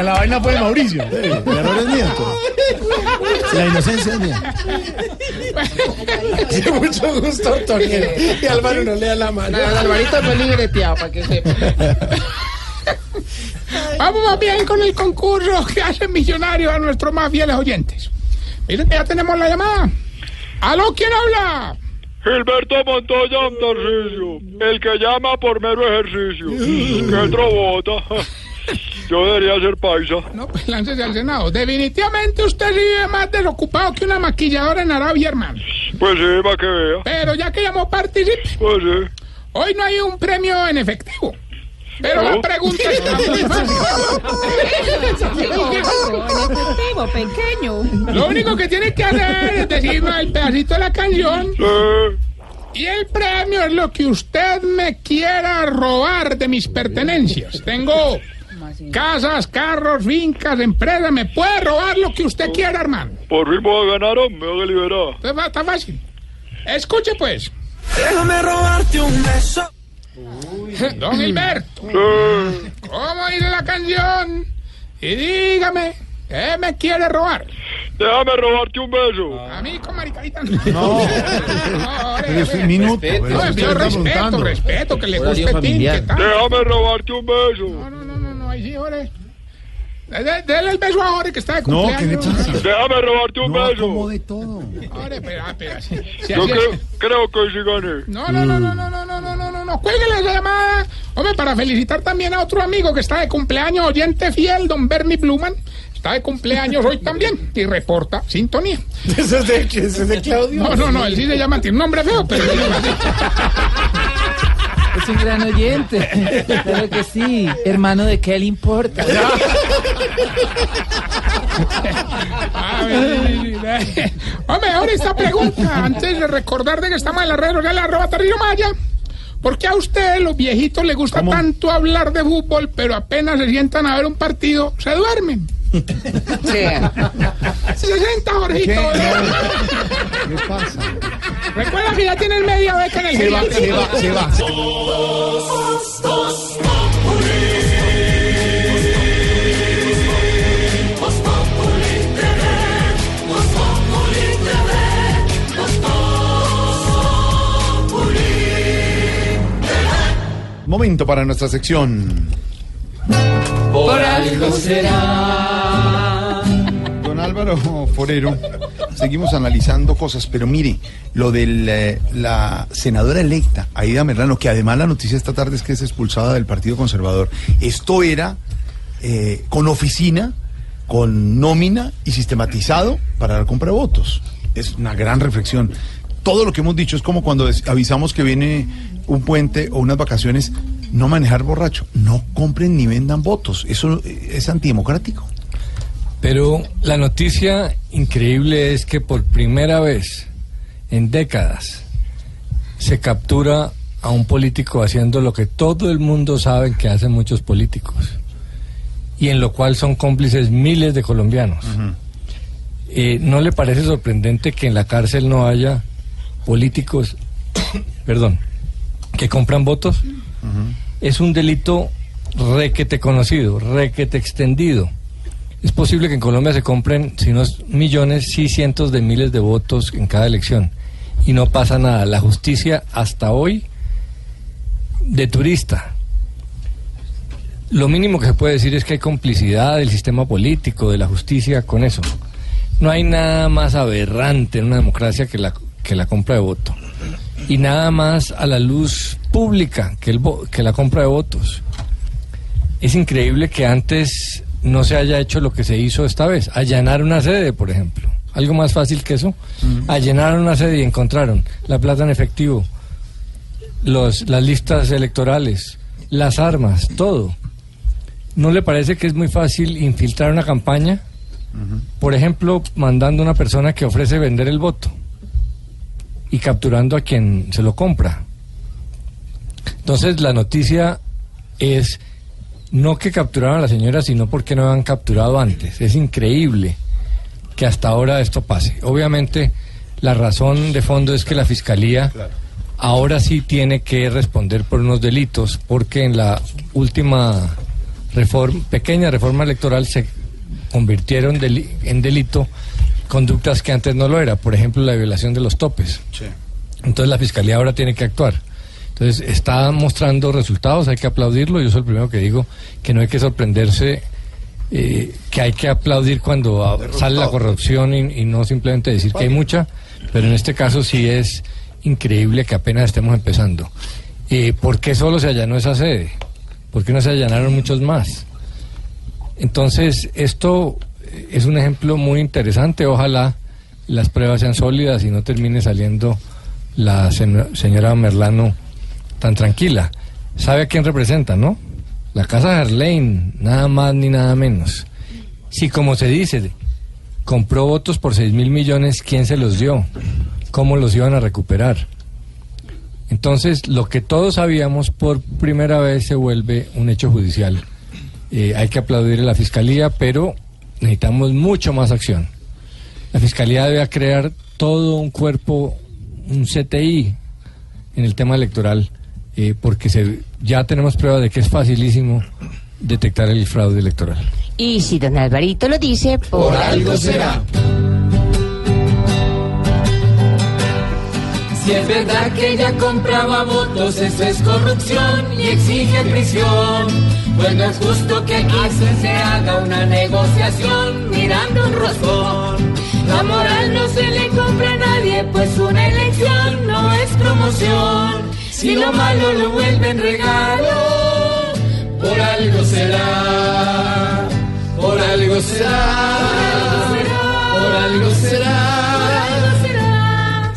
La vaina fue de Mauricio. El error es mío. La inocencia es mía. Sí, mucho gusto, Ortonielo. Y Álvaro no le da la mano. Alvarito no es libreteado, para que sepa. Vamos más bien con el concurso que hace millonarios a nuestros más fieles oyentes. Miren que ya tenemos la llamada. ¿Aló, quién habla? Gilberto Montoya Tarcisio, el que llama por mero ejercicio. ¡Qué trobota! Yo debería ser paisa. No, pues láncese al Senado. Definitivamente usted vive más desocupado que una maquilladora en Arabia, hermano. Pues sí, para que vea. Pero ya que llamó, participe. Pues sí. Hoy no hay un premio en efectivo. Pero No. la pregunta está muy fácil. efectivo, pequeño. Lo único que tiene que hacer es decirme el pedacito de la canción. Y el premio es lo que usted me quiera robar de mis pertenencias. Tengo casas, carros, fincas, empresas. Me puede robar lo que usted quiera, hermano. Por fin voy a ganar, me haga liberar. Entonces, va- Está fácil. Escuche, pues. Déjame robarte un beso. Don Gilberto. ¿Cómo dice la canción? Y dígame, ¿qué me quiere robar? Déjame robarte un beso. A mí con maricarita No. no. Pero es un minuto. Respeto. No, yo respeto, respeto, que le guste que tal. Déjame robarte un beso. No, no, sí, ore. Dele dele el beso a Ore que está de No, ¿qué le cumpleaños. pasa? Déjame robarte un No beso. acomode todo. Ore, espera, espera. Si, si Yo creo, es- creo que sí gané. No, no, no, no, no, no, no, no, no, no, no. Cuélguele esa llamada. Hombre, para felicitar también a otro amigo que está de cumpleaños, oyente fiel, don Bernie Bluman. Está de cumpleaños hoy también y reporta sintonía. ¿Eso es de, eso es de Claudio? No, no, no, él sí se llama, tiene un nombre feo, pero. Es un gran oyente. Claro que sí. Hermano de qué le importa. A ver, Hombre, ahora esta pregunta, antes de recordar de que estamos en la red social, arroba Tarrillo Maya. ¿Por qué a usted, los viejitos, les gusta tanto hablar de fútbol, pero apenas se sientan a ver un partido, se duermen? Sí. 60, Jorgito. ¿Qué? ¿Qué pasa? Recuerda que ya tienen media beca en el se va, se va, se va. Momento para nuestra sección. Por algo será. Don Álvaro Forero, seguimos analizando cosas, pero mire, lo de la senadora electa, Aida Merlano, que además la noticia esta tarde es que es expulsada del Partido Conservador. Esto era eh, con oficina, con nómina y sistematizado para la compra de votos. Es una gran reflexión. Todo lo que hemos dicho es como cuando avisamos que viene un puente o unas vacaciones, no manejar borracho, no compren ni vendan votos. Eso eh, es antidemocrático. Pero la noticia increíble es que por primera vez en décadas se captura a un político haciendo lo que todo el mundo sabe que hacen muchos políticos y en lo cual son cómplices miles de colombianos. Eh, ¿No le parece sorprendente que en la cárcel no haya políticos, perdón, que compran votos? Es un delito requete conocido, requete extendido. Es posible que en Colombia se compren, si no es millones, sí cientos de miles de votos en cada elección. Y no pasa nada. La justicia hasta hoy de turista. Lo mínimo que se puede decir es que hay complicidad del sistema político, de la justicia con eso. No hay nada más aberrante en una democracia que la, que la compra de voto. Y nada más a la luz pública que, el, que la compra de votos. Es increíble que antes no se haya hecho lo que se hizo esta vez, allanar una sede, por ejemplo. Algo más fácil que eso. Allanaron una sede y encontraron la plata en efectivo, los, las listas electorales, las armas, todo. ¿No le parece que es muy fácil infiltrar una campaña? Por ejemplo, mandando a una persona que ofrece vender el voto y capturando a quien se lo compra. Entonces la noticia es no que capturaron a la señora, sino porque no han capturado antes. Es increíble que hasta ahora esto pase. Obviamente la razón de fondo es que la fiscalía ahora sí tiene que responder por unos delitos, porque en la última reforma, pequeña reforma electoral se convirtieron deli- en delito conductas que antes no lo era, por ejemplo la violación de los topes. Entonces la fiscalía ahora tiene que actuar. Entonces está mostrando resultados, hay que aplaudirlo. Yo soy el primero que digo que no hay que sorprenderse, eh, que hay que aplaudir cuando sale la corrupción y, y no simplemente decir que hay mucha, pero en este caso sí es increíble que apenas estemos empezando. Eh, ¿Por qué solo se allanó esa sede? ¿Por qué no se allanaron muchos más? Entonces, esto es un ejemplo muy interesante. Ojalá las pruebas sean sólidas y no termine saliendo la señora Merlano tan tranquila. ¿Sabe a quién representa, no? La casa de Harlane, nada más ni nada menos. Si, como se dice, compró votos por 6 mil millones, ¿quién se los dio? ¿Cómo los iban a recuperar? Entonces, lo que todos sabíamos por primera vez se vuelve un hecho judicial. Eh, hay que aplaudir a la fiscalía, pero necesitamos mucho más acción. La fiscalía debe crear todo un cuerpo, un CTI en el tema electoral, eh, porque se, ya tenemos prueba de que es facilísimo detectar el fraude electoral. Y si don Alvarito lo dice, por, algo será. Si es verdad que ella compraba votos, eso es corrupción y exige prisión. Pues no es justo que aquí se haga una negociación mirando un roscón. La moral no se le compra a nadie, pues una elección no es promoción. Si lo malo lo vuelven regalo, por algo será, por algo será, por algo será.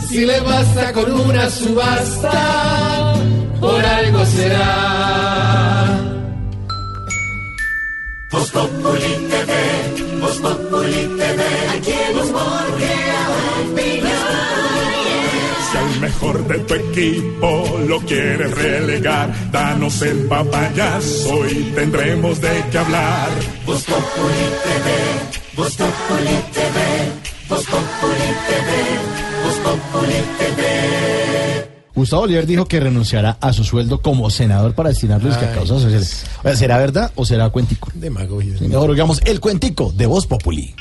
Si le basta con una subasta, por algo será. Voz Populi TV, Voz Populi TV, aquí humor crea Si al mejor de tu equipo lo quieres relegar, danos el papayazo y tendremos de qué hablar. Voz Populi TV, Voz Populi TV, Voz Populi TV, Voz Populi TV. Gustavo Oliver dijo que renunciará a su sueldo como senador para destinarlo a causas sociales. ¿Será verdad o será cuentico? Demagogia. Mejor oigamos el cuentico de Voz Populi.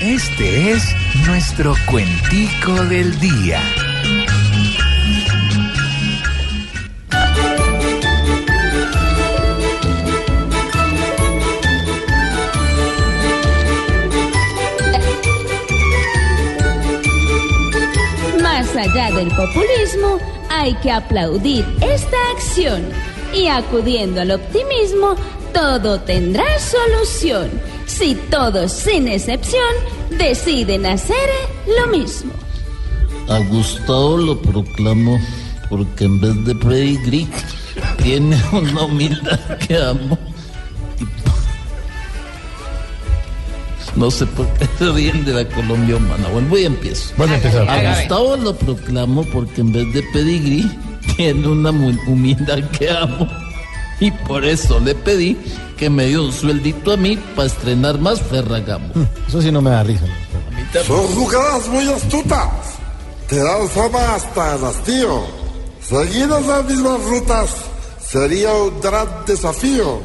Este es nuestro cuentico del día. Allá del populismo, hay que aplaudir esta acción y acudiendo al optimismo, todo tendrá solución. Si todos, sin excepción, deciden hacer lo mismo. A Gustavo lo proclamo porque en vez de pedigrí tiene una humildad que amo. No sé por qué se ríen de la Colombia humana. Vuelvo y empiezo. Bueno, empezar. A Gustavo lo proclamo porque en vez de pedigrí tiene una humildad que amo. Y por eso le pedí que me dio un sueldito a mí para estrenar más Ferragamo. Eso sí no me da risa. Son jugadas muy astutas. Te dan fama hasta el hastío. Seguir las mismas rutas sería un gran desafío.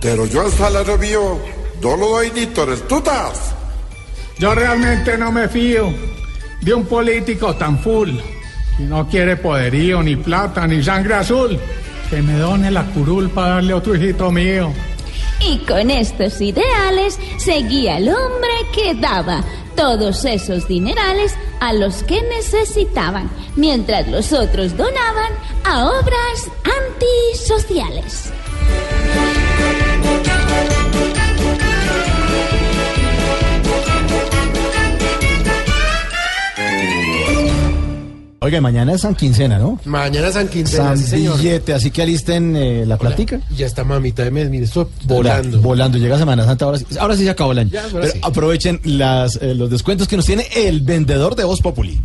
Pero yo al salario mío no lo doy ni tutas. Yo realmente no me fío de un político tan full. Y no quiere poderío, ni plata, ni sangre azul. Que me done la curul para darle otro hijito mío. Y con estos ideales seguía el hombre que daba todos esos dinerales a los que necesitaban, mientras los otros donaban a obras antisociales. Oiga, mañana es San Quincena, ¿no? Mañana San Quincena, San sí, señor. Billete, así que alisten eh, la platica. Ya está mamita de mes, mire, esto volando. Volando, llega Semana Santa, ahora sí, ahora sí se acabó el año. Ya, Pero sí. aprovechen las, eh, los descuentos que nos tiene el vendedor de Voz Populi.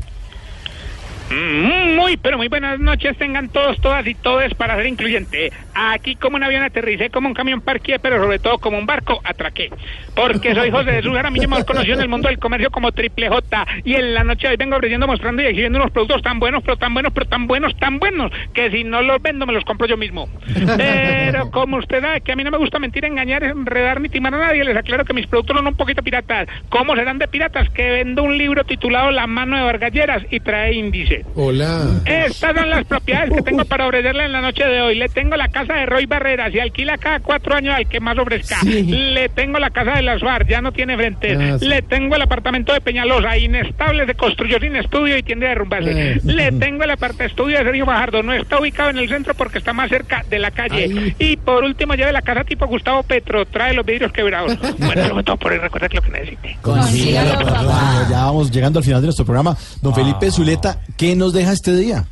Mm, Muy, pero muy buenas noches tengan todos, todas y todes para ser incluyente. Aquí como un avión aterricé, como un camión parqué, pero sobre todo como un barco atraqué. Porque soy José Jesús Jaramillo, más conocido en el mundo del comercio como Triple J. Y en la noche de hoy vengo ofreciendo, mostrando y exhibiendo unos productos tan buenos, pero tan buenos, pero tan buenos, tan buenos, que si no los vendo me los compro yo mismo. Pero como usted sabe que a mí no me gusta mentir, engañar, enredar ni timar a nadie, les aclaro que mis productos son un poquito piratas. ¿Cómo serán de piratas? Que vendo un libro titulado La mano de Vargalleras y trae índice. Hola. Estas son las propiedades que tengo para ofrecerle en la noche de hoy. Le tengo la casa de Roy Barreras y alquila cada cuatro años al que más ofrezca. Le tengo la casa de las FARC, ya no tiene frente. Ah, sí. Le tengo el apartamento de Peñalosa, inestable, se construyó sin estudio y tiende a derrumbarse. Eh. Le tengo el aparte estudio de Sergio Fajardo, no está ubicado en el centro porque está más cerca de la calle. Y por último, lleve la casa tipo Gustavo Petro, trae los vidrios quebrados. bueno, fue todo por hoy, recuerda que lo que necesite. Bueno, ya vamos llegando al final de nuestro programa. Don Felipe Zuleta, ¿qué nos deja este día?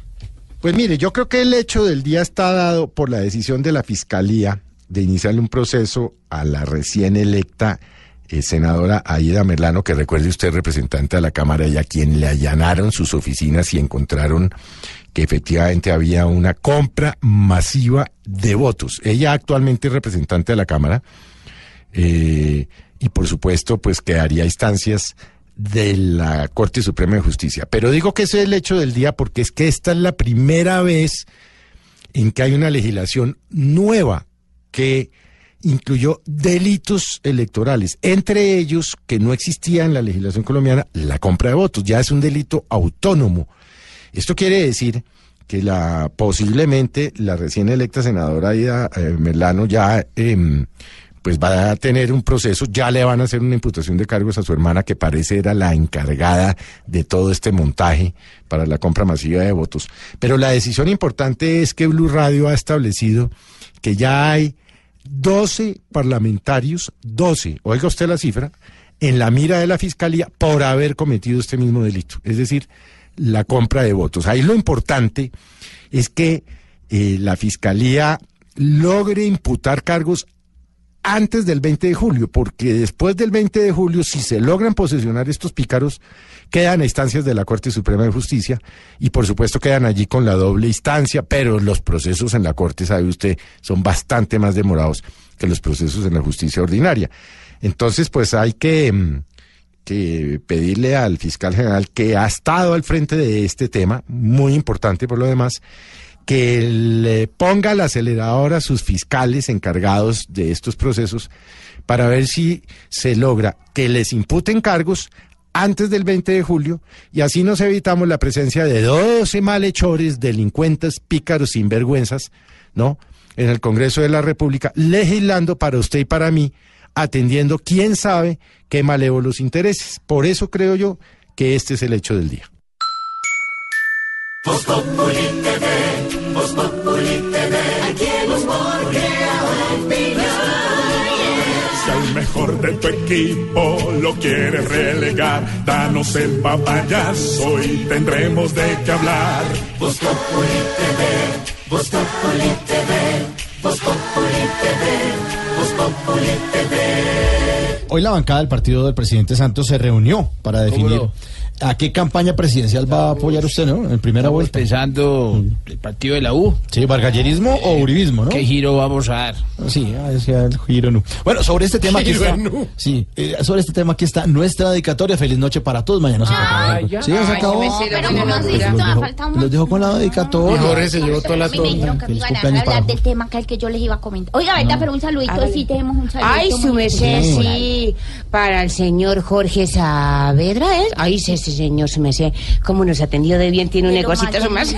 Pues mire, yo creo que el hecho del día está dado por la decisión de la Fiscalía de iniciarle un proceso a la recién electa eh, senadora Aida Merlano, que recuerde usted representante de la Cámara y a quien le allanaron sus oficinas y encontraron que efectivamente había una compra masiva de votos. Ella actualmente es representante de la Cámara eh, y por supuesto pues quedaría a instancias de la Corte Suprema de Justicia. Pero digo que ese es el hecho del día porque es que esta es la primera vez en que hay una legislación nueva que incluyó delitos electorales, entre ellos que no existía en la legislación colombiana la compra de votos, ya es un delito autónomo. Esto quiere decir que la posiblemente la recién electa senadora Aida eh, Merlano ya em, pues va a tener un proceso, ya le van a hacer una imputación de cargos a su hermana que parece era la encargada de todo este montaje para la compra masiva de votos. Pero la decisión importante es que Blue Radio ha establecido que ya hay 12 parlamentarios, 12, oiga usted la cifra, en la mira de la fiscalía por haber cometido este mismo delito, es decir, la compra de votos. Ahí lo importante es que eh, la fiscalía logre imputar cargos antes del 20 de julio, porque después del 20 de julio, si se logran posesionar estos pícaros, quedan a instancias de la Corte Suprema de Justicia y por supuesto quedan allí con la doble instancia, pero los procesos en la Corte, sabe usted, son bastante más demorados que los procesos en la justicia ordinaria. Entonces, pues hay que, mm, que pedirle al fiscal general que ha estado al frente de este tema, muy importante por lo demás, que le ponga al acelerador a sus fiscales encargados de estos procesos para ver si se logra que les imputen cargos antes del 20 de julio y así nos evitamos la presencia de 12 malhechores, delincuentes, pícaros, sinvergüenzas, ¿no? En el Congreso de la República, legislando para usted y para mí, atendiendo quién sabe qué malévolos intereses. Por eso creo yo que este es el hecho del día. Voz Populi TV, Voz Populi TV, aquí el humor crea Si al mejor de tu equipo lo quieres relegar, danos el papayazo y tendremos de qué hablar. Voz Populi TV, Voz Populi TV, Voz Populi TV, Voz Populi TV. Hoy la bancada del partido del presidente Santos se reunió para definir no? ¿A qué campaña presidencial va a apoyar usted, no? En primera vuelta. Pensando el partido de la U. Sí, bargallerismo o uribismo, ¿no? ¿Qué giro vamos a dar? Sí, ah, decía el giro nu. Bueno, sobre este tema aquí Giro está. nu. Sí, eh, sobre este tema aquí está nuestra dedicatoria. Feliz noche para todos. Mañana se acaba. ya. Sí, ya se acabó. no Pero ¿cómo así? Los dejo- falta un Los dejo con la dedicatoria. Y Jorge se llevó toda la A mí me dijeron que me Feliz iban a hablar para del tema que el que yo les iba a comentar. Oiga, verdad, pero un saludito, sí, tenemos un saludito. Ay, su merced, sí, para el señor Jorge Saavedra, ¿eh? Ay, sí, ese señor, su merced, cómo nos atendió de bien, tiene un negocito, más su merced,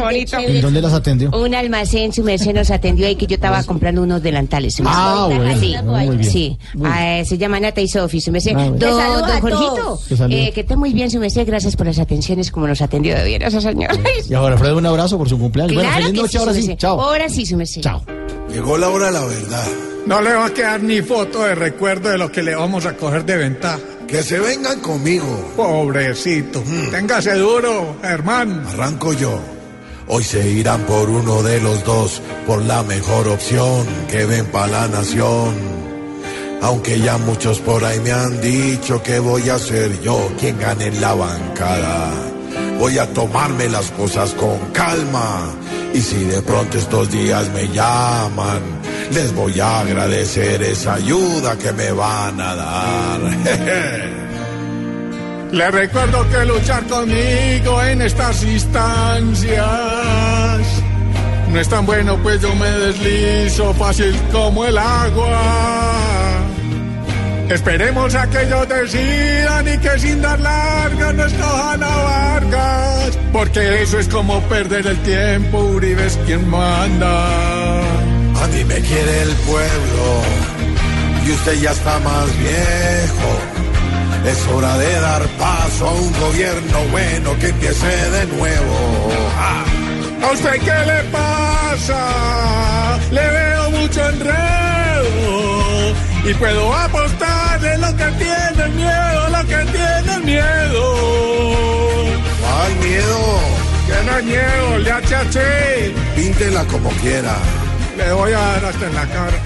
bonito. ¿En dónde las atendió? Un almacén, su merced nos atendió ahí que yo estaba comprando unos delantales. Ah, bueno, Sí, muy bien. sí. Ah, se llama Nata y Sofi, su merced. Ah, bueno. Don, Jorgito, eh, que esté muy bien, su merced, gracias por las atenciones como nos atendió de bien ese señor. Y ahora, Alfredo, un abrazo por su cumpleaños. bueno, Claro feliz que noche, sí, ahora sí. Chao. Ahora sí, su merced. Chao. Llegó la hora de la verdad. No le va a quedar ni foto de recuerdo de lo que le vamos a coger de ventaja. Que se vengan conmigo. Pobrecito. Téngase duro, hermano. Arranco yo. Hoy se irán por uno de los dos, por la mejor opción que ven para la nación. Aunque ya muchos por ahí me han dicho que voy a ser yo quien gane en la bancada. Voy a tomarme las cosas con calma. Y si de pronto estos días me llaman, les voy a agradecer esa ayuda que me van a dar. Le recuerdo que luchar conmigo en estas instancias no es tan bueno, pues yo me deslizo fácil como el agua. Esperemos a que ellos decidan y que sin dar largas no escojan a Vargas, porque eso es como perder el tiempo, Uribe es quien manda. A mí me quiere el pueblo y usted ya está más viejo. Es hora de dar paso a un gobierno bueno que empiece de nuevo. Ah. ¿A usted qué le pasa? Le veo mucho enredo y puedo apostarle lo que tiene miedo, lo que tiene miedo. ¿Cuál miedo? Que no es miedo, le achaché. Píntela como quiera. Le voy a dar hasta en la cara.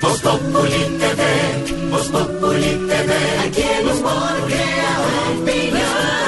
Voz Populi TV, Voz Populi TV, aquí el humor crea opinión.